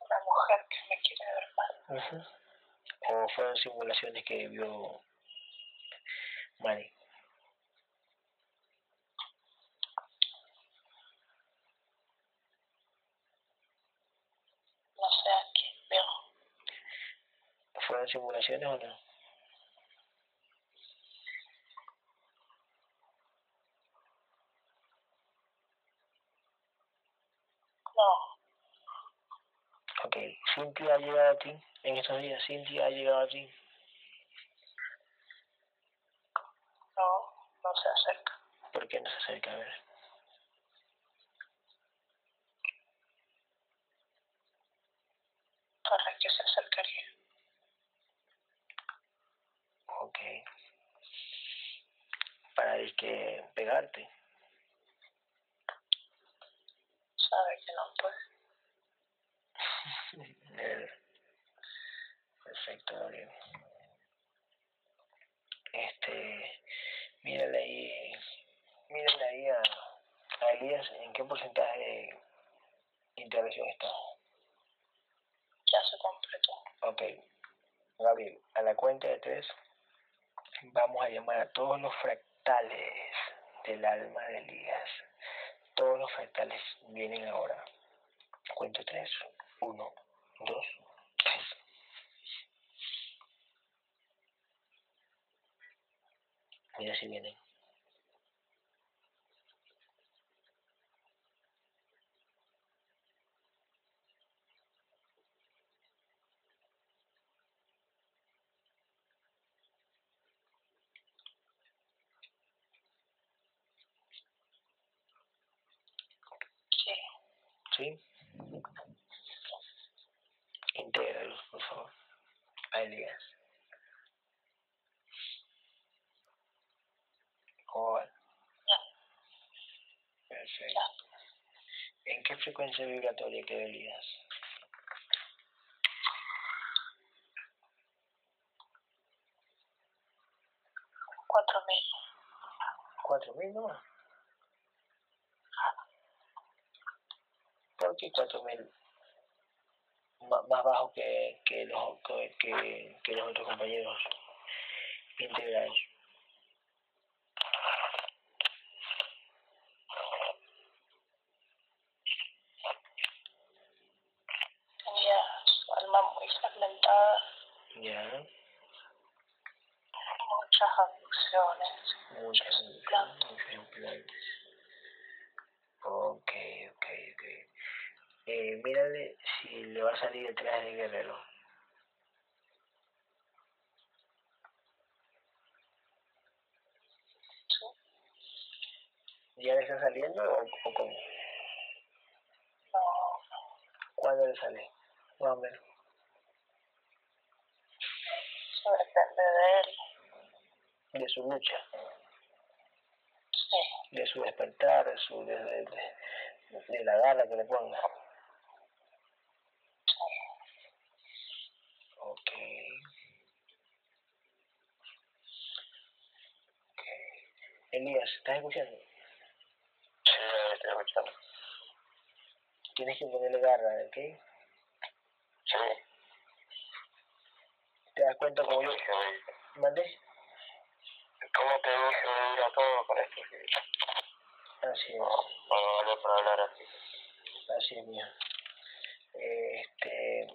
Una mujer que me quiere Ujú. o fueron simulaciones que vio Mari No sé a quién veo. ¿fueron simulaciones o no? No, ok Cintia ha llegado a ti en estos días Cintia ha llegado a ti no, no se acerca. ¿por qué no se acerca a ver? ¿Para qué se acercaría? ok para el que pegarte Sabe que no puede. Perfecto, Gabriel. Este, mírale ahí, mírale ahí a, a Elías en qué porcentaje de interacción está. Ya se completó. Ok, Gabriel, a la cuenta de tres vamos a llamar a todos los fractales del alma de Elías. Todos los fractales vienen ahora. Cuento tres. Uno, dos, tres. Mira si vienen. Sí, ¿Sí? Intégralos, por favor. A Elías. ¿Cómo van? Perfecto. ¿En qué frecuencia vibratoria queda Elías? cuatro mil. ¿Cuatro mil nomás? ¿Por qué cuatro mil? Más bajo que, que, los, que, que, que los otros compañeros integrales. Tenía su alma muy fragmentada, Ya, muchas abducciones, muchas, implantes. muchos implantes. Ok, ok, ok. Eh, mírale si le va a salir el traje de guerrero. Sí. ¿Ya le está saliendo o, o cómo? ¿Cuándo le sale? Más o menos. eso depende de él. De su lucha, Sí, de su despertar, de, su, de, de, de- de la garra que le ponga. Elías, ¿estás escuchando? Tienes que ponerle garra, ¿ok? Sí, ¿Te das cuenta cómo yo mandé? ¿cómo te dije? Me mira todo con esto. sí. Así es, No, no vale para hablar así. así es mío. Este,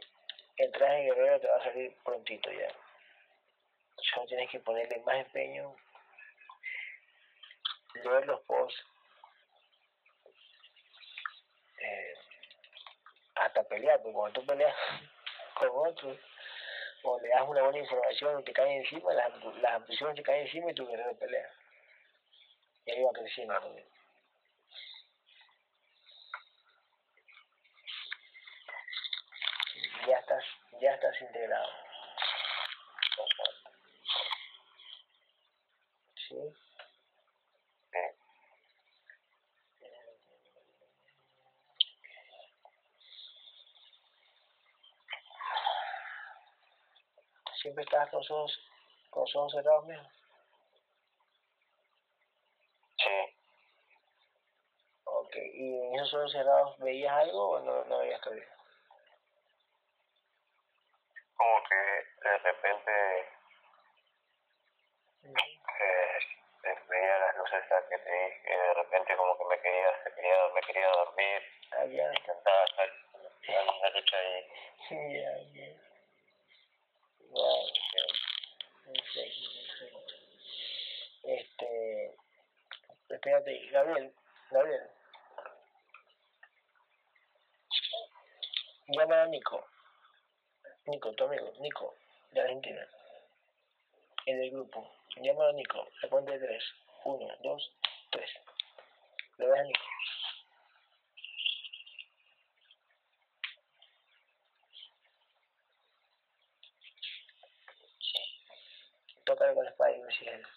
el traje guerrero te va a salir prontito ya. Sí, no tienes que ponerle más empeño. Leer los posts. Eh, hasta pelear, porque cuando tú peleas con otros, o le das una buena información te cae encima, las, las ambiciones te caen encima y tu guerrero pelea. Y ahí va creciendo también. Ya estás, ya estás integrado. ¿Sí? Siempre estás con los ojos, con los ojos cerrados, mijo. Sí, Ok, ¿y en esos ojos cerrados veías algo o no, no veías todavía? como que de repente eh, eh, veía las luces que te dije, de repente como que me quería, quería, me quería dormir, Ah, ya. intentaba estar en la lucha ahí. Ya, ya. Wow, ok. Perfecto, perfecto. Este, espérate, Gabriel, Gabriel. Llama a Nico. Nico, tu amigo, Nico, de Argentina. En el grupo. Llama a Nico, a cuenta de tres. Uno, dos, tres. ¿Lo ves a Nico? Tócale con la espada y él.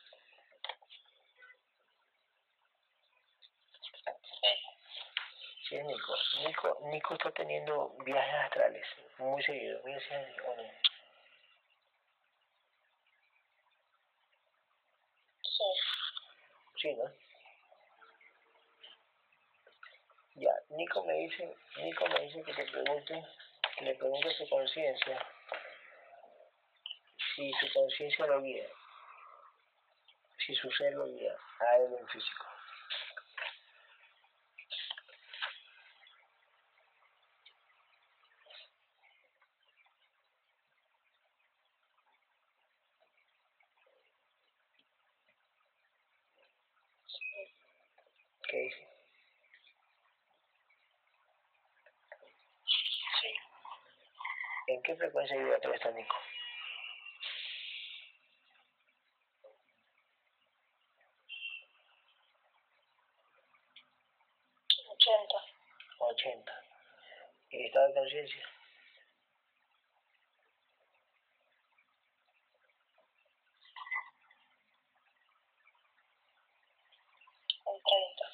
Sí, Nico. Nico. Nico está teniendo viajes astrales muy seguido. Mira si es o no. Sí. Sí, ¿no? Ya, Nico me dice, Nico me dice que te pregunte, que le pregunte a su conciencia si su conciencia lo guía, si su ser lo guía a él en físico. ¿Qué dice? Sí. ¿En qué frecuencia vibratoria está Nico? Ochenta. 80. ¿Y estado de conciencia? En treinta.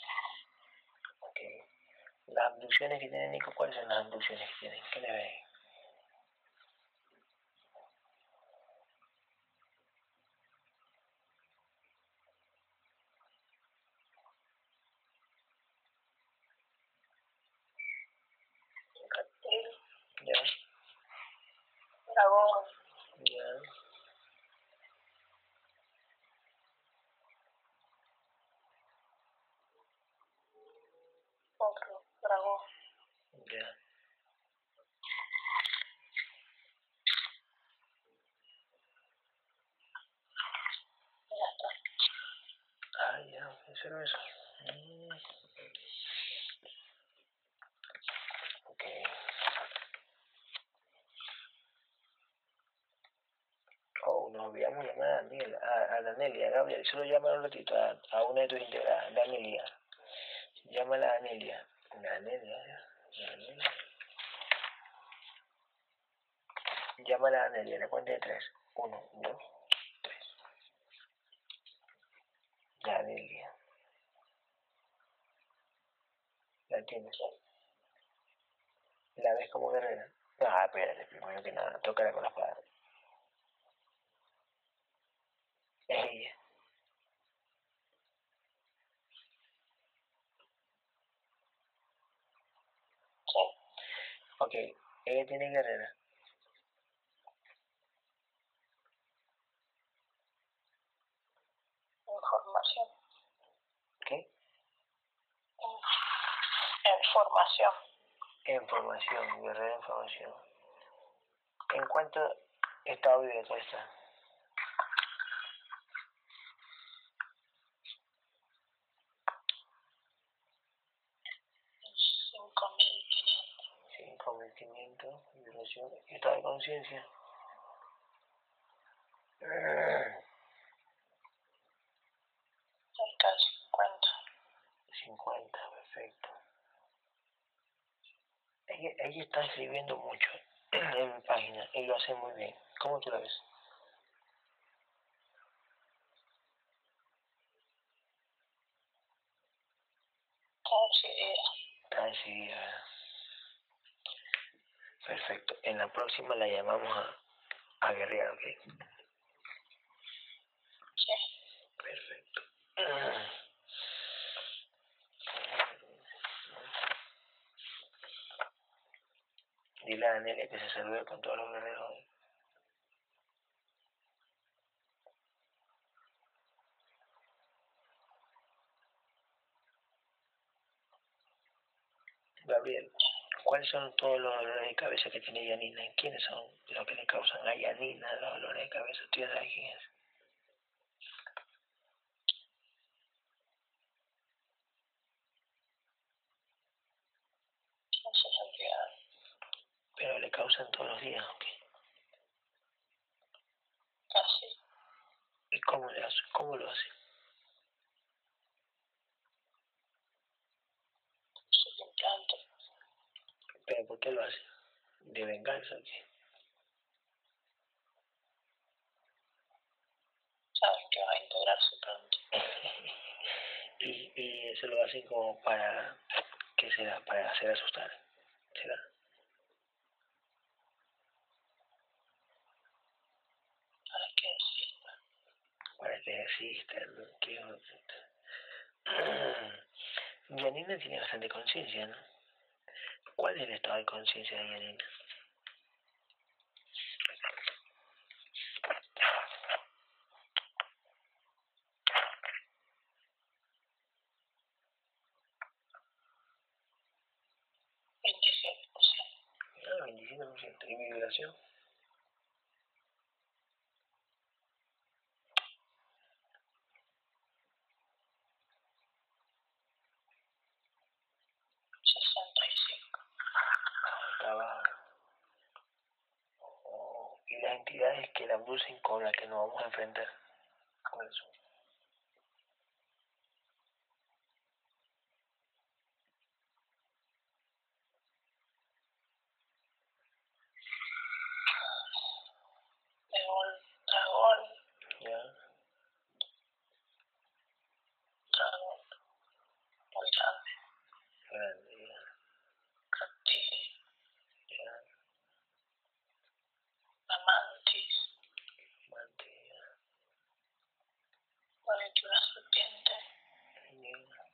Ok. Las abducciones que tiene Nico, ¿cuáles son las abducciones que tienen? ¿Qué le ven? Reptil. ¿Ya? Dragón. ¿Ya? Otro. Dragón. ¿Ya? Ya está. Ah, ya, eso. Ok. Oh, nos olvidamos llamar a Daniel, a, a Danelia, Gabriel, solo llámala un ratito a, a una de tus integradas, Danelia. Llámala a Danelia. Danelia, Danelia. Llámala a Danelia, la cuenta de tres. Uno, dos, tres. Danelia. ¿La ¿La ves como guerrera? Ah, espérate, primero que nada, tócala con la espada. Es ella. Ok, ella tiene guerrera. Información. En formación. En formación, información. ¿En cuánto está audio de cuesta? Cinco mil quinientos. Mil quinientos. Violación. ¿Estado de conciencia? Ella, ella está escribiendo mucho en mi página y lo hace muy bien. ¿Cómo tú la ves? Está decidida. Está decidida. Perfecto. En la próxima la llamamos a, a guerrear, ¿ok? Sí. Perfecto. Dile a Daniela que se salude con todos los guerreros. Gabriel, ¿cuáles son todos los dolores de cabeza que tiene Yanina? ¿Quiénes son los que le causan a Yanina los dolores de cabeza? ¿Tú ya sabes quién es? No se ha olvidado. Pero le Casi. ¿Y cómo le hace? ¿Cómo lo hace? ¿Pero por qué lo hace? ¿De venganza o qué? Saben que va a integrarse pronto. y, y eso lo hacen como para, ¿qué será? Para hacer asustar. ¿Será? Para que exista. Para que de puta. Yanina tiene bastante conciencia, ¿no? ¿Cuál es el estado de conciencia de Yanina? Ah, 27%. ¿Y vibración? Sesenta y cinco. Estaba... Oh, y las entidades que la abducen con las que nos vamos a enfrentar. ¿Cuáles son? León, dragón, ¿Ya? dragón. Muy grande. Grande, ya. Reptil. Ya. Amantis. Mante, ya. Nuevamente una serpiente. Ya.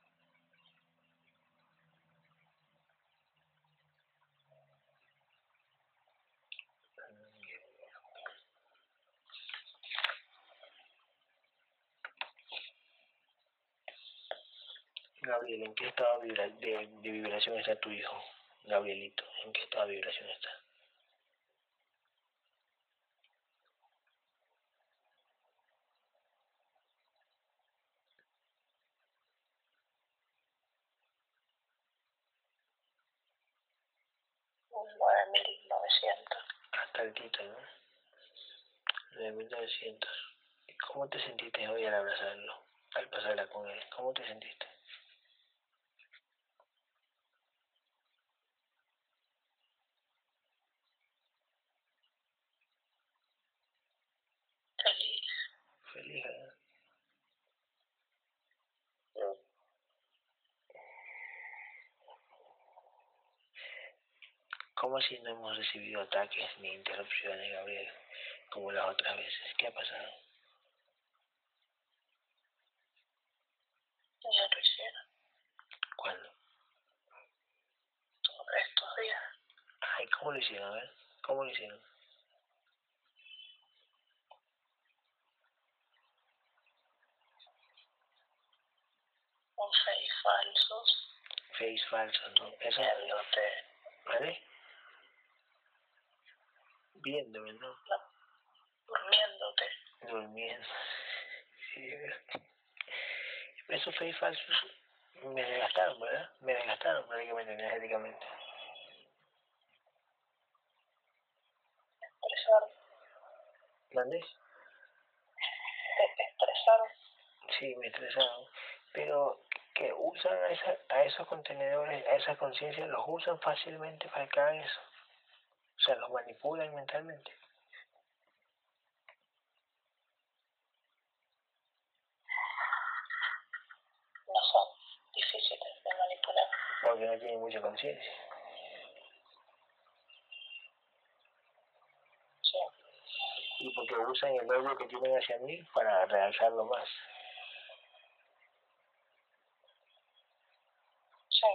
Gabriel, ¿en qué estado de, vibración está tu hijo? Gabrielito, ¿en qué estado de vibración está? Título, ¿no? 9900. ¿Y cómo te sentiste hoy al abrazarlo? Al pasarla con él. ¿Cómo te sentiste? Feliz. Feliz, ¿verdad? ¿Cómo así no hemos recibido ataques ni interrupciones, Gabriel? Como las otras veces. ¿Qué ha pasado? Ya lo hicieron. ¿Cuándo? Todos estos días. Ay, ¿cómo lo hicieron? A ver, ¿cómo lo hicieron? Un seis falsos. Face falso, ¿no? Eso. ¿vale? viendo, ¿verdad? Durmiéndote. Durmiendo. Y esos face falsos me desgastaron, ¿verdad? Me desgastaron prácticamente energéticamente. Estresaron. ¿Mandé? Te estresaron. Sí, me estresaron. Pero que usan a, esa, a esos contenedores, a esas conciencias, los usan fácilmente para que hagan eso. O sea, los manipulan mentalmente. No son difíciles de manipular. Porque no tienen mucha conciencia. Sí. Y porque usan el odio que tienen hacia mí para realzarlo más. Sí.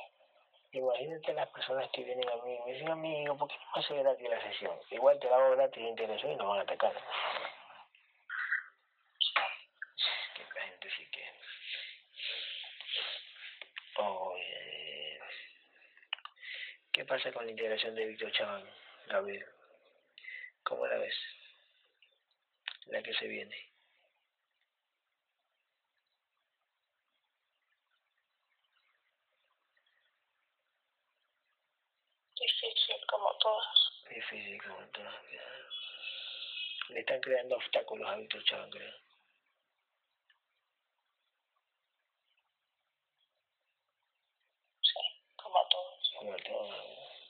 Imagínate las personas que vienen a mí y me dicen, amigo, ¿por qué no hace gratis la sesión? Igual te la hago gratis de interés y nos van a atacar. Que la gente sí que... Oye, ¿Qué pasa con la integración de Víctor Chaván, Gabriel? ¿Cómo la ves? La que se viene. Difícil como Difícil claro. Le están creando obstáculos a Víctor Chaván, creo. Sí, como todas. Como todo,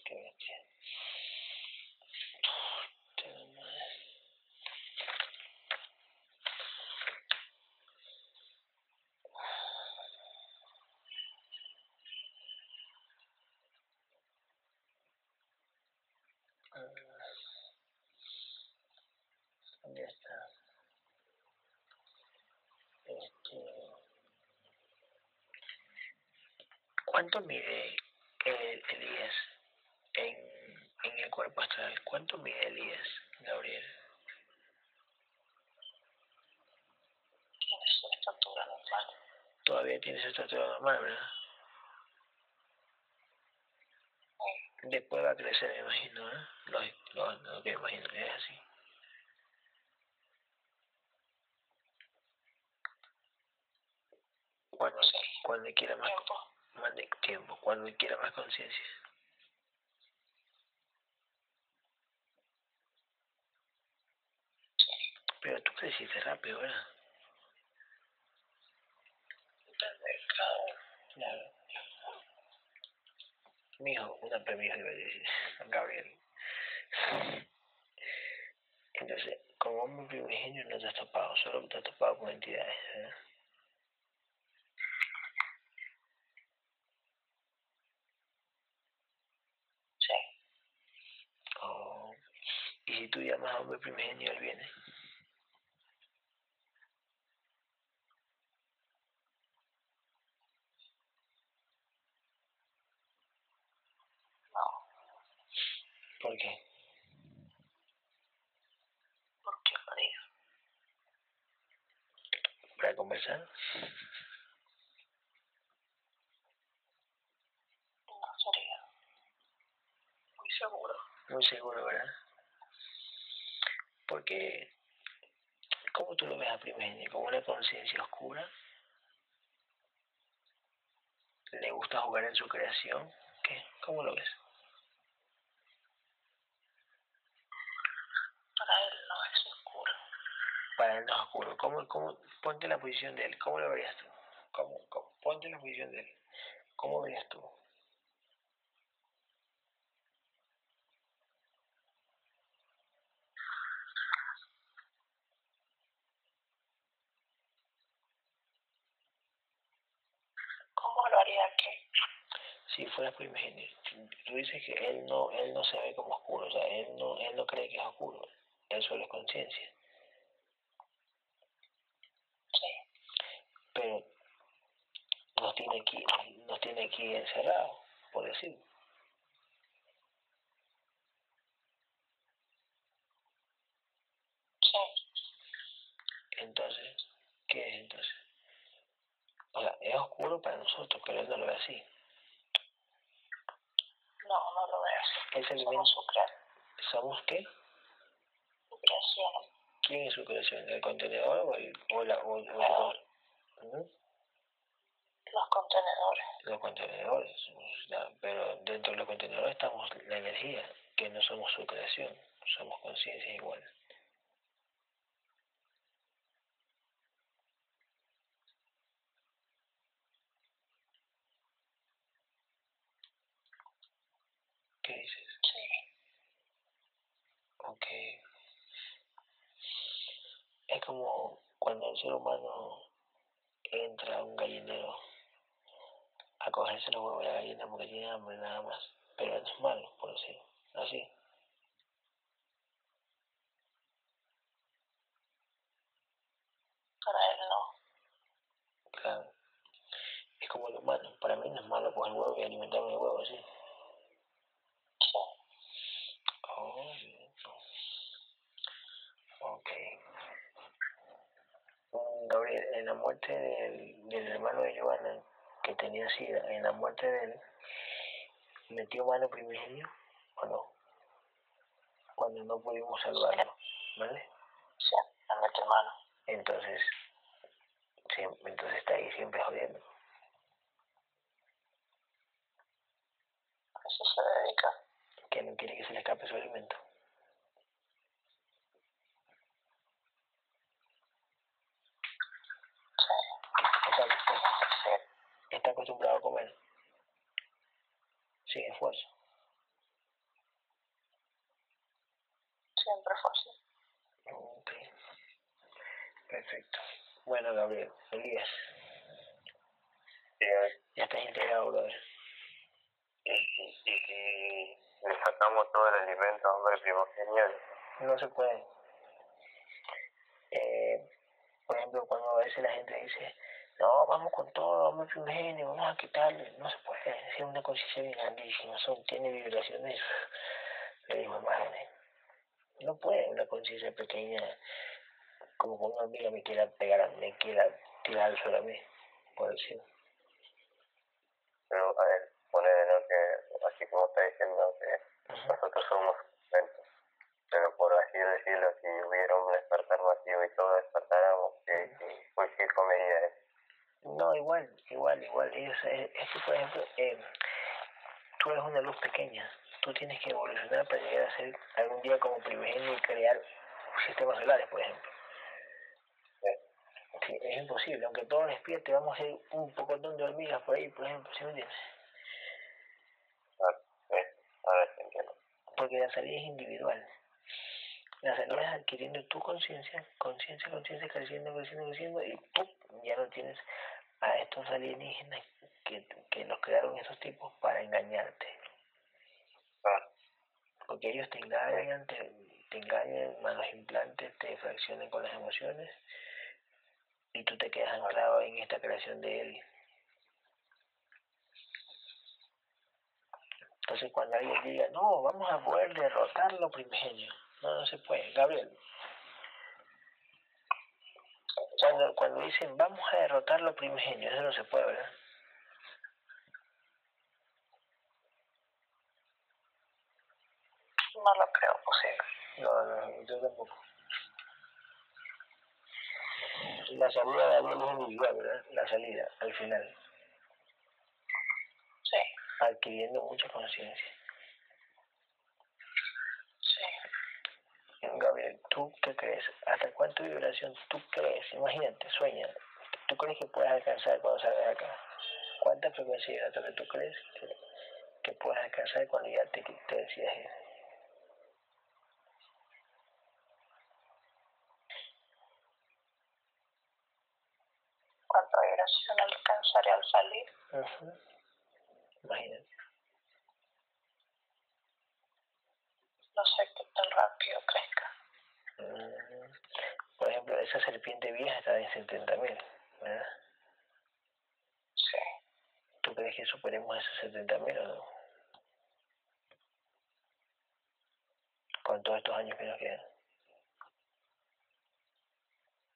qué bestia. Puta madre. Ah. ¿Dónde está? Este... ¿Cuánto mide el Elías en, en el cuerpo astral? ¿Cuánto mide Elías, Gabriel? Tiene su estatura normal. Todavía tiene su estatura normal, ¿verdad? Sí. Después va a crecer, me imagino, ¿eh? Lo, lo, lo que imagino que es así. Cuando, Sí. cuando quiera más, Tiempo. más de tiempo, cuando quiera más conciencia. Pero tú creciste rápido, ¿verdad? Claro. Mijo, una premisa iba a decir, Gabriel. Entonces, como hombre primigenio no te has topado, solo te has topado con entidades. ¿eh? Sí. Oh. Y si tú llamas a hombre primigenio, él viene. No. ¿Por qué? ¿Por qué María? No sería. Muy seguro. Muy seguro, ¿verdad? Porque, ¿cómo tú lo ves a primigenio? ¿Como una conciencia oscura? ¿Le gusta jugar en su creación? ¿Qué? ¿Cómo lo ves? Para él no es oscuro. Para él no oscuro. ¿Cómo, cómo, ponte en la posición de él. ¿Cómo lo verías tú? ¿Cómo, cómo? Ponte en la posición de él. ¿Cómo verías tú? ¿Cómo lo haría que? Si fueras primigenio, tú dices que él no, él no se ve como oscuro, o sea, él no, él no cree que es oscuro, él solo es conciencia. Sí. Pero nos tiene aquí, nos tiene aquí encerrados, por decirlo. Sí. Entonces, ¿qué es entonces? O sea, es oscuro para nosotros, pero él no lo ve así. No, no lo veo así. Se alimenta, Somos su, ¿somos qué? su creación. ¿Quién es su creación? ¿El contenedor o el, o la, o, o el- los contenedores. Los contenedores, pero dentro de los contenedores estamos la energía, que no somos su creación, somos conciencia igual. ¿Qué dices? Sí. Ok. Es como cuando el ser humano entra a un gallinero a cogerse los huevos de la gallina porque tiene hambre nada más. Pero es malo, por decirlo así. Para él no. Claro. Es como el humano. Para mí no es malo coger huevo y alimentarme de huevo, sí. Sí. Oh, ok. Gabriel, en la muerte del, del hermano de Giovanna, que tenía sida, en la muerte de él, ¿metió mano primigenio o no? Cuando no pudimos salvarlo, ¿vale? Sí, me mete mano. Entonces, siempre, entonces está ahí siempre jodiendo. A eso se dedica. Que no quiere que se le escape su alimento. Sí. Está, acostumbrado a comer sin esfuerzo. Siempre fue así. Ok. Perfecto. Bueno, Gabriel, Elías, ya estás integrado, brother. y, y, y si le sacamos todo el alimento hombre primogenial, No se puede. Eh, por ejemplo, cuando a veces la gente dice, no, vamos con todo, vamos primigenio, vamos a quitarle, no se puede, es una conciencia bien grandísima, son, tiene vibraciones, le digo, madre, no puede una conciencia pequeña, como con una amiga me quiera pegar, me quiera tirar al suelo a mí, por decir. pero a ver, poner ¿no? que, así como está diciendo, que nosotros somos lentos, pero por así decirlo, si hubiera un despertar masivo y todos despertáramos, que, que, pues sí comería eso. No, igual, igual, igual. Es, es, es que, por ejemplo, eh, tú eres una luz pequeña. Tú tienes que evolucionar para llegar a ser algún día como primigenio y crear sistemas solares, por ejemplo. Sí, es imposible. Aunque todos despierte, vamos a ser un poco de hormigas por ahí, por ejemplo, ¿sí me entiendes? Ah. Porque la salida es individual. La salida es adquiriendo tu conciencia, conciencia, conciencia, creciendo, creciendo, creciendo, y ¡pum! ya no tienes a estos alienígenas que, que nos crearon esos tipos para engañarte. Ah, Porque ellos te engañan, te, te engañan, más los implantes, te fraccionan con las emociones, y tú te quedas anclado en esta creación de él. Entonces cuando alguien diga, no, vamos a poder derrotar lo primigenio, no, no se puede. Gabriel, cuando, cuando dicen, vamos a derrotar lo primigenio, eso no se puede, ¿verdad? No lo creo posible. No, no, yo tampoco. La salida de Gabriel es individual, ¿verdad? La salida, al final, Sí, adquiriendo mucha conciencia. sí. Gabriel, ¿tú qué crees? ¿Hasta cuánto vibración tú crees? Imagínate, sueña. ¿Tú crees que puedes alcanzar cuando salgas de acá? ¿Cuánta frecuencia vibratoria tú crees que, que puedes alcanzar cuando ya te, te decidas ir? ¿Cuánta vibración alcanzaré al salir? Imagínate. No sé qué tan rápido crezca. Por ejemplo, esa serpiente vieja está en 70.000, ¿verdad? Sí. ¿Tú crees que superemos esos 70.000 o no? Con todos estos años que nos quedan.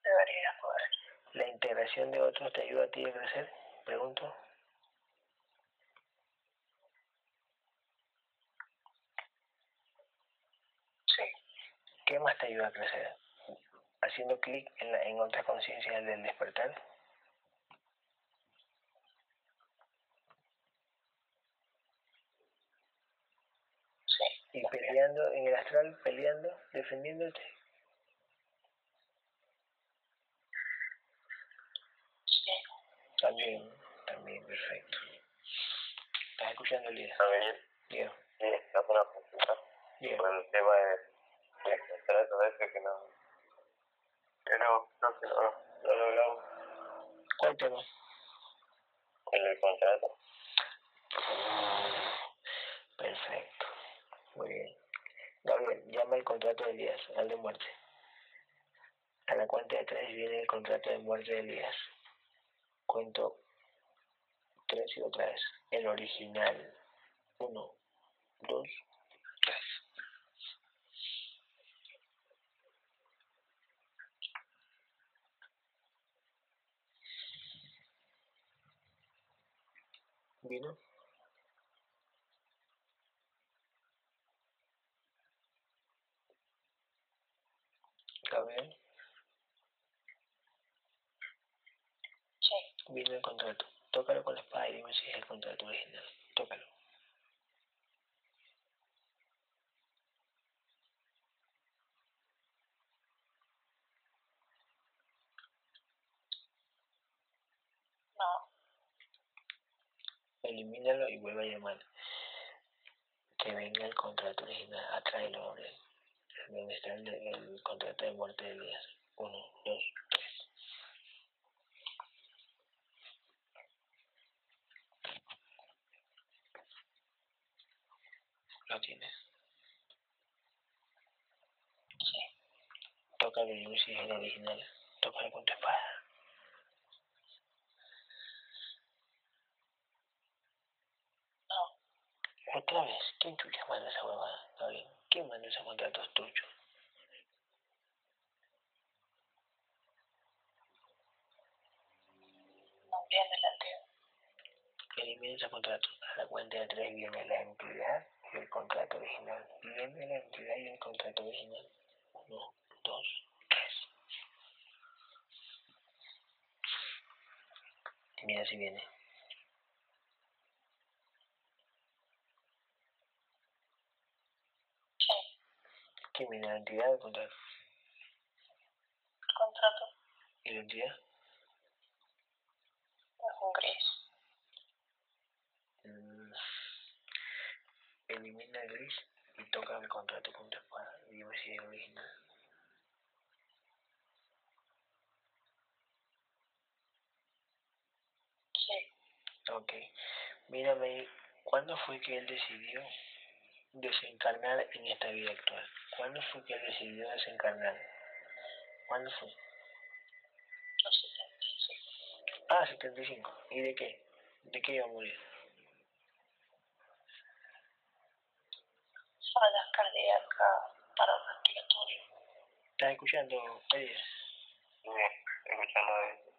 Debería poder. ¿La integración de otros te ayuda a ti a crecer? Pregunto. Sí. ¿Qué más te ayuda a crecer? ¿Haciendo clic en, la- en otras conciencias del despertar? Sí. ¿Y peleando en el astral, peleando, defendiéndote? Sí. También, también, perfecto. ¿Estás escuchando, Elías? Gabriel, Bien. Sí, es una consulta. Bien. Por el tema de, del contrato ese que no... Que no, no, que no, no lo hablamos. ¿Cuál tema? El contrato. Perfecto. Muy bien. Gabriel, llama el contrato de Elías, al de muerte. A la cuenta de tres viene el contrato de muerte de Elías. Cuento tres y otra vez. El original. Uno, dos, tres. ¿Vino? Gabriel, Sí. vino el contrato. Tócalo con la espada y dime si es el contrato original. Tócalo. No. Elimínalo y vuelve a llamar. Que venga el contrato original. Atráelo. Donde está el, el contrato de muerte de Elías. Uno, dos, tres. Lo tienes. Sí. Es el original. Tócalo con tu. Otra vez, ¿quién chucha manda esa huevada, Gabriel? ¿Quién manda esos contratos tuyos? No la antiguo. Elimina ese contrato. A la cuenta de tres viene la entidad y el contrato original. Viene la entidad y el contrato original. Uno, dos, tres. Y mira si viene. Sí. ¿Quién viene? ¿La entidad o el contrato? El contrato ¿Y la entidad? es un gris. Mm. Elimina el gris y toca el contrato con tu espada. Y dime si es el original. Sí. Ok. Mírame, ¿cuándo fue que él decidió desencarnar en esta vida actual? ¿Cuándo fue que decidió desencarnar? ¿Cuándo fue? Los 75. Ah, 75. ¿Y de qué? ¿De qué iba a morir? Fallas cardíacas, paro respiratorio. ¿Estás escuchando, Elías? Sí, escuchando.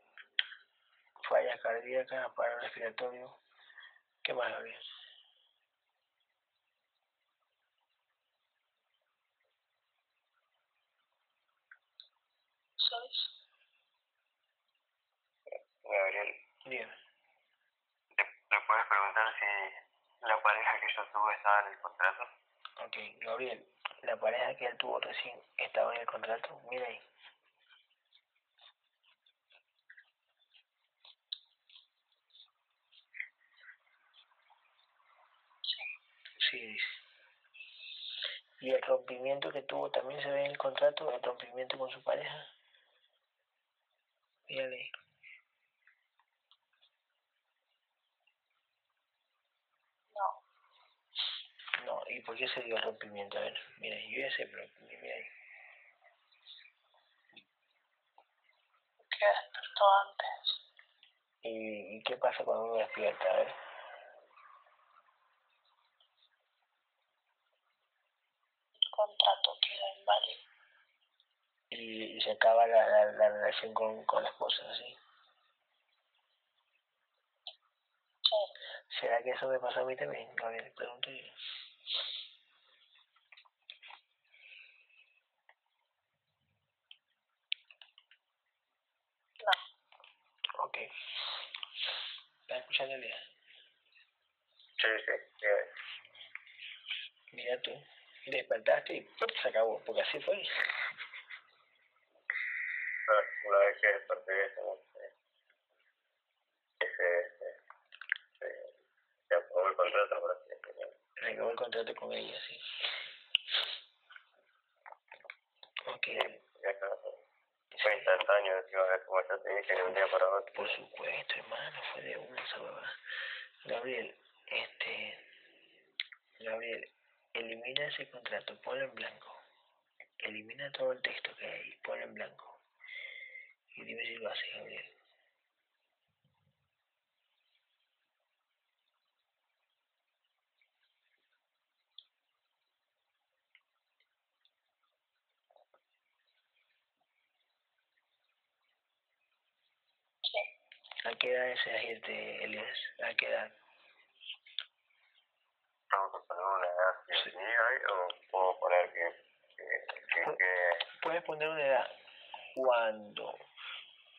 Falla cardíaca, paro respiratorio. ¿Qué más había? ¿Sabes? Gabriel, Dígame. ¿te, ¿le puedes preguntar si la pareja que yo tuve estaba en el contrato? Ok, Gabriel, la pareja que él tuvo recién estaba en el contrato. Mira ahí. Sí, dice. ¿Y el rompimiento que tuvo también se ve en el contrato? ¿El rompimiento con su pareja? Ahí. No. No, ¿y por qué se dio el rompimiento? A ver, mira, yo ya sé, pero mira ahí. Que despertó antes. ¿Y, ¿Y qué pasa cuando uno despierta? A ver. El contrato queda inválido. Y, y se acaba la, la, la relación con, con la esposa, ¿sí? Sí. ¿Será que eso me pasó a mí también? Gabriel, pregunto yo. No. Ok. ¿Estás escuchando el día? Sí, sí, sí. Mira tú. Despertaste y ¡pum! se acabó, porque así fue. Una vez que que se, aprobó el contrato, por así decirlo. Acabó el contrato. con ella, sí. Ok. Fue instantáneo, a ver como ya te dije, de un día para otro. Por supuesto, hermano, fue de una esa Gabriel, este... Gabriel, elimina ese contrato, ponlo en blanco. Elimina todo el texto que hay, ponlo en blanco. Y dime si lo hace, Gabriel. ¿A qué edad es agente, Elías? ¿A qué edad? Vamos a poner una edad sí. o puedo poner que, que, que, Puedes poner una edad cuando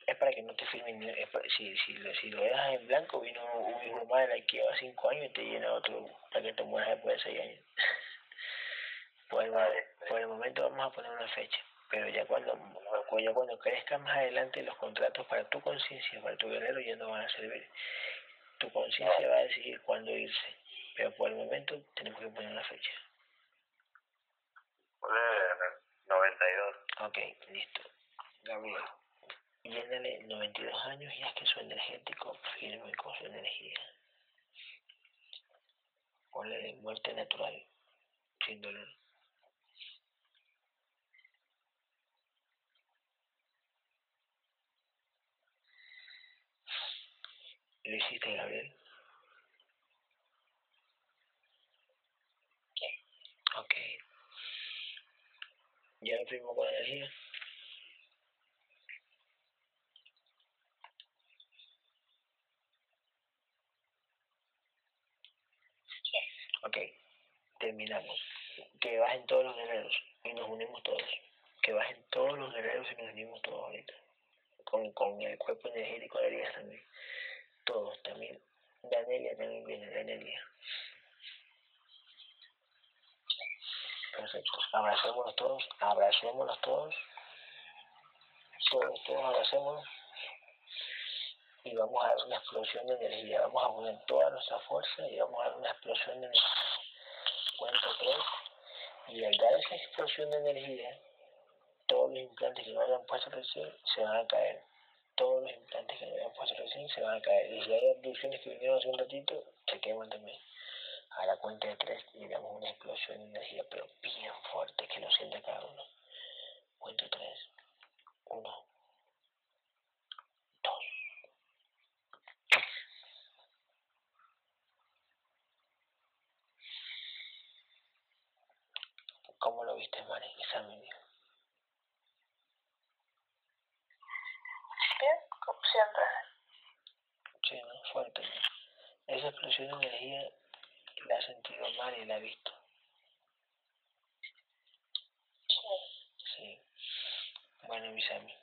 es para que no te firmen, si, si, si lo dejas en blanco, vino un hijo madre que lleva cinco años y te llena otro para que te mueras después de seis años. por, el, por el momento vamos a poner una fecha pero ya cuando, ya cuando crezca más adelante los contratos para tu conciencia, para tu guerrero ya no van a servir. Tu conciencia va a decidir cuándo irse, pero por el momento tenemos que poner una fecha. 92. Ok, listo. Gabriel, llénale 92 años y haz que su energético firme con su energía. Ponle muerte natural, sin dolor. ¿Lo hiciste, Gabriel? Ok. ¿Ya lo firmó con energía? Sí. Ok. Terminamos. Que bajen todos los guerreros y nos unimos todos. Que bajen todos los guerreros y nos unimos todos ahorita. Con, con el cuerpo energético de Elías también todos también. Danelia también viene, Danelia. Perfecto. Abracémonos todos, abracémonos todos. Todos, todos abracémonos. Y vamos a dar una explosión de energía. Vamos a poner toda nuestra fuerza y vamos a dar una explosión de energía. Cuento tres. Y al dar esa explosión de energía, todos los implantes que no hayan puesto recién se van a caer todos los implantes que habían puesto recién se van a caer. Y si hay abducciones que vinieron hace un ratito, se queman también. A la cuenta de tres digamos una explosión de energía, pero bien fuerte, que lo siente cada uno. Cuento tres. Uno. Dos. ¿Cómo lo viste, Mari? Examen. como siempre. Sí, ¿no? Fuerte. Esa explosión de energía la ha sentido mal y la ha visto. Sí. Sí. Bueno, mis amigos.